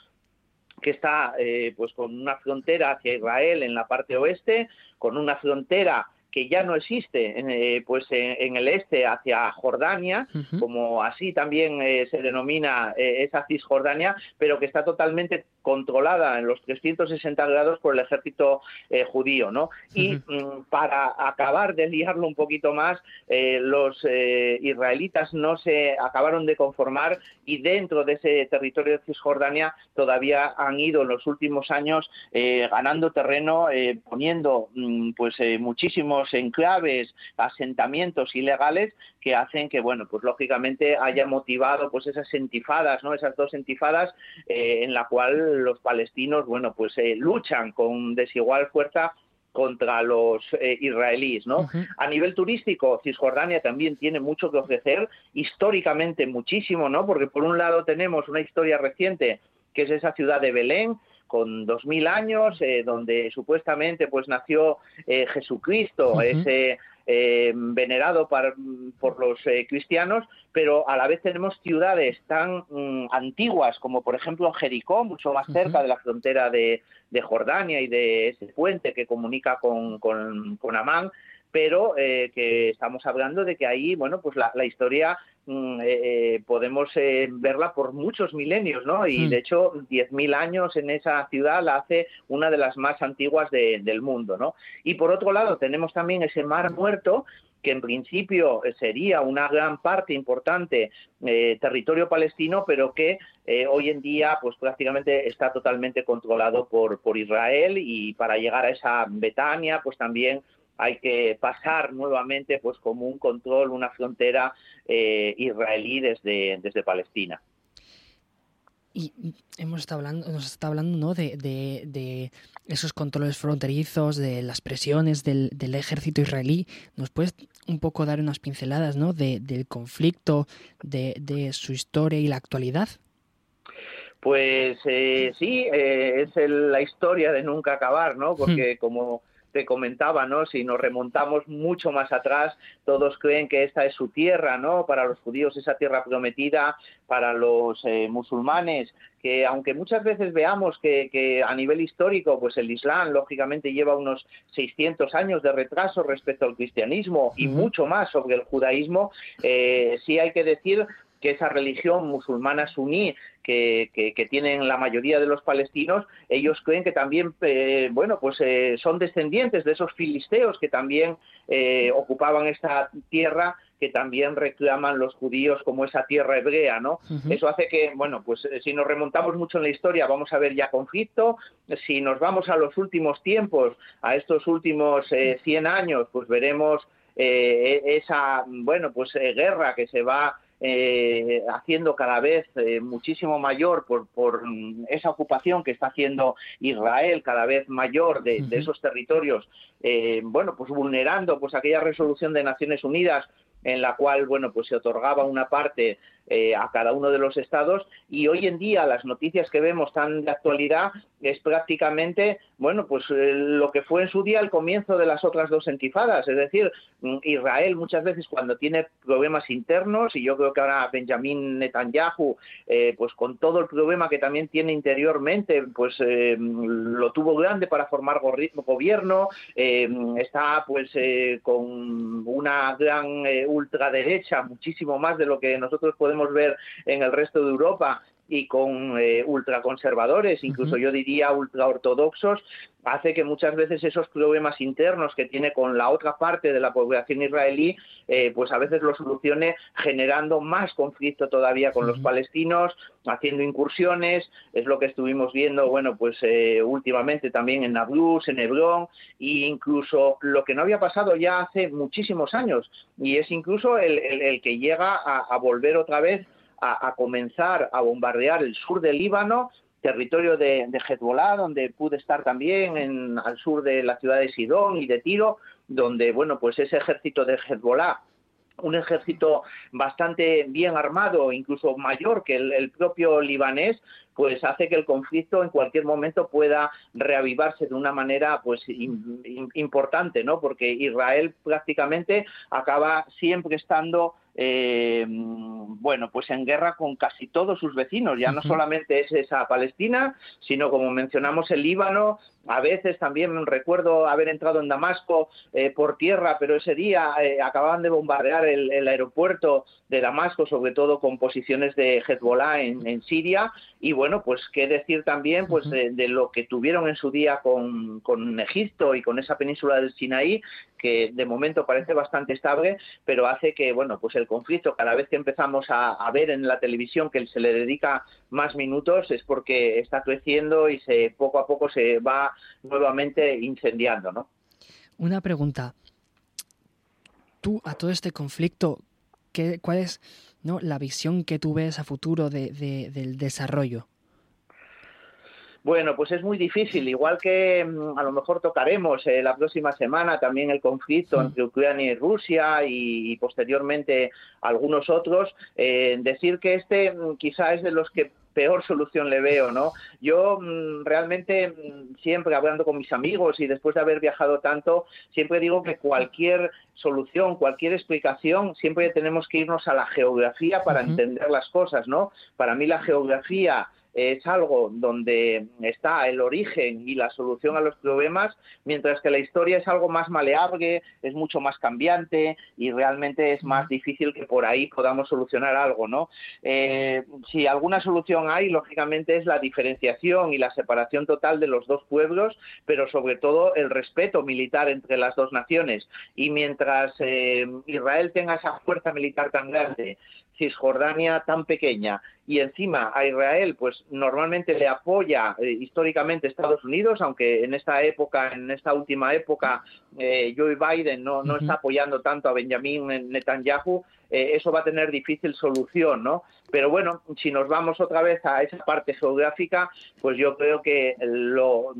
Speaker 34: que está eh, pues con una frontera hacia Israel en la parte oeste, con una frontera que ya no existe en, eh, pues en, el este hacia Jordania, como así también eh, se denomina eh, esa Cisjordania, pero que está totalmente controlada en los 360 grados por el ejército judío, ¿no? Y mm, para acabar de liarlo un poquito más, los israelitas no se acabaron de conformar y dentro de ese territorio de Cisjordania todavía han ido en los últimos años ganando terreno, poniendo mm, pues muchísimos enclaves, asentamientos ilegales que hacen que, bueno, pues lógicamente haya motivado pues esas entifadas, ¿no? Esas dos entifadas eh, en la cual los palestinos, bueno, pues eh, luchan con desigual fuerza contra los eh, israelíes, ¿no? A nivel turístico, Cisjordania también tiene mucho que ofrecer, históricamente muchísimo, ¿no? Porque por un lado tenemos una historia reciente que es esa ciudad de Belén, con dos mil años, eh, donde supuestamente pues nació eh, Jesucristo, ese eh, venerado por los cristianos, pero a la vez tenemos ciudades tan mm, antiguas como por ejemplo Jericó, mucho más cerca de la frontera de, Jordania y de ese puente que comunica con, con, con Amán, pero que estamos hablando de que ahí, bueno, pues la, la historia Mm, eh, eh, podemos eh, verla por muchos milenios, ¿no? Y hmm. de hecho, 10.000 años en esa ciudad la hace una de las más antiguas del mundo, ¿no? Y por otro lado, tenemos también ese mar muerto que en principio sería una gran parte importante territorio palestino, pero que hoy en día pues prácticamente está totalmente controlado por, por Israel y para llegar a esa Betania pues también hay que pasar nuevamente pues como un control, una frontera eh, israelí desde, desde Palestina.
Speaker 1: Y hemos estado hablando, nos está hablando ¿no? de, de, esos controles fronterizos, de las presiones del, del, ejército israelí. ¿Nos puedes un poco dar unas pinceladas ¿no? de, del conflicto, de, de su historia y la actualidad?
Speaker 34: Pues eh, sí, eh, es la historia de nunca acabar, ¿no? Porque hmm. como te comentaba, ¿no? Si nos remontamos mucho más atrás, todos creen que esta es su tierra, ¿no? Para los judíos esa tierra prometida, para los eh, musulmanes, que aunque muchas veces veamos que, a nivel histórico, pues el Islam lógicamente lleva unos 600 años de retraso respecto al cristianismo y mucho más sobre el judaísmo, eh, sí hay que decir que esa religión musulmana suní que, que, tienen la mayoría de los palestinos, ellos creen que también, eh, bueno, pues eh, son descendientes de esos filisteos que también eh, ocupaban esta tierra que también reclaman los judíos como esa tierra hebrea, ¿no? Eso hace que, bueno, pues si nos remontamos mucho en la historia vamos a ver ya conflicto, si nos vamos a los últimos tiempos, a estos últimos 100 años, pues veremos esa, bueno, pues guerra que se va eh, haciendo cada vez eh, muchísimo mayor por, por, esa ocupación que está haciendo Israel, cada vez mayor de, esos territorios, eh, bueno, pues vulnerando pues aquella resolución de Naciones Unidas en la cual, bueno, pues se otorgaba una parte eh, a cada uno de los estados y hoy en día las noticias que vemos tan de actualidad es prácticamente, bueno, pues eh, lo que fue en su día el comienzo de las otras dos entifadas, es decir, mm, Israel muchas veces cuando tiene problemas internos y yo creo que ahora Benjamín Netanyahu, eh, pues con todo el problema que también tiene interiormente, pues lo tuvo grande para formar gobierno, está pues con una gran ultraderecha, muchísimo más de lo que nosotros podemos ver en el resto de Europa y con eh, ultraconservadores, incluso yo diría ultraortodoxos, hace que muchas veces esos problemas internos que tiene con la otra parte de la población israelí, eh, pues a veces lo solucione generando más conflicto todavía con los palestinos, haciendo incursiones, es lo que estuvimos viendo, bueno, pues eh, últimamente también en Nablus, en Hebrón, e incluso lo que no había pasado ya hace muchísimos años, y es incluso el, que llega a volver otra vez a, comenzar a bombardear el sur del Líbano territorio de, de Hezbollah, donde pude estar también en, al sur de la ciudad de Sidón y de Tiro, donde, bueno, pues ese ejército de Hezbollah un ejército bastante bien armado, incluso mayor que el, propio libanés, pues hace que el conflicto en cualquier momento pueda reavivarse de una manera pues in, importante, ¿no? Porque Israel prácticamente acaba siempre estando eh, bueno, pues en guerra con casi todos sus vecinos. Ya no solamente es esa Palestina, sino como mencionamos el Líbano. A veces también recuerdo haber entrado en Damasco eh, por tierra, pero ese día eh, acababan de bombardear el, el, aeropuerto de Damasco, sobre todo con posiciones de Hezbollah en, en Siria. Y bueno, pues qué decir también pues de, de, lo que tuvieron en su día con, con Egipto y con esa península del Sinaí, que de momento parece bastante estable, pero hace que, bueno, pues el conflicto, cada vez que empezamos a, a, ver en la televisión que se le dedica más minutos, es porque está creciendo y se poco a poco se va nuevamente incendiando, ¿no?
Speaker 1: Una pregunta. Tú, a todo este conflicto, ¿qué, ¿cuál es ¿no? la visión que tú ves a futuro de, de, del desarrollo?
Speaker 34: Bueno, pues es muy difícil, igual que a lo mejor tocaremos eh, la próxima semana también el conflicto entre Ucrania y Rusia y, y posteriormente algunos otros, eh, decir que este quizá es de los que peor solución le veo, ¿no? Yo mmm, realmente siempre hablando con mis amigos y después de haber viajado tanto, siempre digo que cualquier solución, cualquier explicación, siempre tenemos que irnos a la geografía para uh -huh. entender las cosas, ¿no? Para mí la geografía es algo donde está el origen y la solución a los problemas, mientras que la historia es algo más maleable, es mucho más cambiante y realmente es más difícil que por ahí podamos solucionar algo, ¿no? Eh, si alguna solución hay, lógicamente es la diferenciación y la separación total de los dos pueblos, pero sobre todo el respeto militar entre las dos naciones. Y mientras eh, Israel tenga esa fuerza militar tan grande, Cisjordania tan pequeña y encima a Israel pues normalmente le apoya eh, históricamente Estados Unidos, aunque en esta época, en esta última época eh, Joe Biden no, no uh -huh. está apoyando tanto a Benjamin Netanyahu, eh, eso va a tener difícil solución, ¿no? Pero bueno, si nos vamos otra vez a esa parte geográfica, pues yo creo que lo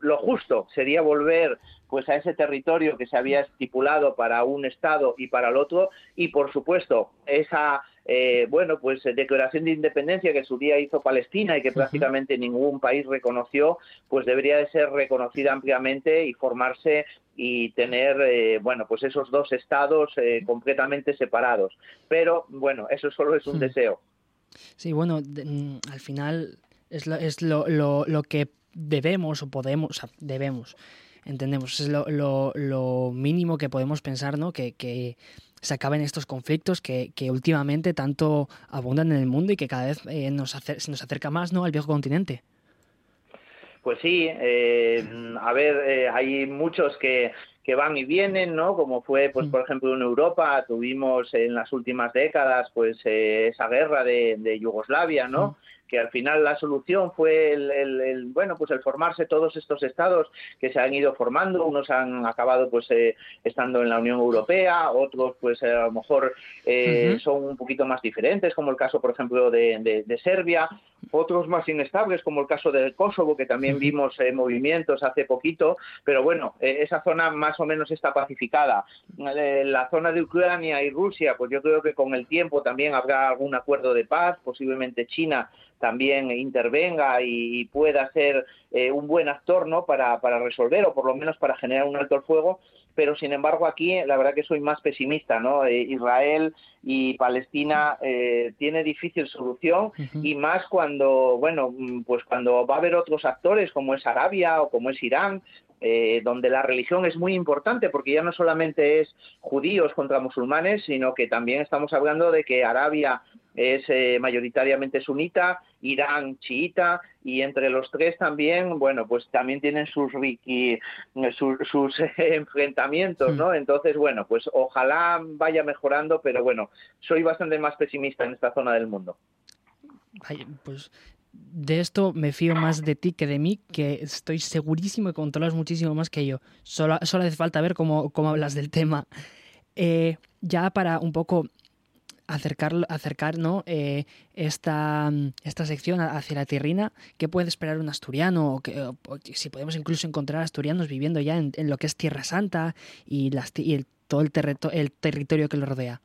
Speaker 34: lo justo sería volver pues a ese territorio que se había estipulado para un estado y para el otro y por supuesto esa eh, bueno pues declaración de independencia que su día hizo Palestina y que prácticamente ningún país reconoció pues debería de ser reconocida ampliamente y formarse y tener eh, bueno pues esos dos estados eh, completamente separados. Pero bueno eso solo es un
Speaker 1: sí.
Speaker 34: deseo.
Speaker 1: Sí bueno de, mm, al final es lo, es lo, lo, lo que debemos o podemos, o sea, debemos, entendemos, es lo, lo, lo, mínimo que podemos pensar, ¿no? Que, que se acaben estos conflictos que, que, últimamente tanto abundan en el mundo y que cada vez eh, nos, acer se nos acerca más, ¿no? Al viejo continente.
Speaker 34: Pues sí, eh, a ver, eh, hay muchos que, que van y vienen, ¿no? Como fue, pues, por ejemplo, en Europa tuvimos en las últimas décadas, pues, eh, esa guerra de, de Yugoslavia, ¿no? Que al final la solución fue el, el, el, bueno pues el formarse todos estos estados que se han ido formando unos han acabado pues eh, estando en la Unión Europea otros pues a lo mejor eh, uh -huh. son un poquito más diferentes como el caso por ejemplo de, de, de, Serbia otros más inestables como el caso del Kosovo que también uh -huh. vimos eh, movimientos hace poquito pero bueno eh, esa zona más o menos está pacificada eh, la zona de Ucrania y Rusia pues yo creo que con el tiempo también habrá algún acuerdo de paz posiblemente China también intervenga y, pueda ser eh, un buen actor ¿no? para, para resolver o por lo menos para generar un alto el fuego, pero sin embargo aquí la verdad que soy más pesimista, ¿no? Eh, Israel y Palestina eh, tiene difícil solución uh -huh. y más cuando, bueno, mm, pues cuando va a haber otros actores como es Arabia o como es Irán, eh, donde la religión es muy importante porque ya no solamente es judíos contra musulmanes, sino que también estamos hablando de que Arabia es eh, mayoritariamente sunita, Irán chiita y entre los tres también, bueno, pues también tienen sus, y, sus, sus <laughs> eh, enfrentamientos, ¿no? Entonces, bueno, pues ojalá vaya mejorando, pero bueno, soy bastante más pesimista en esta zona del mundo.
Speaker 1: Ay, pues de esto me fío más de ti que de mí, que estoy segurísimo que controlas muchísimo más que yo. Solo, solo hace falta ver cómo, cómo hablas del tema. Eh, ya para un poco acercar. Eh, esta, esta sección hacia la tierrina, ¿qué puede esperar un asturiano? O, que, si podemos incluso encontrar asturianos viviendo ya en, lo que es Tierra Santa y, todo el territorio que lo rodea.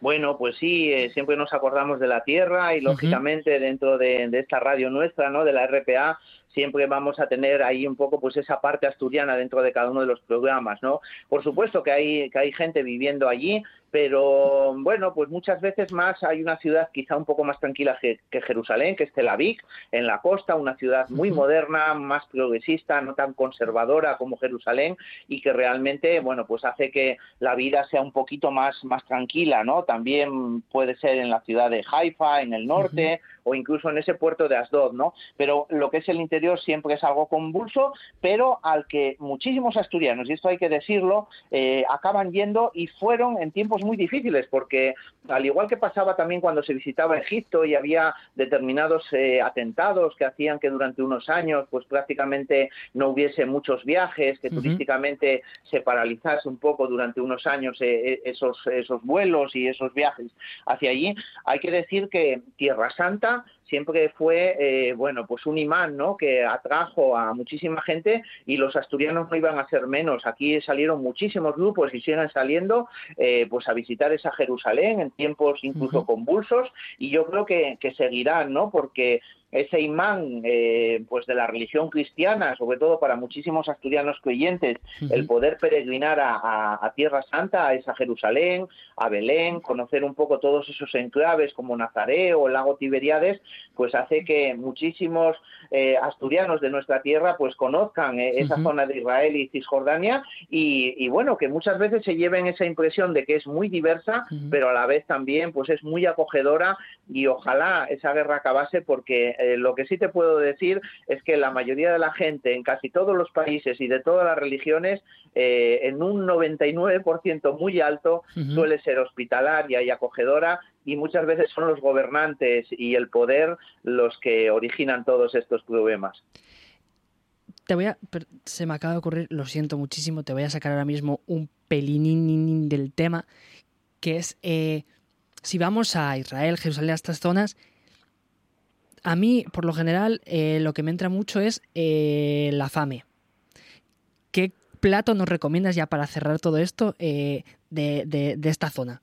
Speaker 34: Bueno, pues sí, eh, siempre nos acordamos de la tierra y lógicamente dentro de, de, esta radio nuestra, ¿no? De la RPA, siempre vamos a tener ahí un poco pues esa parte asturiana dentro de cada uno de los programas, ¿no? Por supuesto que hay, que hay gente viviendo allí, pero bueno, pues muchas veces más hay una ciudad quizá un poco más tranquila que, Jerusalén, que es Tel Aviv, en la costa, una ciudad muy moderna, más progresista, no tan conservadora como Jerusalén y que realmente, bueno, pues hace que la vida sea un poquito más, más tranquila, ¿no? También puede ser en la ciudad de Haifa, en el norte, o incluso en ese puerto de Asdod, ¿no? Pero lo que es el interior siempre es algo convulso, pero al que muchísimos asturianos, y esto hay que decirlo, eh, acaban yendo y fueron en tiempos muy difíciles, porque al igual que pasaba también cuando se visitaba Egipto y había determinados eh, atentados que hacían que durante unos años pues prácticamente no hubiese muchos viajes, que turísticamente se paralizase un poco durante unos años eh, esos, esos vuelos y esos viajes hacia allí, hay que decir que Tierra Santa siempre fue, eh, bueno, pues un imán, ¿no? Que atrajo a muchísima gente y los asturianos no iban a ser menos. Aquí salieron muchísimos grupos y siguen saliendo, eh, pues a visitar esa Jerusalén en tiempos incluso convulsos y yo creo que, que seguirán, ¿no? Porque ese imán eh, pues de la religión cristiana, sobre todo para muchísimos asturianos creyentes, el poder peregrinar a, Tierra Santa, a esa Jerusalén, a Belén, conocer un poco todos esos enclaves como Nazaret o el lago Tiberiades, pues hace que muchísimos eh, asturianos de nuestra tierra pues conozcan eh, esa zona de Israel y Cisjordania y, bueno, que muchas veces se lleven esa impresión de que es muy diversa, pero a la vez también pues es muy acogedora y ojalá esa guerra acabase porque eh, lo que sí te puedo decir es que la mayoría de la gente en casi todos los países y de todas las religiones, eh, en un 99% muy alto, suele ser hospitalaria y acogedora y muchas veces son los gobernantes y el poder los que originan todos estos problemas.
Speaker 1: Te voy a, se me acaba de ocurrir, lo siento muchísimo, te voy a sacar ahora mismo un pelín del tema, que es eh, si vamos a Israel, Jerusalén, a estas zonas, a mí, por lo general, eh, lo que me entra mucho es eh, la fame. ¿Qué plato nos recomiendas ya para cerrar todo esto eh, de, esta zona?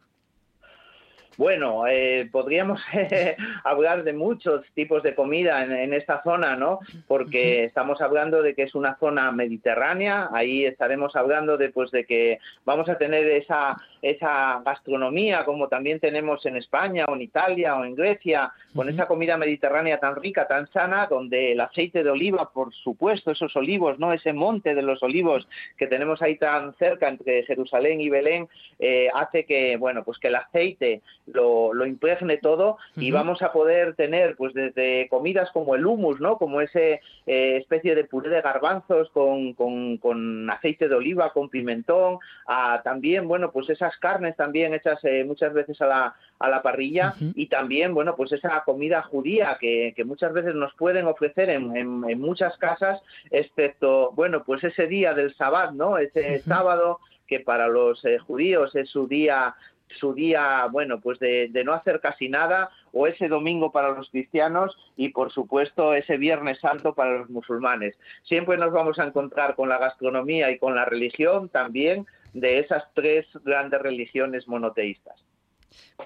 Speaker 34: Bueno, podríamos <laughs> hablar de muchos tipos de comida en, esta zona, ¿no? Porque estamos hablando de que es una zona mediterránea, ahí estaremos hablando de, pues, de que vamos a tener esa esa gastronomía como también tenemos en España o en Italia o en Grecia, con esa comida mediterránea tan rica, tan sana, donde el aceite de oliva, por supuesto, esos olivos, no ese monte de los olivos que tenemos ahí tan cerca entre Jerusalén y Belén, eh, hace que, bueno, pues que el aceite lo, lo impregne todo y vamos a poder tener, pues desde comidas como el humus, ¿no? Como ese eh, especie de puré de garbanzos con, con, con aceite de oliva, con pimentón, a también, bueno, pues esas carnes también hechas eh, muchas veces a la, a la parrilla y también, bueno, pues esa comida judía que, muchas veces nos pueden ofrecer en, en, muchas casas, excepto, bueno, pues ese día del sabbat, ¿no? Ese sábado que para los eh, judíos es su día su día, bueno, pues de, no hacer casi nada, o ese domingo para los cristianos y, por supuesto, ese Viernes Santo para los musulmanes. Siempre nos vamos a encontrar con la gastronomía y con la religión también de esas tres grandes religiones monoteístas.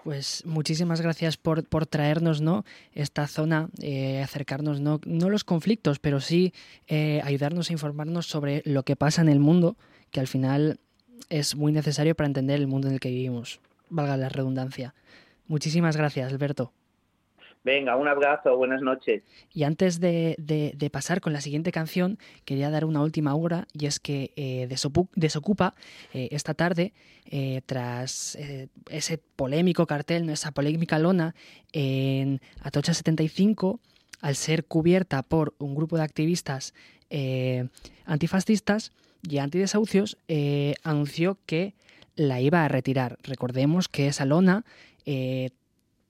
Speaker 1: Pues muchísimas gracias por, por traernos ¿no? esta zona, eh, acercarnos no, no los conflictos, pero sí eh, ayudarnos a informarnos sobre lo que pasa en el mundo, que al final es muy necesario para entender el mundo en el que vivimos, valga la redundancia. Muchísimas gracias, Alberto.
Speaker 34: Venga, un abrazo, buenas noches.
Speaker 1: Y antes de, pasar con la siguiente canción, quería dar una última hora y es que eh, Desocupa eh, esta tarde, eh, tras ese polémico cartel, esa polémica lona en Atocha 75, al ser cubierta por un grupo de activistas antifascistas y antidesahucios, anunció que la iba a retirar. Recordemos que esa lona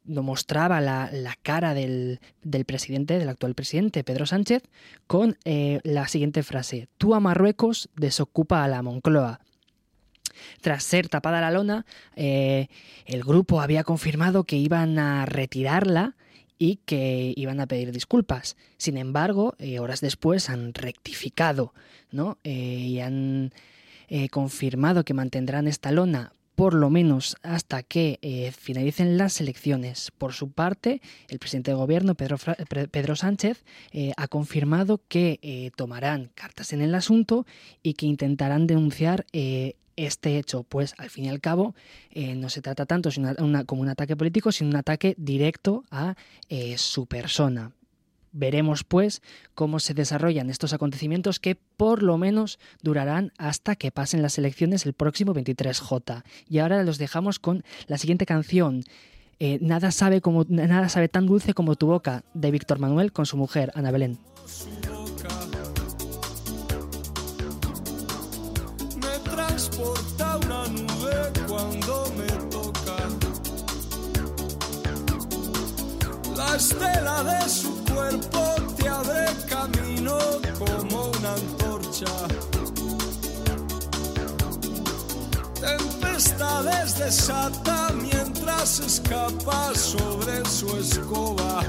Speaker 1: no mostraba la, cara del, presidente, del actual presidente, Pedro Sánchez, con eh, la siguiente frase, tú a Marruecos desocupa a la Moncloa. Tras ser tapada la lona, eh, el grupo había confirmado que iban a retirarla y que iban a pedir disculpas. Sin embargo, eh, horas después han rectificado ¿no? Eh, y han confirmado que mantendrán esta lona por lo menos hasta que eh, finalicen las elecciones. Por su parte, el presidente de gobierno, Pedro, Pedro Sánchez, eh, ha confirmado que eh, tomarán cartas en el asunto y que intentarán denunciar este hecho, pues al fin y al cabo no se trata tanto como un ataque político, sino un ataque directo a su persona. Veremos, pues, cómo se desarrollan estos acontecimientos que por lo menos durarán hasta que pasen las elecciones el próximo 23J. Y ahora los dejamos con la siguiente canción. Eh, nada, sabe como, nada sabe tan dulce como tu boca, de Víctor Manuel con su mujer, Ana Belén.
Speaker 2: Me transporta una nube cuando me toca. La estela de su cuerpo te abre camino como una antorcha. Tempestades desata mientras escapa sobre su escoba.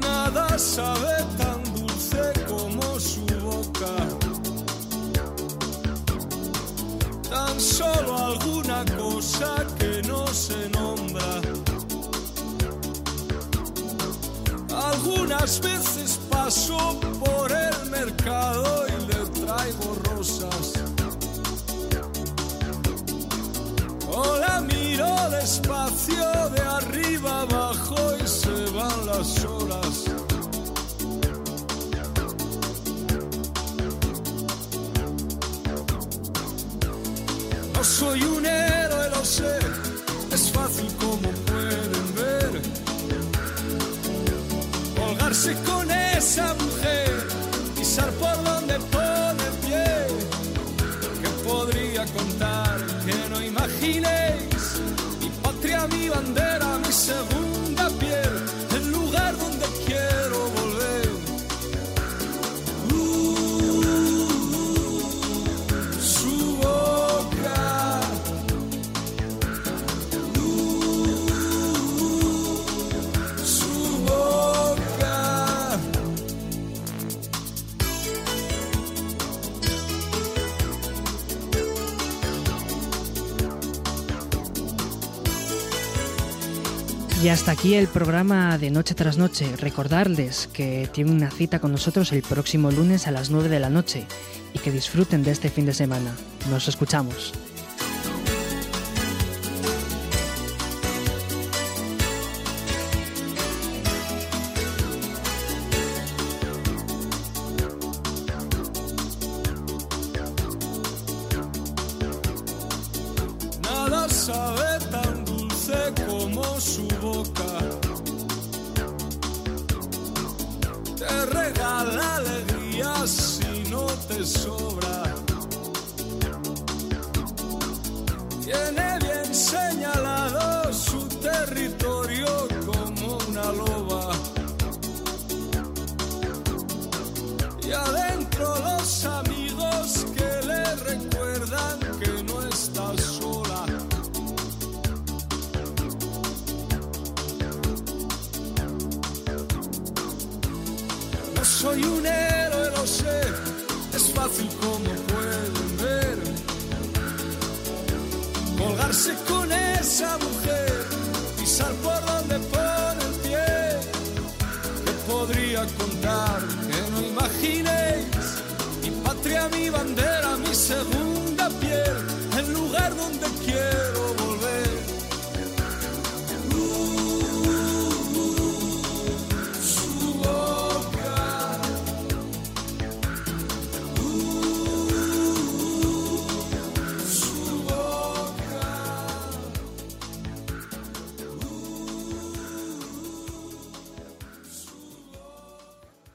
Speaker 2: Nada sabe y le traigo rosas. O la miro despacio de arriba abajo y se van las horas.
Speaker 1: Y hasta aquí el programa de Noche tras Noche. Recordarles que tienen una cita con nosotros el próximo lunes a las 9 de la noche y que disfruten de este fin de semana. Nos escuchamos.